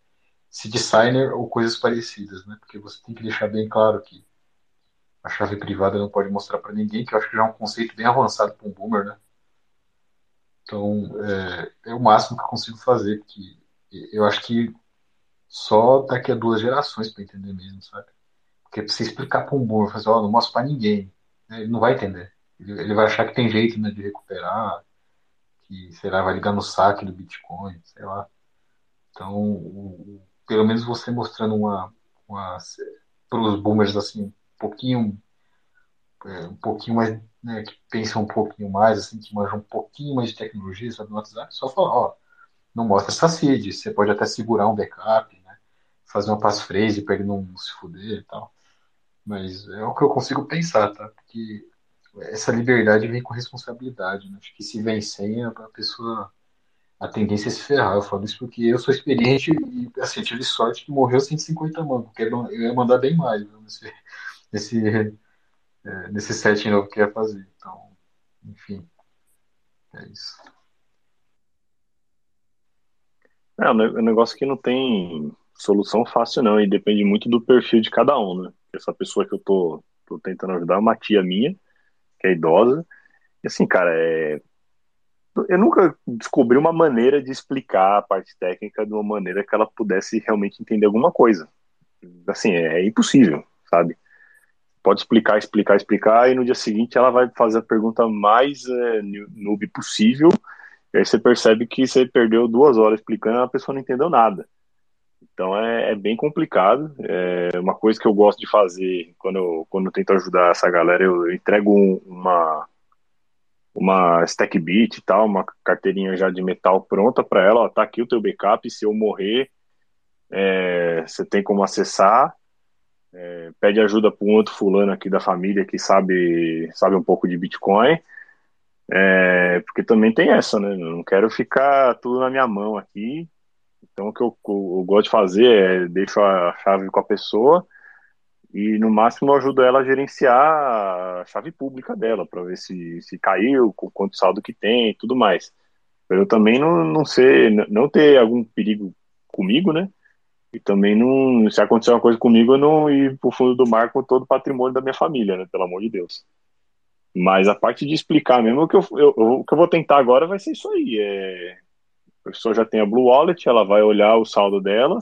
seed signer ou coisas parecidas, né? Porque você tem que deixar bem claro que a chave privada não pode mostrar para ninguém, que eu acho que já é um conceito bem avançado para um boomer, né? Então, é, é o máximo que eu consigo fazer, porque eu acho que só daqui a duas gerações para entender mesmo, sabe? Porque você explicar para um boomer, fazer, ó, não mostra para ninguém, ele não vai entender. Ele, vai achar que tem jeito, né, de recuperar, que, sei lá, vai ligar no saque do Bitcoin, sei lá. Então, o- pelo menos você mostrando uma, uma para os boomers assim, um pouquinho, é, um pouquinho mais, né, que pensam um pouquinho mais, assim, que manjam um pouquinho mais de tecnologia, sabe, no WhatsApp, só falar, ó, não mostra essa seed, você pode até segurar um backup, né, fazer uma passphrase para ele não se fuder e tal. Mas é o que eu consigo pensar, tá? Porque essa liberdade vem com responsabilidade, né? Acho que se vem sem, a pessoa a tendência é se ferrar. Eu falo isso porque eu sou experiente e, assim, tive sorte que morreu 150 mangos, porque eu ia mandar bem mais viu, nesse, nesse, é, nesse set novo que ia fazer. Então, enfim, é isso. É, um negócio que não tem solução fácil, não, e depende muito do perfil de cada um, né? Essa pessoa que eu tô, tô tentando ajudar é uma tia minha, que é idosa, e assim, cara, é... eu nunca descobri uma maneira de explicar a parte técnica de uma maneira que ela pudesse realmente entender alguma coisa. Assim, é impossível, sabe? Pode explicar, explicar, explicar, e no dia seguinte ela vai fazer a pergunta mais é, noob possível, e aí você percebe que você perdeu duas horas explicando e a pessoa não entendeu nada. Então é, é, bem complicado. É uma coisa que eu gosto de fazer quando eu, quando eu tento ajudar essa galera, eu entrego um, uma uma stack bit e tal, uma carteirinha já de metal pronta para ela. Ó, tá aqui o teu backup. Se eu morrer, é, você tem como acessar. É, pede ajuda para um outro fulano aqui da família que sabe sabe um pouco de Bitcoin. É, porque também tem essa, né? Eu não quero ficar tudo na minha mão aqui. Então, o que eu, eu, gosto de fazer é deixo a chave com a pessoa e, no máximo, eu ajudo ela a gerenciar a chave pública dela, para ver se, se caiu, com quanto saldo que tem e tudo mais. Para eu também não, não ser, não ter algum perigo comigo, né? E também não, se acontecer uma coisa comigo, eu não ir pro fundo do mar com todo o patrimônio da minha família, né? Pelo amor de Deus. Mas a parte de explicar mesmo, o que eu, eu, o que eu vou tentar agora vai ser isso aí. É, pessoa já tem a Blue Wallet, ela vai olhar o saldo dela,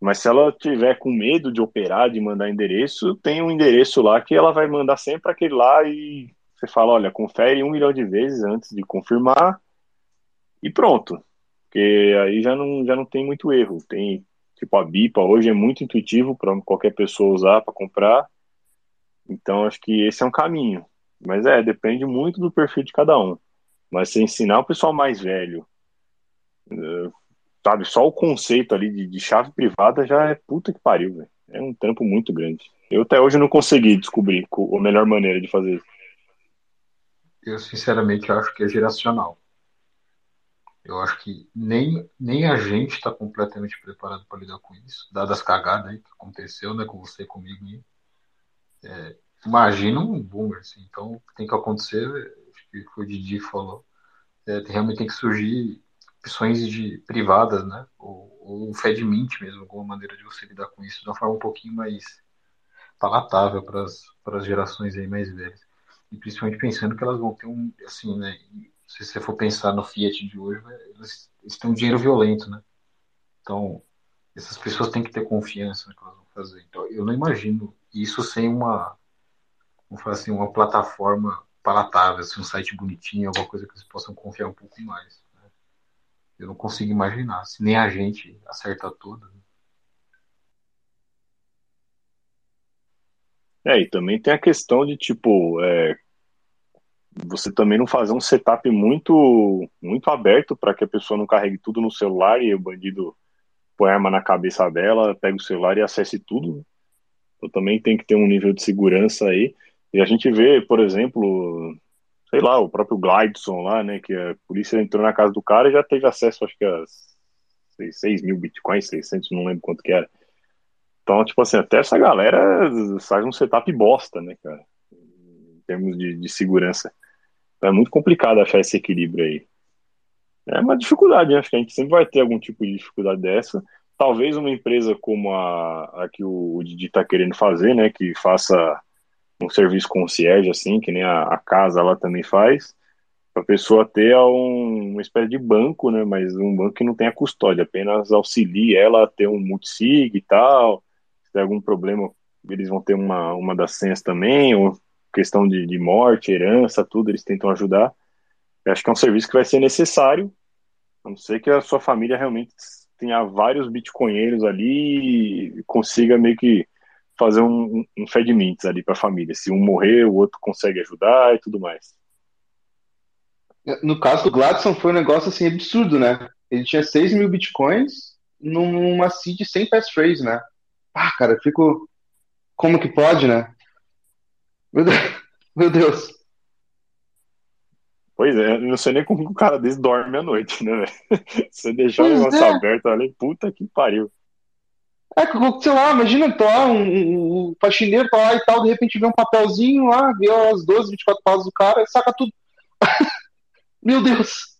mas se ela tiver com medo de operar, de mandar endereço, tem um endereço lá que ela vai mandar sempre aquele lá e você fala, olha, confere um milhão de vezes antes de confirmar e pronto. Porque aí já não, já não tem muito erro. Tem, tipo, a BIPA hoje é muito intuitivo para qualquer pessoa usar para comprar. Então acho que esse é um caminho. Mas é, depende muito do perfil de cada um. Mas se ensinar o pessoal mais velho sabe, só o conceito ali de, de, chave privada já é puta que pariu, velho. É um trampo muito grande. Eu até hoje não consegui descobrir a melhor maneira de fazer isso. Eu, sinceramente, acho que é geracional. Eu acho que nem, nem a gente está completamente preparado para lidar com isso, dadas as cagadas aí que aconteceu, né, com você comigo. É, imagina um boomer, assim, então tem que acontecer, acho que o Didi falou, é, realmente tem que surgir opções de privadas, né? Ou, ou FedMint mesmo, alguma maneira de você lidar com isso de uma forma um pouquinho mais palatável para as gerações aí mais velhas. E principalmente pensando que elas vão ter um, assim, né? Se você for pensar no Fiat de hoje, elas, eles têm um dinheiro violento, né? Então, essas pessoas têm que ter confiança no que elas vão fazer. Então, eu não imagino isso sem uma, vamos falar assim, uma plataforma palatável, assim, um site bonitinho, alguma coisa que eles possam confiar um pouco mais. Eu não consigo imaginar. Se nem a gente acerta tudo. É, e também tem a questão de, tipo, é, você também não fazer um setup muito, muito aberto para que a pessoa não carregue tudo no celular e o bandido põe a arma na cabeça dela, pega o celular e acesse tudo. Então também tem que ter um nível de segurança aí. E a gente vê, por exemplo, sei lá, o próprio Glideson lá, né, que a polícia entrou na casa do cara e já teve acesso, acho que as 6 mil bitcoins, 600, não lembro quanto que era. Então, tipo assim, até essa galera faz um setup bosta, né, cara? Em termos de, de segurança. Então é muito complicado achar esse equilíbrio aí. É uma dificuldade, né? Acho que a gente sempre vai ter algum tipo de dificuldade dessa. Talvez uma empresa como a, a que o, o Didi está querendo fazer, né? Que faça um serviço concierge, assim, que nem a, a casa lá também faz, para a pessoa ter um, uma espécie de banco, né? Mas um banco que não tenha custódia, apenas auxilie ela a ter um multisig e tal. Se tem algum problema, eles vão ter uma, uma das senhas também, ou questão de, de morte, herança, tudo, eles tentam ajudar. Eu acho que é um serviço que vai ser necessário, a não ser que a sua família realmente tenha vários bitcoinheiros ali e consiga meio que fazer um, um ali para a família. Se um morrer, o outro consegue ajudar e tudo mais. No caso do Gladson foi um negócio assim absurdo, né? Ele tinha 6 mil bitcoins numa seed sem passphrase, né? Ah, cara, eu fico. Como que pode, né? Meu Deus. Meu Deus. Pois é, não sei nem como um cara desse dorme à noite, né, velho? Você deixar o negócio é. aberto ali, puta que pariu. É, sei lá, imagina, tô lá, um, um, um faxineiro tá lá e tal, de repente vê um papelzinho lá, vê as 12, 24 passos do cara, saca tudo. Meu Deus!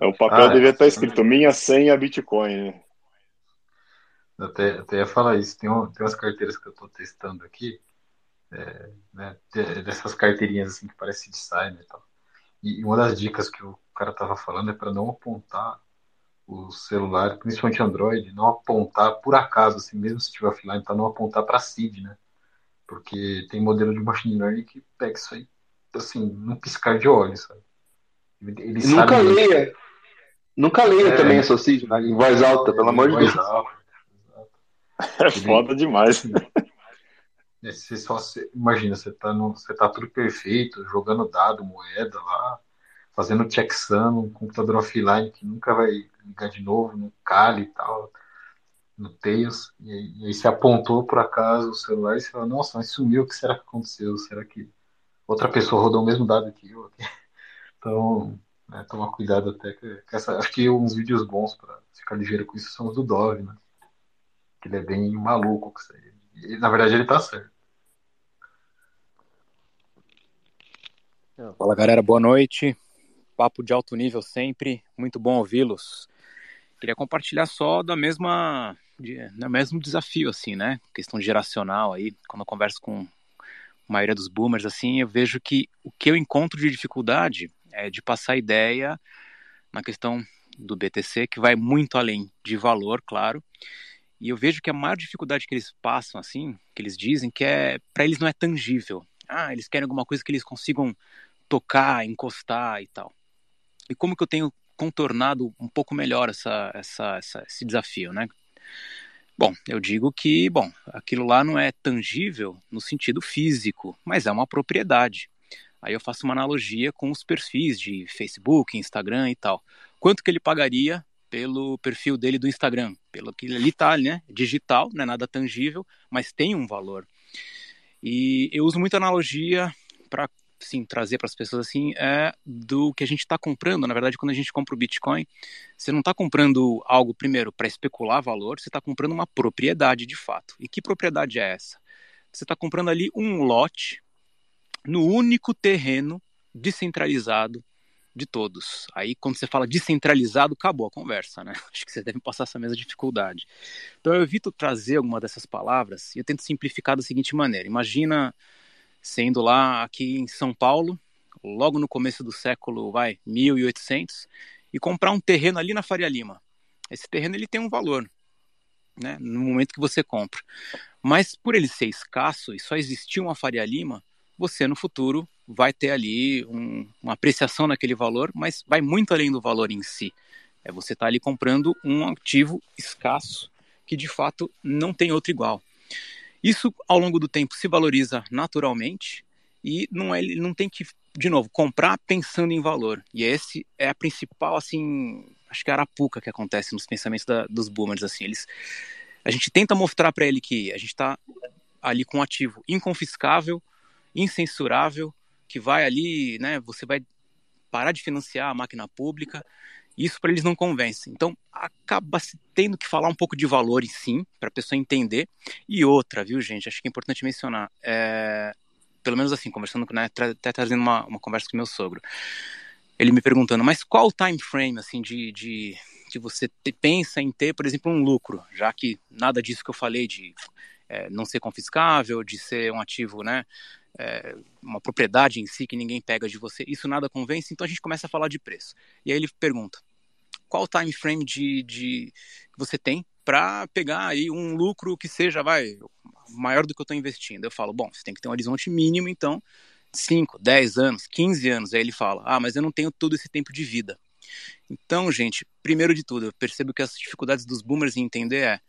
É, o papel ah, devia estar escrito minha senha Bitcoin, né? Até, até ia falar isso, tem, um, tem umas carteiras que eu tô testando aqui, é, né, dessas carteirinhas assim que parece de sign e tal. E uma das dicas que o cara tava falando é para não apontar o celular, principalmente Android, não apontar por acaso, assim, mesmo se estiver offline, para não apontar para seed, né? Porque tem modelo de machine learning que pega isso aí, assim, num piscar de olhos, sabe? Ele nunca leia, muito. nunca leia é, também essa seed, né? em voz alta, pelo amor de Deus. Alta, é foda demais. É, você só imagina, você tá, no, você tá tudo perfeito, jogando dado, moeda lá, fazendo checksum, um computador offline que nunca vai ligar de novo, no Kali e tal, no Tails, e aí, e aí você apontou por acaso o celular e você fala, nossa, mas sumiu, o que será que aconteceu? Será que outra pessoa rodou o mesmo dado que eu? Então, né, tomar cuidado até que, que essa, acho que uns vídeos bons para ficar ligeiro com isso são os do Dove, né? Que ele é bem maluco com isso aí. E, na verdade ele tá certo. Fala galera, boa noite. Papo de alto nível sempre, muito bom ouvi-los. Queria compartilhar só da mesma, do mesmo desafio, assim, né? Questão geracional aí, quando eu converso com a maioria dos boomers, assim, eu vejo que o que eu encontro de dificuldade é de passar ideia na questão do BTC, que vai muito além de valor, claro. E eu vejo que a maior dificuldade que eles passam, assim, que eles dizem, que é para eles não é tangível. Ah, eles querem alguma coisa que eles consigam tocar, encostar e tal. E como que eu tenho contornado um pouco melhor essa, essa, essa, esse desafio, né? Bom, eu digo que, bom, aquilo lá não é tangível no sentido físico, mas é uma propriedade. Aí eu faço uma analogia com os perfis de Facebook, Instagram e tal. Quanto que ele pagaria pelo perfil dele do Instagram? Pelo que ele tá, né? Digital, não é nada tangível, mas tem um valor. E eu uso muita analogia para sim, trazer para as pessoas assim é do que a gente está comprando. Na verdade, quando a gente compra o Bitcoin, você não está comprando algo primeiro para especular valor, você está comprando uma propriedade de fato. E que propriedade é essa? Você está comprando ali um lote no único terreno descentralizado de todos. Aí, quando você fala descentralizado, acabou a conversa, né? Acho que você deve passar essa mesma dificuldade. Então, eu evito trazer alguma dessas palavras e eu tento simplificar da seguinte maneira: imagina sendo lá aqui em São Paulo, logo no começo do século, vai, 1800, e comprar um terreno ali na Faria Lima. Esse terreno ele tem um valor, né, no momento que você compra. Mas por ele ser escasso e só existir uma Faria Lima, você no futuro vai ter ali um, uma apreciação naquele valor, mas vai muito além do valor em si. É você está ali comprando um ativo escasso que de fato não tem outro igual. Isso, ao longo do tempo, se valoriza naturalmente e não, é, não tem que, de novo, comprar pensando em valor. E esse é a principal, assim, acho que é a arapuca que acontece nos pensamentos da, dos boomers, assim. Eles, a gente tenta mostrar para ele que a gente está ali com um ativo inconfiscável, incensurável, que vai ali, né, você vai parar de financiar a máquina pública Isso para eles não convence. Então acaba se tendo que falar um pouco de valores, sim, para a pessoa entender. E outra, viu, gente? Acho que é importante mencionar. É... Pelo menos assim, conversando, né, até trazendo uma, uma conversa com meu sogro. Ele me perguntando, mas qual o time frame assim de, de que você te, pensa em ter, por exemplo, um lucro, já que nada disso que eu falei de é, não ser confiscável, de ser um ativo, né, é, uma propriedade em si que ninguém pega de você, isso nada convence, então a gente começa a falar de preço. E aí ele pergunta, qual o time frame de, de que você tem para pegar aí um lucro que seja, vai, maior do que eu estou investindo? Eu falo, bom, você tem que ter um horizonte mínimo, então, 5, 10 anos, 15 anos. Aí ele fala, ah, mas eu não tenho todo esse tempo de vida. Então, gente, primeiro de tudo, eu percebo que as dificuldades dos boomers em entender é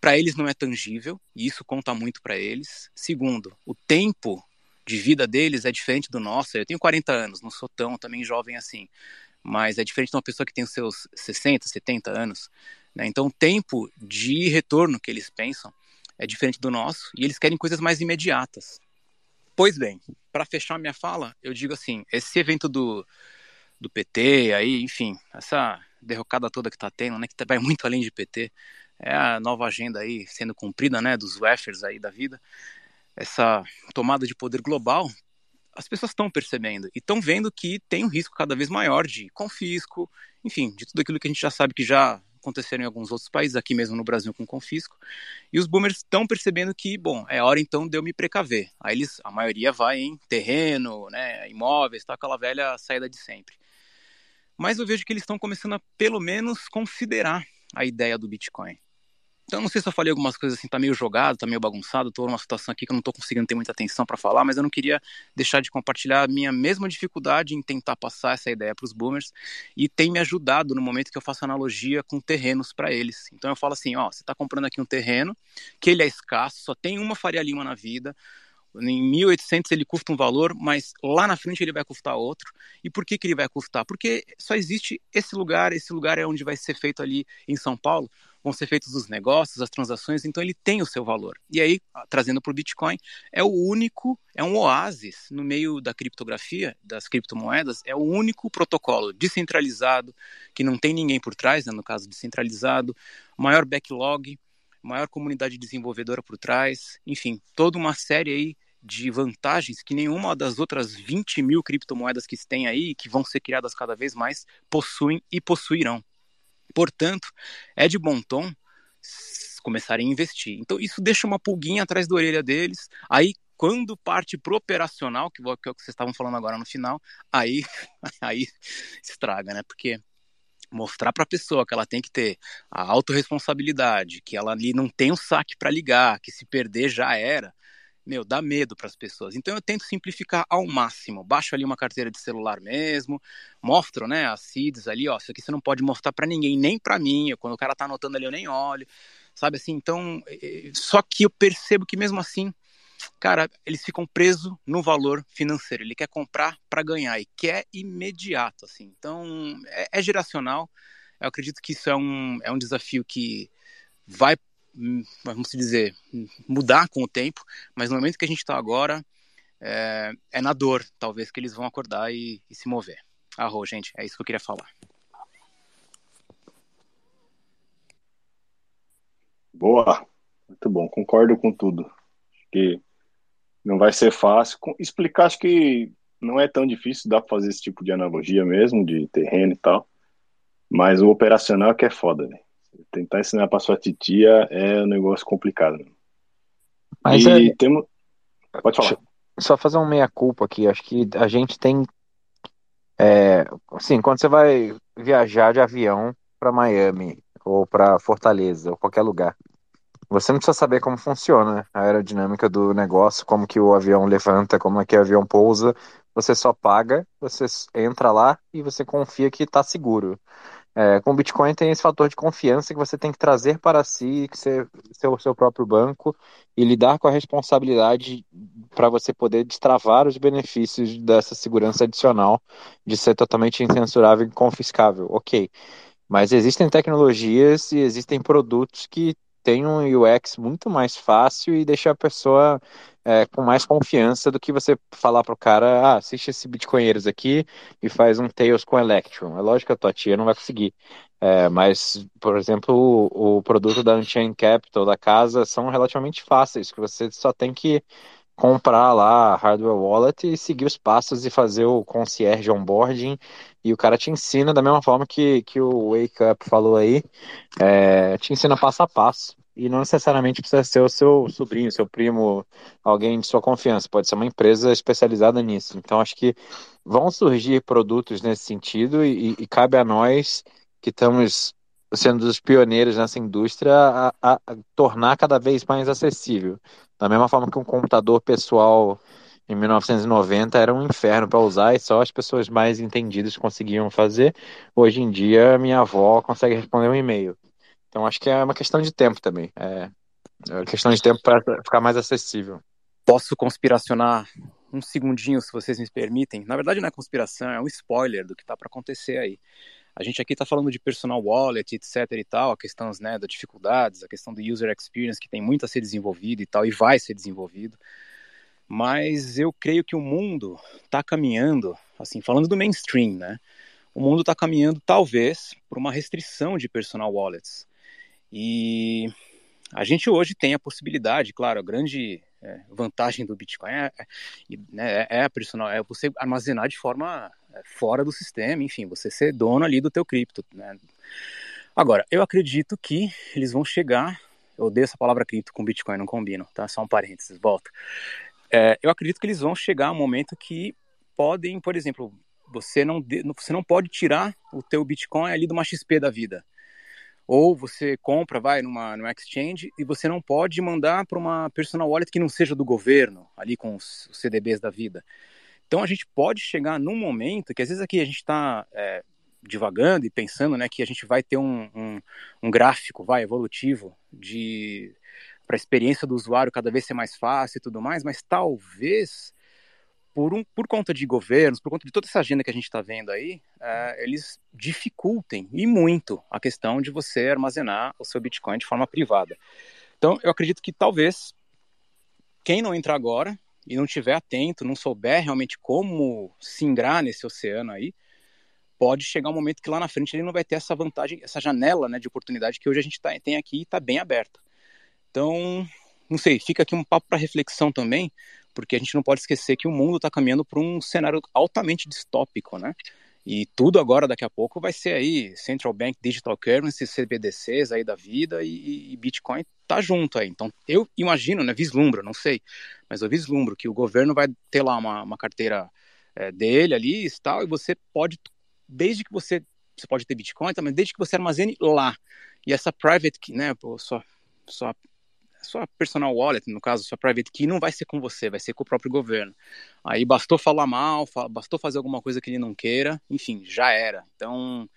para eles não é tangível, e isso conta muito para eles. Segundo, o tempo de vida deles é diferente do nosso. Eu tenho 40 anos, não sou tão também jovem assim, mas é diferente de uma pessoa que tem os seus 60, 70 anos. Né? Então, o tempo de retorno que eles pensam é diferente do nosso e eles querem coisas mais imediatas. Pois bem, para fechar minha fala, eu digo assim: esse evento do, do PT, aí, enfim, essa derrocada toda que está tendo, né, que vai muito além de PT, é a nova agenda aí sendo cumprida, né, dos wafers aí da vida, essa tomada de poder global, as pessoas estão percebendo e estão vendo que tem um risco cada vez maior de confisco, enfim, de tudo aquilo que a gente já sabe que já aconteceram em alguns outros países, aqui mesmo no Brasil com confisco. E os boomers estão percebendo que, bom, é hora então de eu me precaver. Aí eles, a maioria vai em terreno, né, imóveis, tá aquela velha saída de sempre. Mas eu vejo que eles estão começando a pelo menos considerar a ideia do Bitcoin. Então, não sei se eu falei algumas coisas assim, tá meio jogado, tá meio bagunçado, tô numa situação aqui que eu não tô conseguindo ter muita atenção para falar, mas eu não queria deixar de compartilhar a minha mesma dificuldade em tentar passar essa ideia para os boomers e tem me ajudado no momento que eu faço analogia com terrenos para eles. Então eu falo assim, ó, você tá comprando aqui um terreno que ele é escasso, só tem uma Faria Lima na vida, em 1800 ele custa um valor, mas lá na frente ele vai custar outro. E por que, que ele vai custar? Porque só existe esse lugar, esse lugar é onde vai ser feito ali em São Paulo, vão ser feitos os negócios, as transações, então ele tem o seu valor. E aí, trazendo para o Bitcoin, é o único, é um oásis no meio da criptografia, das criptomoedas, é o único protocolo descentralizado, que não tem ninguém por trás, né, no caso descentralizado, maior backlog, maior comunidade desenvolvedora por trás, enfim, toda uma série aí de vantagens que nenhuma das outras 20 mil criptomoedas que se tem aí, que vão ser criadas cada vez mais, possuem e possuirão. Portanto, é de bom tom começarem a investir. Então, isso deixa uma pulguinha atrás da orelha deles. Aí, quando parte pro operacional, que é o que vocês estavam falando agora no final, aí, aí estraga, né? Porque mostrar para a pessoa que ela tem que ter a autorresponsabilidade, que ela ali não tem um saque para ligar, que se perder já era, meu, dá medo para as pessoas. Então eu tento simplificar ao máximo. Baixo ali uma carteira de celular mesmo, mostro, né, as seeds ali, ó, isso aqui você não pode mostrar para ninguém, nem para mim. Quando o cara tá anotando ali eu nem olho. Sabe assim? Então, só que eu percebo que mesmo assim, cara, eles ficam presos no valor financeiro. Ele quer comprar para ganhar e quer imediato, assim. Então, é, é geracional. Eu acredito que isso é um, é um desafio que vai vamos dizer, mudar com o tempo, mas no momento que a gente está agora, é, é, na dor, talvez, que eles vão acordar e, e se mover. Arro, gente, é isso que eu queria falar. Boa, muito bom, concordo com tudo. Acho que não vai ser fácil. Explicar, acho que não é tão difícil, dá para fazer esse tipo de analogia mesmo, de terreno e tal. Mas o operacional é que é foda, né? Tentar ensinar para sua titia é um negócio complicado. Mas e é... temos. Pode falar. Só fazer um meia-culpa aqui. Acho que a gente tem. É, assim, quando você vai viajar de avião para Miami, ou para Fortaleza, ou qualquer lugar, você não precisa saber como funciona a aerodinâmica do negócio, como que o avião levanta, como é que o avião pousa. Você só paga, você entra lá e você confia que está seguro. É, com o Bitcoin tem esse fator de confiança que você tem que trazer para si, ser, ser o seu próprio banco e lidar com a responsabilidade para você poder destravar os benefícios dessa segurança adicional de ser totalmente incensurável e confiscável. Ok. Mas existem tecnologias e existem produtos que tem um UX muito mais fácil e deixa a pessoa é, com mais confiança do que você falar pro cara, ah, assiste esse Bitcoinheiros aqui e faz um Tails com Electron. É lógico que a tua tia não vai conseguir. É, mas, por exemplo, o, o produto da Unchained Capital da casa são relativamente fáceis, que você só tem que comprar lá a hardware wallet e seguir os passos e fazer o concierge onboarding e o cara te ensina da mesma forma que, que o Wake Up falou aí, é, te ensina passo a passo e não necessariamente precisa ser o seu sobrinho, seu primo, alguém de sua confiança, pode ser uma empresa especializada nisso. Então acho que vão surgir produtos nesse sentido e, e cabe a nós que estamos sendo os pioneiros nessa indústria a, a, a tornar cada vez mais acessível. Da mesma forma que um computador pessoal em 1990 era um inferno para usar e só as pessoas mais entendidas conseguiam fazer. Hoje em dia, minha avó consegue responder um e-mail. Então, acho que é uma questão de tempo também. É, é questão de tempo para ficar mais acessível. Posso conspiracionar um segundinho, se vocês me permitem? Na verdade, não é conspiração, é um spoiler do que está para acontecer aí. A gente aqui está falando de personal wallet, etc e tal, a questão né, das dificuldades, a questão do user experience que tem muito a ser desenvolvido e tal, e vai ser desenvolvido. Mas eu creio que o mundo está caminhando, assim, falando do mainstream, né? O mundo está caminhando, talvez, por uma restrição de personal wallets. E a gente hoje tem a possibilidade, claro, a grande é, vantagem do Bitcoin é, é, né, é, a personal, é você armazenar de forma é, fora do sistema, enfim, você ser dono ali do teu cripto. Né? Agora, eu acredito que eles vão chegar, eu odeio essa palavra cripto com Bitcoin, não combino, tá? Só um parênteses, volta. É, eu acredito que eles vão chegar a um momento que podem, por exemplo, você não, você não pode tirar o teu Bitcoin ali de uma XP da vida. Ou você compra, vai numa, numa exchange e você não pode mandar para uma personal wallet que não seja do governo, ali com os, CDBs da vida. Então a gente pode chegar num momento que às vezes aqui a gente está é, divagando e pensando né, que a gente vai ter um, um, um gráfico vai evolutivo de para a experiência do usuário cada vez ser mais fácil e tudo mais, mas talvez por, um, por conta de governos, por conta de toda essa agenda que a gente está vendo aí, é, eles dificultem e muito a questão de você armazenar o seu Bitcoin de forma privada. Então eu acredito que talvez quem não entrar agora e não tiver atento, não souber realmente como se ingrar nesse oceano aí, pode chegar um momento que lá na frente ele não vai ter essa vantagem, essa janela né, de oportunidade que hoje a gente tá, tem aqui e está bem aberta. Então, não sei, fica aqui um papo para reflexão também, porque a gente não pode esquecer que o mundo está caminhando para um cenário altamente distópico, né? E tudo agora, daqui a pouco, vai ser aí Central Bank Digital Currency, CBDCs aí da vida e, e Bitcoin tá junto aí. Então, eu imagino, né, vislumbro, não sei, mas eu vislumbro que o governo vai ter lá uma, uma carteira é, dele ali e tal, e você pode, desde que você, você pode ter Bitcoin também, desde que você armazene lá. E essa private, né, sua, sua sua personal wallet, no caso, sua private key, não vai ser com você, vai ser com o próprio governo. Aí bastou falar mal, bastou fazer alguma coisa que ele não queira, enfim, já era. Então,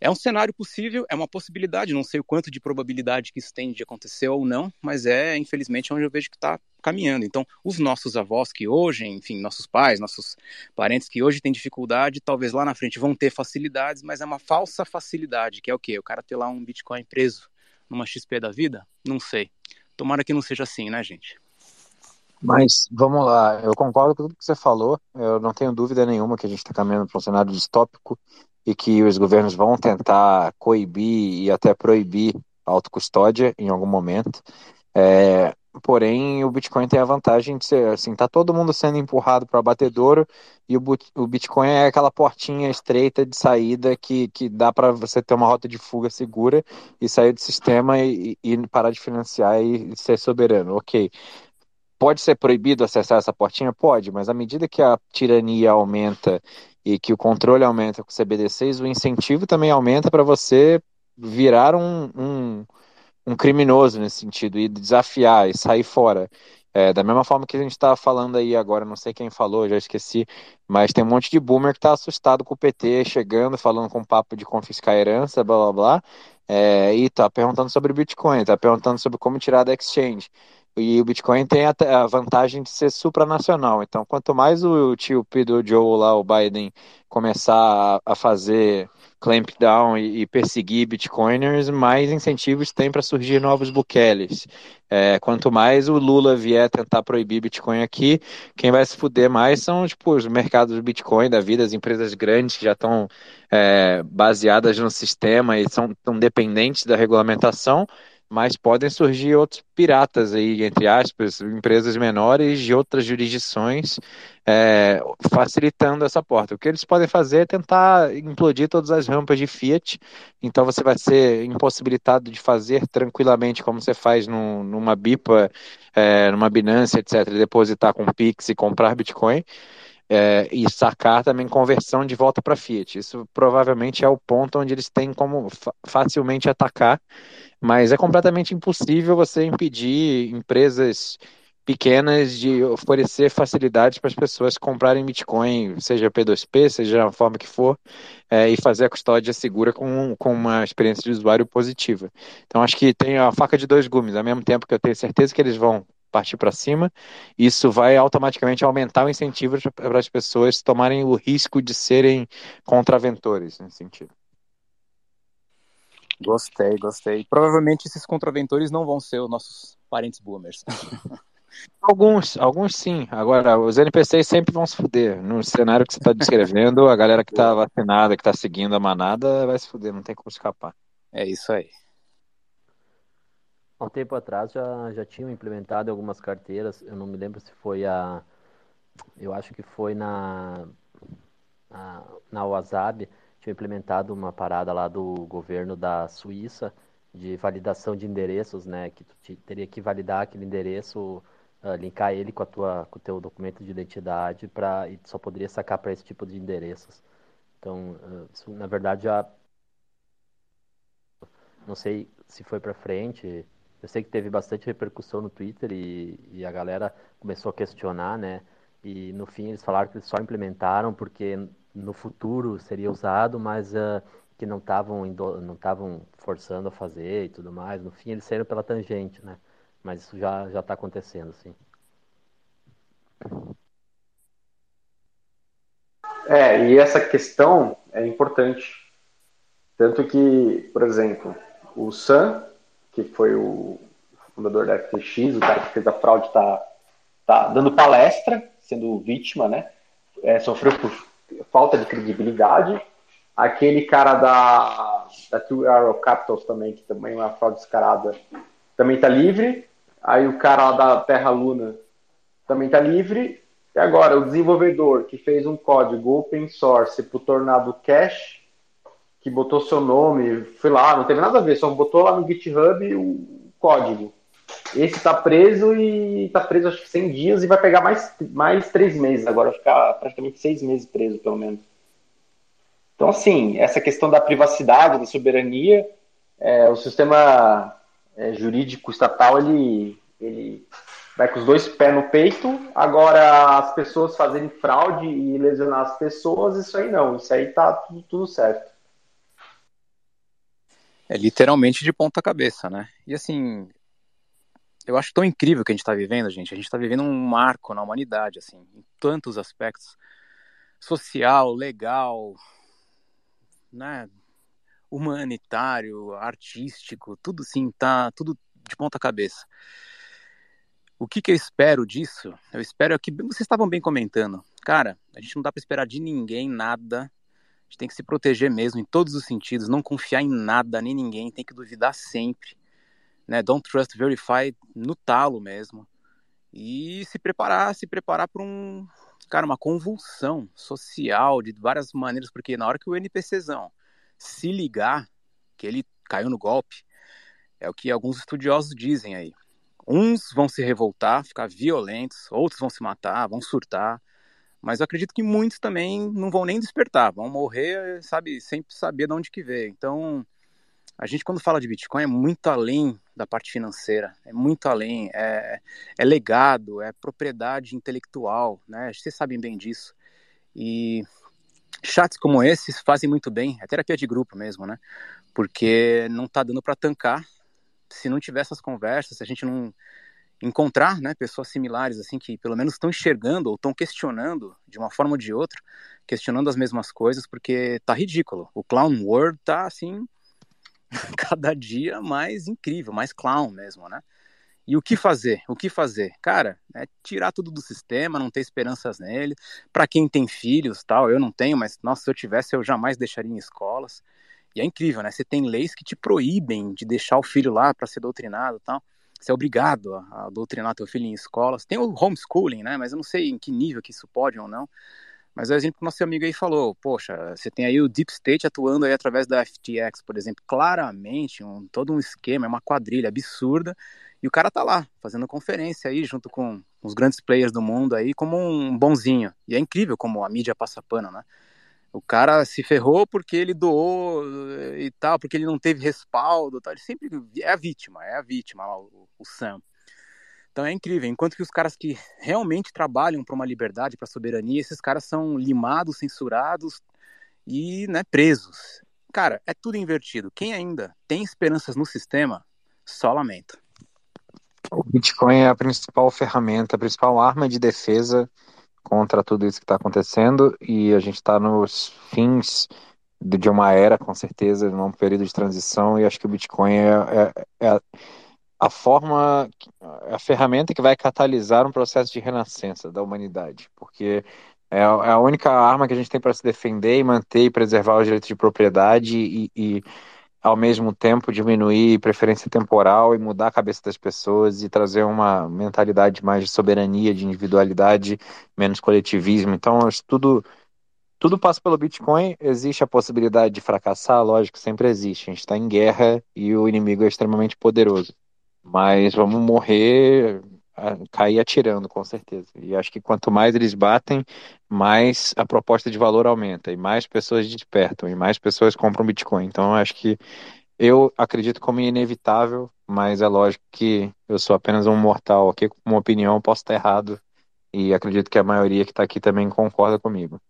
é um cenário possível, é uma possibilidade, não sei o quanto de probabilidade que isso tem de acontecer ou não, mas é, infelizmente, onde eu vejo que está caminhando. Então, os nossos avós que hoje, enfim, nossos pais, nossos parentes que hoje têm dificuldade, talvez lá na frente vão ter facilidades, mas é uma falsa facilidade, que é o quê? O cara ter lá um Bitcoin preso numa XP da vida? Não sei. Tomara que não seja assim, né, gente? Mas vamos lá, eu concordo com tudo que você falou. Eu não tenho dúvida nenhuma que a gente está caminhando para um cenário distópico e que os governos vão tentar coibir e até proibir a autocustódia em algum momento. É, porém, o Bitcoin tem a vantagem de ser assim, tá todo mundo sendo empurrado para batedouro e o, o Bitcoin é aquela portinha estreita de saída que, que dá para você ter uma rota de fuga segura e sair do sistema e, e parar de financiar e ser soberano. Ok. Pode ser proibido acessar essa portinha? Pode, mas à medida que a tirania aumenta e que o controle aumenta com o CBDCs, o incentivo também aumenta para você virar um, um, um, criminoso nesse sentido e desafiar e sair fora. É, da mesma forma que a gente está falando aí agora, não sei quem falou, já esqueci, mas tem um monte de boomer que está assustado com o PT chegando, falando com papo de confiscar herança, blá blá blá, é, e tá perguntando sobre Bitcoin, tá perguntando sobre como tirar da exchange. E o Bitcoin tem a, vantagem de ser supranacional. Então, quanto mais o tio Pedro Joe lá, o Biden, começar a fazer clampdown e, e perseguir bitcoiners, mais incentivos tem para surgir novos buqueles. É, quanto mais o Lula vier tentar proibir Bitcoin aqui, quem vai se fuder mais são tipo, os mercados do Bitcoin da vida, as empresas grandes que já estão é, baseadas no sistema e são tão dependentes da regulamentação mas podem surgir outros piratas aí, entre aspas, empresas menores de outras jurisdições, é, facilitando essa porta. O que eles podem fazer é tentar implodir todas as rampas de Fiat, então você vai ser impossibilitado de fazer tranquilamente, como você faz no, numa BIPA, é, numa Binance, etc., depositar com Pix e comprar Bitcoin. É, e sacar também conversão de volta para Fiat. Isso provavelmente é o ponto onde eles têm como facilmente atacar mas é completamente impossível você impedir empresas pequenas de oferecer facilidades para as pessoas comprarem Bitcoin, seja P2P, seja a forma que for, é, e fazer a custódia segura com, com uma experiência de usuário positiva. Então, acho que tem a faca de dois gumes, ao mesmo tempo que eu tenho certeza que eles vão partir para cima, isso vai automaticamente aumentar o incentivo para as pessoas tomarem o risco de serem contraventores nesse sentido. Gostei, gostei. Provavelmente esses contraventores não vão ser os nossos parentes boomers. Alguns, alguns sim. Agora, os NPCs sempre vão se fuder. No cenário que você está descrevendo, a galera que está vacinada, que está seguindo a manada, vai se fuder, não tem como escapar. É isso aí. Há um tempo atrás já, já tinham implementado algumas carteiras, eu não me lembro se foi a. Eu acho que foi na. Na, na WhatsApp, tinha implementado uma parada lá do governo da Suíça de validação de endereços, né? Que tu teria que validar aquele endereço, uh, linkar ele com a tua, com o teu documento de identidade para e só poderia sacar para esse tipo de endereços. Então, uh, isso, na verdade já não sei se foi para frente. Eu sei que teve bastante repercussão no Twitter e, e a galera começou a questionar, né? E no fim eles falaram que eles só implementaram porque no futuro seria usado, mas uh, que não estavam não estavam forçando a fazer e tudo mais. No fim eles saíram pela tangente, né? Mas isso já já está acontecendo, sim. É, e essa questão é importante. Tanto que, por exemplo, o Sam, que foi o fundador da FTX, o cara que fez a fraude, está tá dando palestra, sendo vítima, né? É, sofreu por falta de credibilidade. Aquele cara da, da Two Arrow Capitals também, que também é uma fraude descarada, também está livre. Aí o cara da Terra Luna também está livre. E agora, o desenvolvedor que fez um código open source para o Tornado Cash, que botou seu nome, foi lá, não teve nada a ver, só botou lá no GitHub o código. Esse está preso e está preso acho que 100 dias e vai pegar mais, mais três meses agora, vai ficar praticamente seis meses preso, pelo menos. Então, assim, essa questão da privacidade, da soberania, é, o sistema é, jurídico estatal, ele, ele vai com os dois pés no peito. Agora, as pessoas fazerem fraude e lesionar as pessoas, isso aí não. Isso aí tá tudo, tudo certo. É literalmente de ponta cabeça, né? E assim, eu acho tão incrível o que a gente está vivendo, gente. A gente está vivendo um marco na humanidade, assim, em tantos aspectos, social, legal, né, humanitário, artístico, tudo sim, tá tudo de ponta cabeça. O que, que eu espero disso? Eu espero que vocês estavam bem comentando. Cara, a gente não dá para esperar de ninguém nada. Gente tem que se proteger mesmo em todos os sentidos, não confiar em nada nem ninguém, tem que duvidar sempre né? Don't trust, verify no talo mesmo. E se preparar, se preparar para um, cara, uma convulsão social de várias maneiras, porque na hora que o NPCzão se ligar que ele caiu no golpe, é o que alguns estudiosos dizem aí. Uns vão se revoltar, ficar violentos, outros vão se matar, vão surtar, mas eu acredito que muitos também não vão nem despertar, vão morrer, sabe, sem saber de onde que veio. Então, a gente quando fala de Bitcoin é muito além da parte financeira, é muito além, é, é legado, é propriedade intelectual, né? Vocês sabem bem disso. E chats como esses fazem muito bem, é terapia de grupo mesmo, né? Porque não tá dando para tancar. Se não tiver essas conversas, se a gente não encontrar, né, pessoas similares assim que pelo menos estão enxergando ou estão questionando de uma forma ou de outra, questionando as mesmas coisas, porque tá ridículo. O clown world tá assim cada dia mais incrível, mais clown mesmo, né? E o que fazer? O que fazer? Cara, é tirar tudo do sistema, não ter esperanças nele. Para quem tem filhos, tal, eu não tenho, mas nossa, se eu tivesse, eu jamais deixaria em escolas. E é incrível, né? Você tem leis que te proíbem de deixar o filho lá para ser doutrinado, tal. Você é obrigado a, a doutrinar teu filho em escolas. Tem o homeschooling, né? Mas eu não sei em que nível que isso pode ou não. Mas o exemplo que nosso amigo aí falou, poxa, você tem aí o Deep State atuando aí através da FTX, por exemplo, claramente, um, todo um esquema, é uma quadrilha absurda, e o cara tá lá, fazendo conferência aí, junto com os grandes players do mundo aí, como um bonzinho. E é incrível como a mídia passa pano, né? O cara se ferrou porque ele doou eh, e tal, porque ele não teve respaldo, tal. ele sempre é a vítima, é a vítima, o, o Sam. Então é incrível. Enquanto que os caras que realmente trabalham para uma liberdade, para soberania, esses caras são limados, censurados e né, presos. Cara, é tudo invertido. Quem ainda tem esperanças no sistema, só lamenta. O Bitcoin é a principal ferramenta, a principal arma de defesa contra tudo isso que está acontecendo e a gente está nos fins de uma era, com certeza, num período de transição e acho que o Bitcoin é, é, é a forma, a ferramenta que vai catalisar um processo de renascença da humanidade, porque é, é a única arma que a gente tem para se defender e manter e preservar os direitos de propriedade e, e, ao mesmo tempo, diminuir preferência temporal e mudar a cabeça das pessoas e trazer uma mentalidade mais de soberania, de individualidade, menos coletivismo. Então, tudo tudo passa pelo Bitcoin. Existe a possibilidade de fracassar, lógico, sempre existe. A gente está em guerra e o inimigo é extremamente poderoso. Mas vamos morrer, cair atirando, com certeza. E acho que quanto mais eles batem, mais a proposta de valor aumenta, e mais pessoas despertam, e mais pessoas compram Bitcoin. Então acho que eu acredito como inevitável, mas é lógico que eu sou apenas um mortal aqui, com uma opinião, posso estar errado, e acredito que a maioria que está aqui também concorda comigo.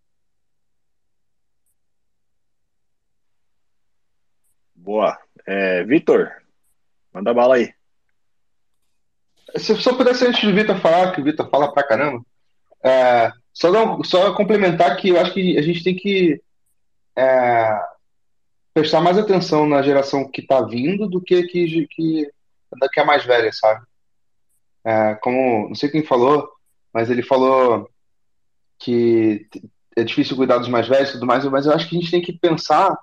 Boa. É, Vitor, manda bala aí. Se eu só pudesse, antes do Vitor falar, que o Vitor fala pra caramba, é, só, só complementar que eu acho que a gente tem que é, prestar mais atenção na geração que está vindo do que que, que, que é mais velha, sabe? É, como, não sei quem falou, mas ele falou que é difícil cuidar dos mais velhos e tudo mais, mas eu acho que a gente tem que pensar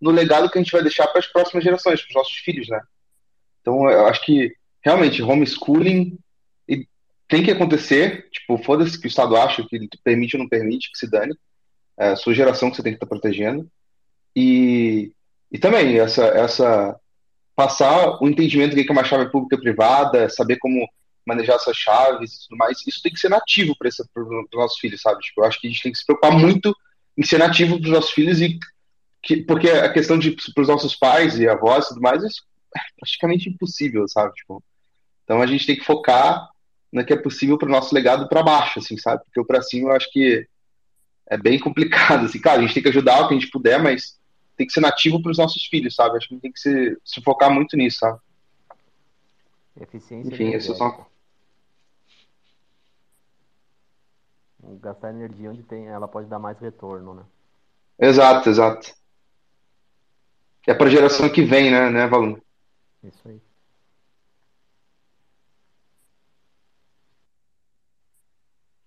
no legado que a gente vai deixar para as próximas gerações, para os nossos filhos, né? Então, eu acho que realmente, homeschooling tem que acontecer. Tipo, foda-se que o Estado acha que ele permite ou não permite, que se dane. É a sua geração que você tem que estar tá protegendo. E, e também, essa, essa passar o entendimento do que é uma chave pública e privada, saber como manejar essas chaves e tudo mais, isso tem que ser nativo para os nossos filhos, sabe? Tipo, eu acho que a gente tem que se preocupar muito em ser nativo para os nossos filhos e que, porque a questão de para os nossos pais e avós e tudo mais, isso é praticamente impossível, sabe? Tipo, então a gente tem que focar no que é possível para o nosso legado para baixo, assim, sabe? Porque o para cima eu acho que é bem complicado, assim, cara, a gente tem que ajudar o que a gente puder, mas tem que ser nativo para os nossos filhos, sabe? Acho que a gente tem que se, se focar muito nisso, sabe? Eficiência Enfim, esse é só... Gastar energia onde tem, ela pode dar mais retorno, né? Exato, exato. É para a geração que vem, né, né, Valun? Isso aí.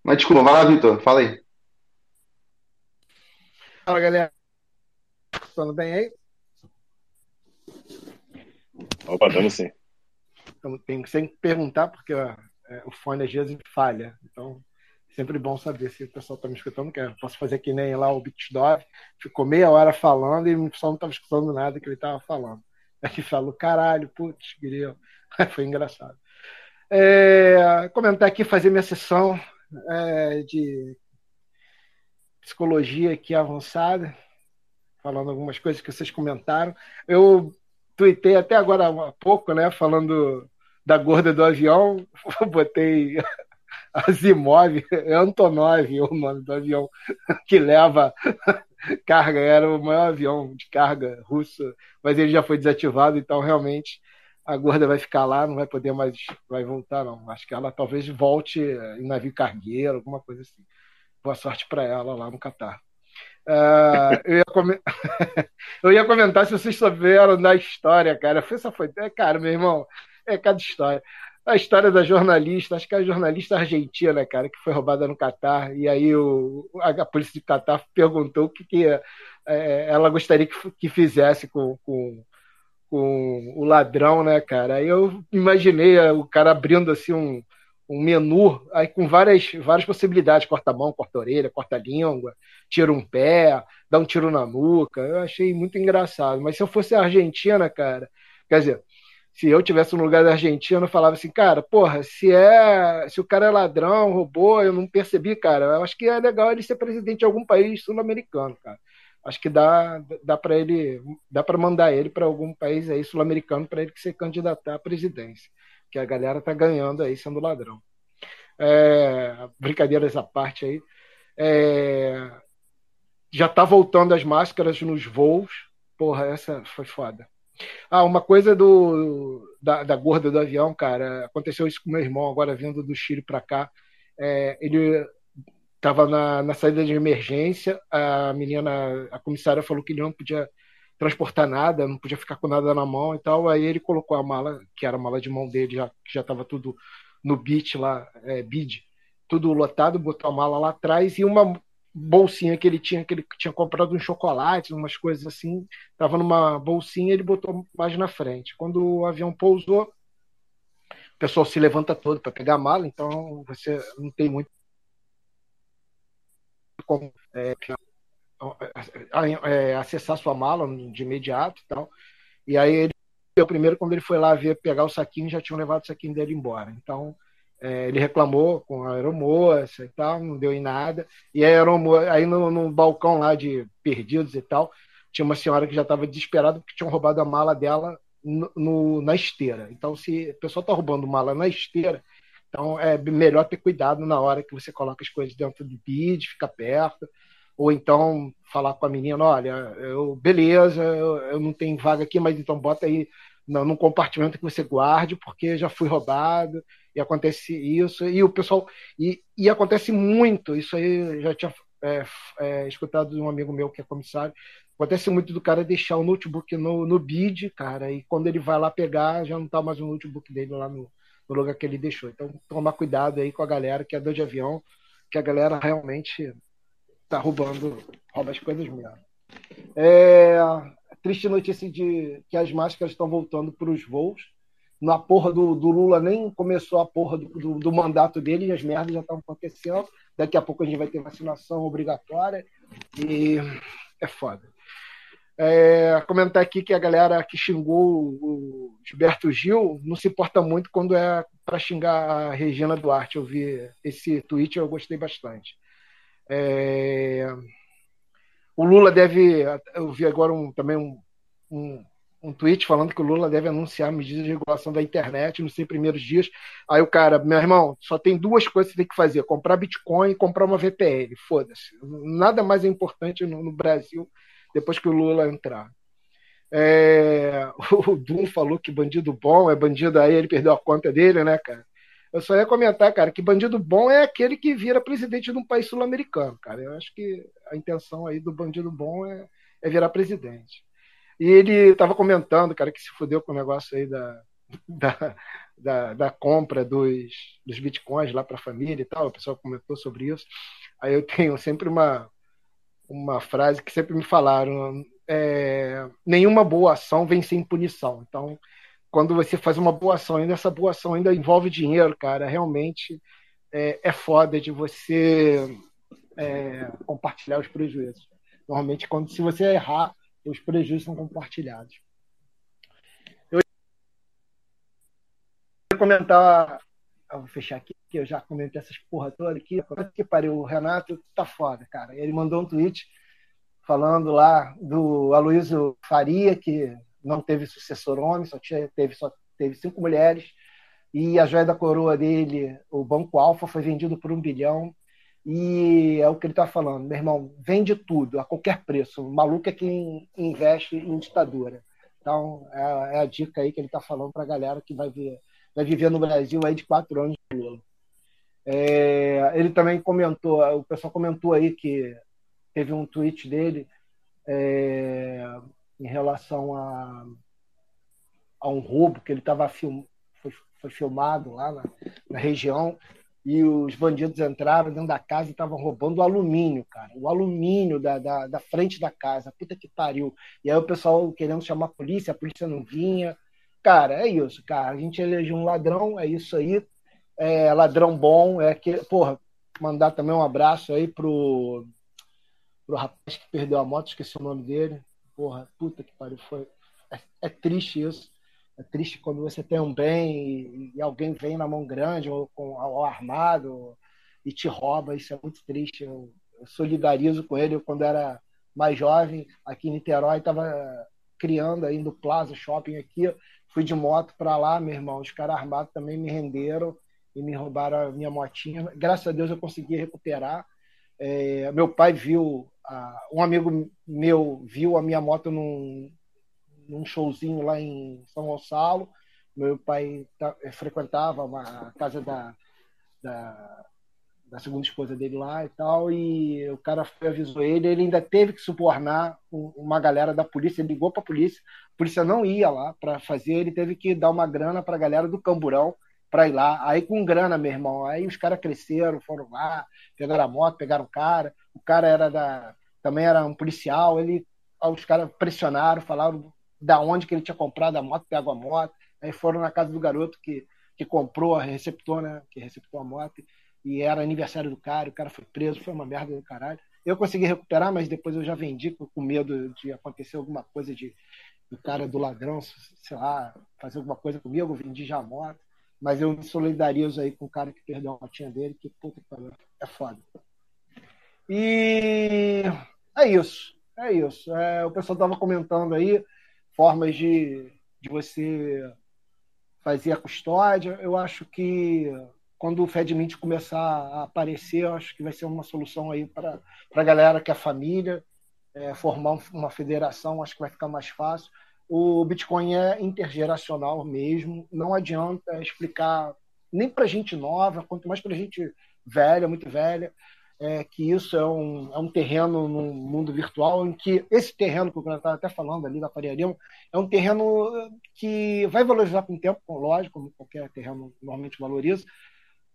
Mas desculpa, vai lá, Vitor, fala aí. Fala, galera. Tudo bem aí? Opa, dando sim. Então, tenho que sempre perguntar, porque ó, é, o fone às vezes falha. Então, sempre bom saber se o pessoal está me escutando, que eu posso fazer que nem lá o Bitdog, ficou meia hora falando e o pessoal não estava escutando nada que ele estava falando. Aí falou, caralho, putz, grilo. Foi engraçado. É, comentar aqui, fazer minha sessão é, de psicologia aqui avançada, falando algumas coisas que vocês comentaram. Eu tuitei até agora há pouco, né, falando da gorda do avião, botei Asimov, é Antonov o nome do avião que leva carga, era o maior avião de carga russo, mas ele já foi desativado, então realmente a gorda vai ficar lá, não vai poder mais vai voltar, não. Acho que ela talvez volte em navio cargueiro, alguma coisa assim. Boa sorte para ela lá no Catar. Uh, eu, ia eu, ia comentar se vocês souberam da história, cara. Essa foi. É, cara, meu irmão, é cada história. A história da jornalista, acho que é a jornalista argentina, cara, que foi roubada no Catar. E aí o, a, polícia de Catar perguntou o que, que é, ela gostaria que, que fizesse com, com com o ladrão, né, cara? Aí eu imaginei é, o cara abrindo assim um, um menu aí com várias, várias possibilidades: corta a mão, corta a orelha, corta a língua, tira um pé, dá um tiro na nuca. Eu achei muito engraçado. Mas se eu fosse a Argentina, cara, quer dizer, se eu tivesse no lugar da Argentina, eu falava assim, cara, porra, se é, se o cara é ladrão, roubou, eu não percebi, cara. Eu acho que é legal ele ser presidente de algum país sul-americano, cara acho que dá, dá para ele, dá para mandar ele para algum país aí sul-americano para ele se candidatar à presidência, que a galera tá ganhando aí sendo ladrão. É, brincadeiras à parte aí, é, já tá voltando as máscaras nos voos, porra, essa foi foda. Ah, uma coisa do da, da gorda do avião, cara, aconteceu isso com meu irmão agora vindo do Chile para cá. É, ele estava na, na saída de emergência, a menina, a comissária falou que ele não podia transportar nada, não podia ficar com nada na mão e tal. Aí ele colocou a mala, que era a mala de mão dele, já, que já estava tudo no beat lá, é, bid, tudo lotado, botou a mala lá atrás e uma bolsinha que ele tinha, que ele tinha comprado um chocolate, umas coisas assim, estava numa bolsinha, ele botou mais na frente. Quando o avião pousou, o pessoal se levanta todo para pegar a mala, então você não tem muito como é, é, acessar sua mala de imediato e tal. E aí ele o primeiro quando ele foi lá ver pegar o saquinho já tinham levado o saquinho dele embora. Então é, ele reclamou com a aeromoça e tal, não deu em nada. E a aeromoça, aí no, no balcão lá de perdidos e tal, tinha uma senhora que já estava desesperada porque tinham roubado a mala dela no, no, na esteira. Então, se a pessoa está roubando mala na esteira, então é melhor ter cuidado na hora que você coloca as coisas dentro do bid, fica perto. Ou então falar com a menina, olha, eu, beleza, eu, eu não tenho vaga aqui, mas então bota aí no, num compartimento que você guarde, porque já fui roubado, e acontece isso, e o pessoal. E, e acontece muito, isso aí já tinha é, é, escutado de um amigo meu que é comissário. Acontece muito do cara deixar o notebook no, no bid, cara, e quando ele vai lá pegar, já não tá mais o notebook dele lá no, no lugar que ele deixou. Então, tomar cuidado aí com a galera que é dor de avião, que a galera realmente tá roubando, rouba as coisas mesmo. É, triste notícia de que as máscaras estão voltando para os voos. Na porra do, do, Lula nem começou a porra do, do, do mandato dele e as merdas já estão acontecendo. Daqui a pouco a gente vai ter vacinação obrigatória e é foda. É, comentar aqui que a galera que xingou o Gilberto Gil não se importa muito quando é para xingar a Regina Duarte. Eu vi esse tweet eu gostei bastante. É, o Lula deve. Eu vi agora um, também um, um, um, tweet falando que o Lula deve anunciar medidas de regulação da internet nos 100 primeiros dias. Aí o cara, meu irmão, só tem duas coisas que você tem que fazer: comprar Bitcoin e comprar uma VPN. Foda-se. Nada mais é importante no, no Brasil depois que o Lula entrar. É, o Dum falou que bandido bom é bandido aí, ele perdeu a conta dele, né, cara? Eu só ia comentar, cara, que bandido bom é aquele que vira presidente de um país sul-americano, cara. Eu acho que a intenção aí do bandido bom é, é virar presidente. E ele estava comentando, cara, que se fudeu com o negócio aí da, da, da, da compra dos, dos bitcoins lá para a família e tal. O pessoal comentou sobre isso. Aí eu tenho sempre uma, uma frase que sempre me falaram: é, nenhuma boa ação vem sem punição. Então, quando você faz uma boa ação, ainda essa boa ação ainda envolve dinheiro, cara, realmente é, é foda de você é, compartilhar os prejuízos. Normalmente, quando se você errar, os prejuízos são compartilhados. Eu ia comentar eu vou fechar aqui, que eu já comentei essas porra toda aqui. Que pariu, o Renato tá foda, cara. Ele mandou um tweet falando lá do Aloysio Faria, que não teve sucessor homem, só tinha, teve, só teve cinco mulheres. E a joia da coroa dele, o Banco Alfa, foi vendido por um bilhão. E é o que ele está falando, meu irmão, vende tudo, a qualquer preço. O maluco é quem investe em ditadura. Então, é, é a dica aí que ele está falando para a galera que vai, ver, vai viver no Brasil aí de quatro anos de Lula. É, ele também comentou, o pessoal comentou aí que teve um tweet dele é, em relação a, a um roubo que ele estava film, foi, foi, filmado lá na, na, região e os bandidos entraram dentro da casa e estavam roubando o alumínio, cara. O alumínio da, da, da, frente da casa. Puta que pariu. E aí o pessoal querendo chamar a polícia, a polícia não vinha. Cara, é isso, cara. A gente elegeu um ladrão, é isso aí é, ladrão bom, é que, porra, mandar também um abraço aí pro, pro rapaz que perdeu a moto, esqueci o nome dele. Porra, puta que pariu, foi. É, é triste isso. É triste quando você tem um bem e, e alguém vem na mão grande ou com ao armado e te rouba. Isso é muito triste. Eu, eu solidarizo com ele. Eu, quando era mais jovem, aqui em Niterói, estava criando aí no Plaza Shopping aqui. Fui de moto para lá, meu irmão. Os caras armados também me renderam e me roubaram a minha motinha. Graças a Deus eu consegui recuperar. É, meu pai viu, um amigo meu viu a minha moto num, num showzinho lá em São Gonçalo. Meu pai tá, frequentava a casa da, da, da, segunda esposa dele lá e tal, e o cara avisou ele, ele ainda teve que subornar uma galera da polícia, ele ligou para a polícia, a polícia não ia lá para fazer, ele teve que dar uma grana para a galera do Camburão, para ir lá. Aí com grana, meu irmão, aí os caras cresceram, foram lá, pegaram a moto, pegaram o cara. O cara era da também era um policial, ele os caras pressionaram, falaram da onde que ele tinha comprado a moto, pegou a moto. Aí foram na casa do garoto que, que comprou, receptou, né? Que receptou a moto. E era aniversário do cara, o cara foi preso, foi uma merda do caralho. Eu consegui recuperar, mas depois eu já vendi com medo de acontecer alguma coisa de do cara do ladrão, sei lá, fazer alguma coisa comigo, eu vendi já a moto. Mas eu me solidarizo aí com o cara que perdeu a motinha dele, que puta que pariu, é foda. E é isso. É isso. É, o pessoal estava comentando aí formas de, de você fazer a custódia. Eu acho que quando o FedMint começar a aparecer, eu acho que vai ser uma solução aí para a galera que é família, é, formar uma federação, acho que vai ficar mais fácil o Bitcoin é intergeracional mesmo. Não adianta explicar nem para gente nova, quanto mais para gente velha, muito velha, é, que isso é um, é um terreno no mundo virtual em que esse terreno que eu estava até falando ali da Faria é um terreno que vai valorizar com o tempo, lógico, como qualquer terreno normalmente valoriza,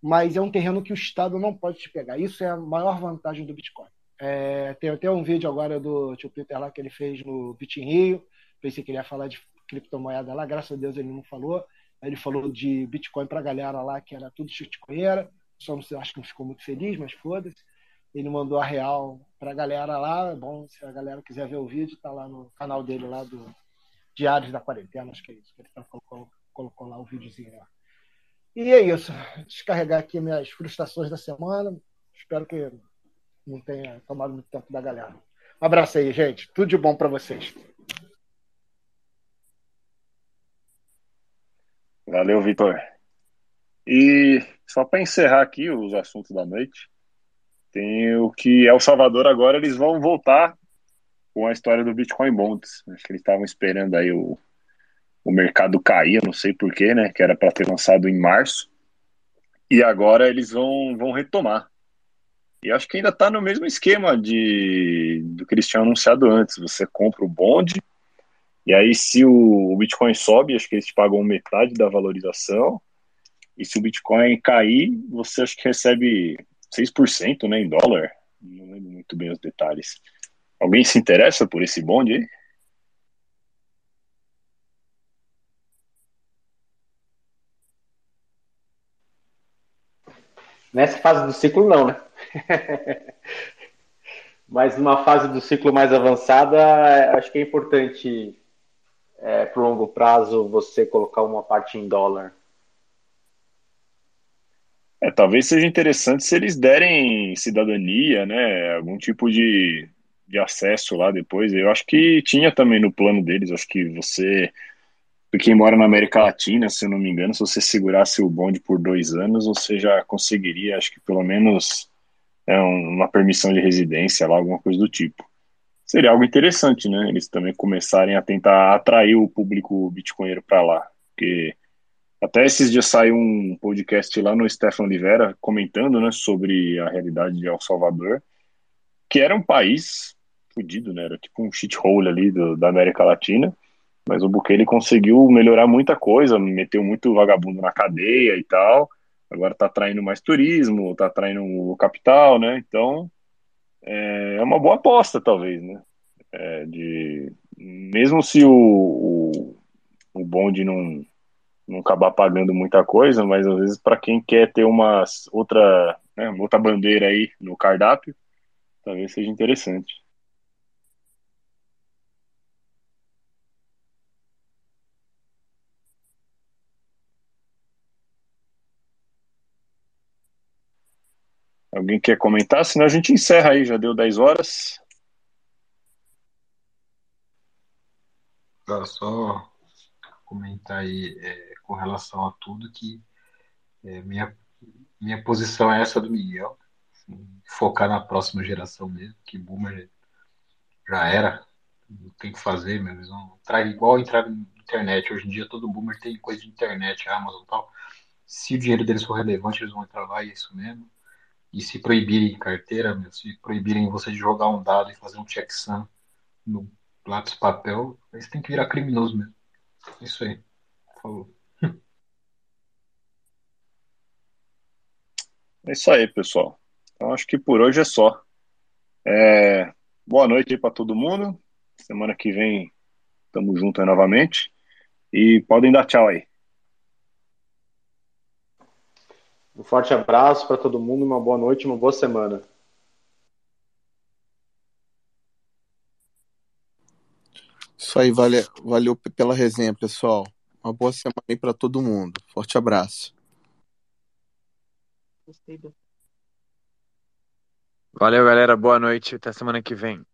mas é um terreno que o Estado não pode te pegar. Isso é a maior vantagem do Bitcoin. É, tem até um vídeo agora do tio Peter lá que ele fez no Bitin Rio, pensei que ele ia falar de criptomoeda lá, graças a Deus ele não falou. Ele falou de Bitcoin para a galera lá, que era tudo shitcoinheira. Só não sei, acho que não ficou muito feliz, mas foda-se. Ele mandou a real para a galera lá. É bom, se a galera quiser ver o vídeo, tá lá no canal dele lá do Diários da Quarentena, acho que é isso. Ele tá, colocou, colocou lá o videozinho lá. E é isso. Descarregar aqui minhas frustrações da semana. Espero que não tenha tomado muito tempo da galera. Um abraço aí, gente. Tudo de bom para vocês. Valeu, Vitor. E só para encerrar aqui os assuntos da noite, tem o que é o Salvador agora, eles vão voltar com a história do Bitcoin Bonds. Acho que eles estavam esperando aí o, o mercado cair, não sei porquê, né? Que era para ter lançado em março. E agora eles vão, vão retomar. E acho que ainda está no mesmo esquema de, do que eles tinham anunciado antes. Você compra o bonde, e aí, se o Bitcoin sobe, acho que eles te pagam metade da valorização. E se o Bitcoin cair, você acho que recebe 6% né, em dólar. Não lembro muito bem os detalhes. Alguém se interessa por esse bonde aí? Nessa fase do ciclo, não, né? Mas numa fase do ciclo mais avançada, acho que é importante é, para longo prazo você colocar uma parte em dólar? É, talvez seja interessante se eles derem cidadania, né? Algum tipo de, de acesso lá depois. Eu acho que tinha também no plano deles. Acho que você, quem mora na América Latina, se eu não me engano, se você segurasse o bonde por dois anos, você já conseguiria, acho que pelo menos é, uma permissão de residência lá, alguma coisa do tipo. seria algo interessante, né? Eles também começarem a tentar atrair o público bitcoinheiro para lá, porque até esses dias saiu um podcast lá no Stefan Oliveira comentando, né, sobre a realidade de El Salvador, que era um país fudido, né? Era tipo um shithole ali do, da América Latina. Mas o Bukele conseguiu melhorar muita coisa, meteu muito vagabundo na cadeia e tal. Agora tá atraindo mais turismo, tá atraindo o capital, né? Então é, é uma boa aposta, talvez, né? É, de, mesmo se o, o, o bonde não, não acabar pagando muita coisa, mas às vezes para quem quer ter uma outra, né, outra bandeira aí no cardápio, talvez seja interessante. Alguém quer comentar? Senão a gente encerra aí, já deu 10 horas. Cara, só comentar aí é, com relação a tudo que é, minha, minha posição é essa do Miguel. Assim, focar na próxima geração mesmo, que Boomer já era, não tem que fazer mesmo. Eles entrar igual entrar na internet. Hoje em dia todo Boomer tem coisa de internet, Amazon e tal. Se o dinheiro deles for relevante, eles vão entrar lá é isso mesmo. E se proibirem carteira, meu, se proibirem você de jogar um dado e fazer um checksum no lápis papel, aí você tem que virar criminoso mesmo. Isso aí. Falou. É isso aí, pessoal. Então acho que por hoje é só. É... Boa noite aí para todo mundo. Semana que vem estamos juntos aí novamente. E podem dar tchau aí. Um forte abraço para todo mundo, uma boa noite, uma boa semana. Isso aí, valeu, valeu pela resenha, pessoal. Uma boa semana aí para todo mundo. Forte abraço. Valeu, galera. Boa noite. Até semana que vem.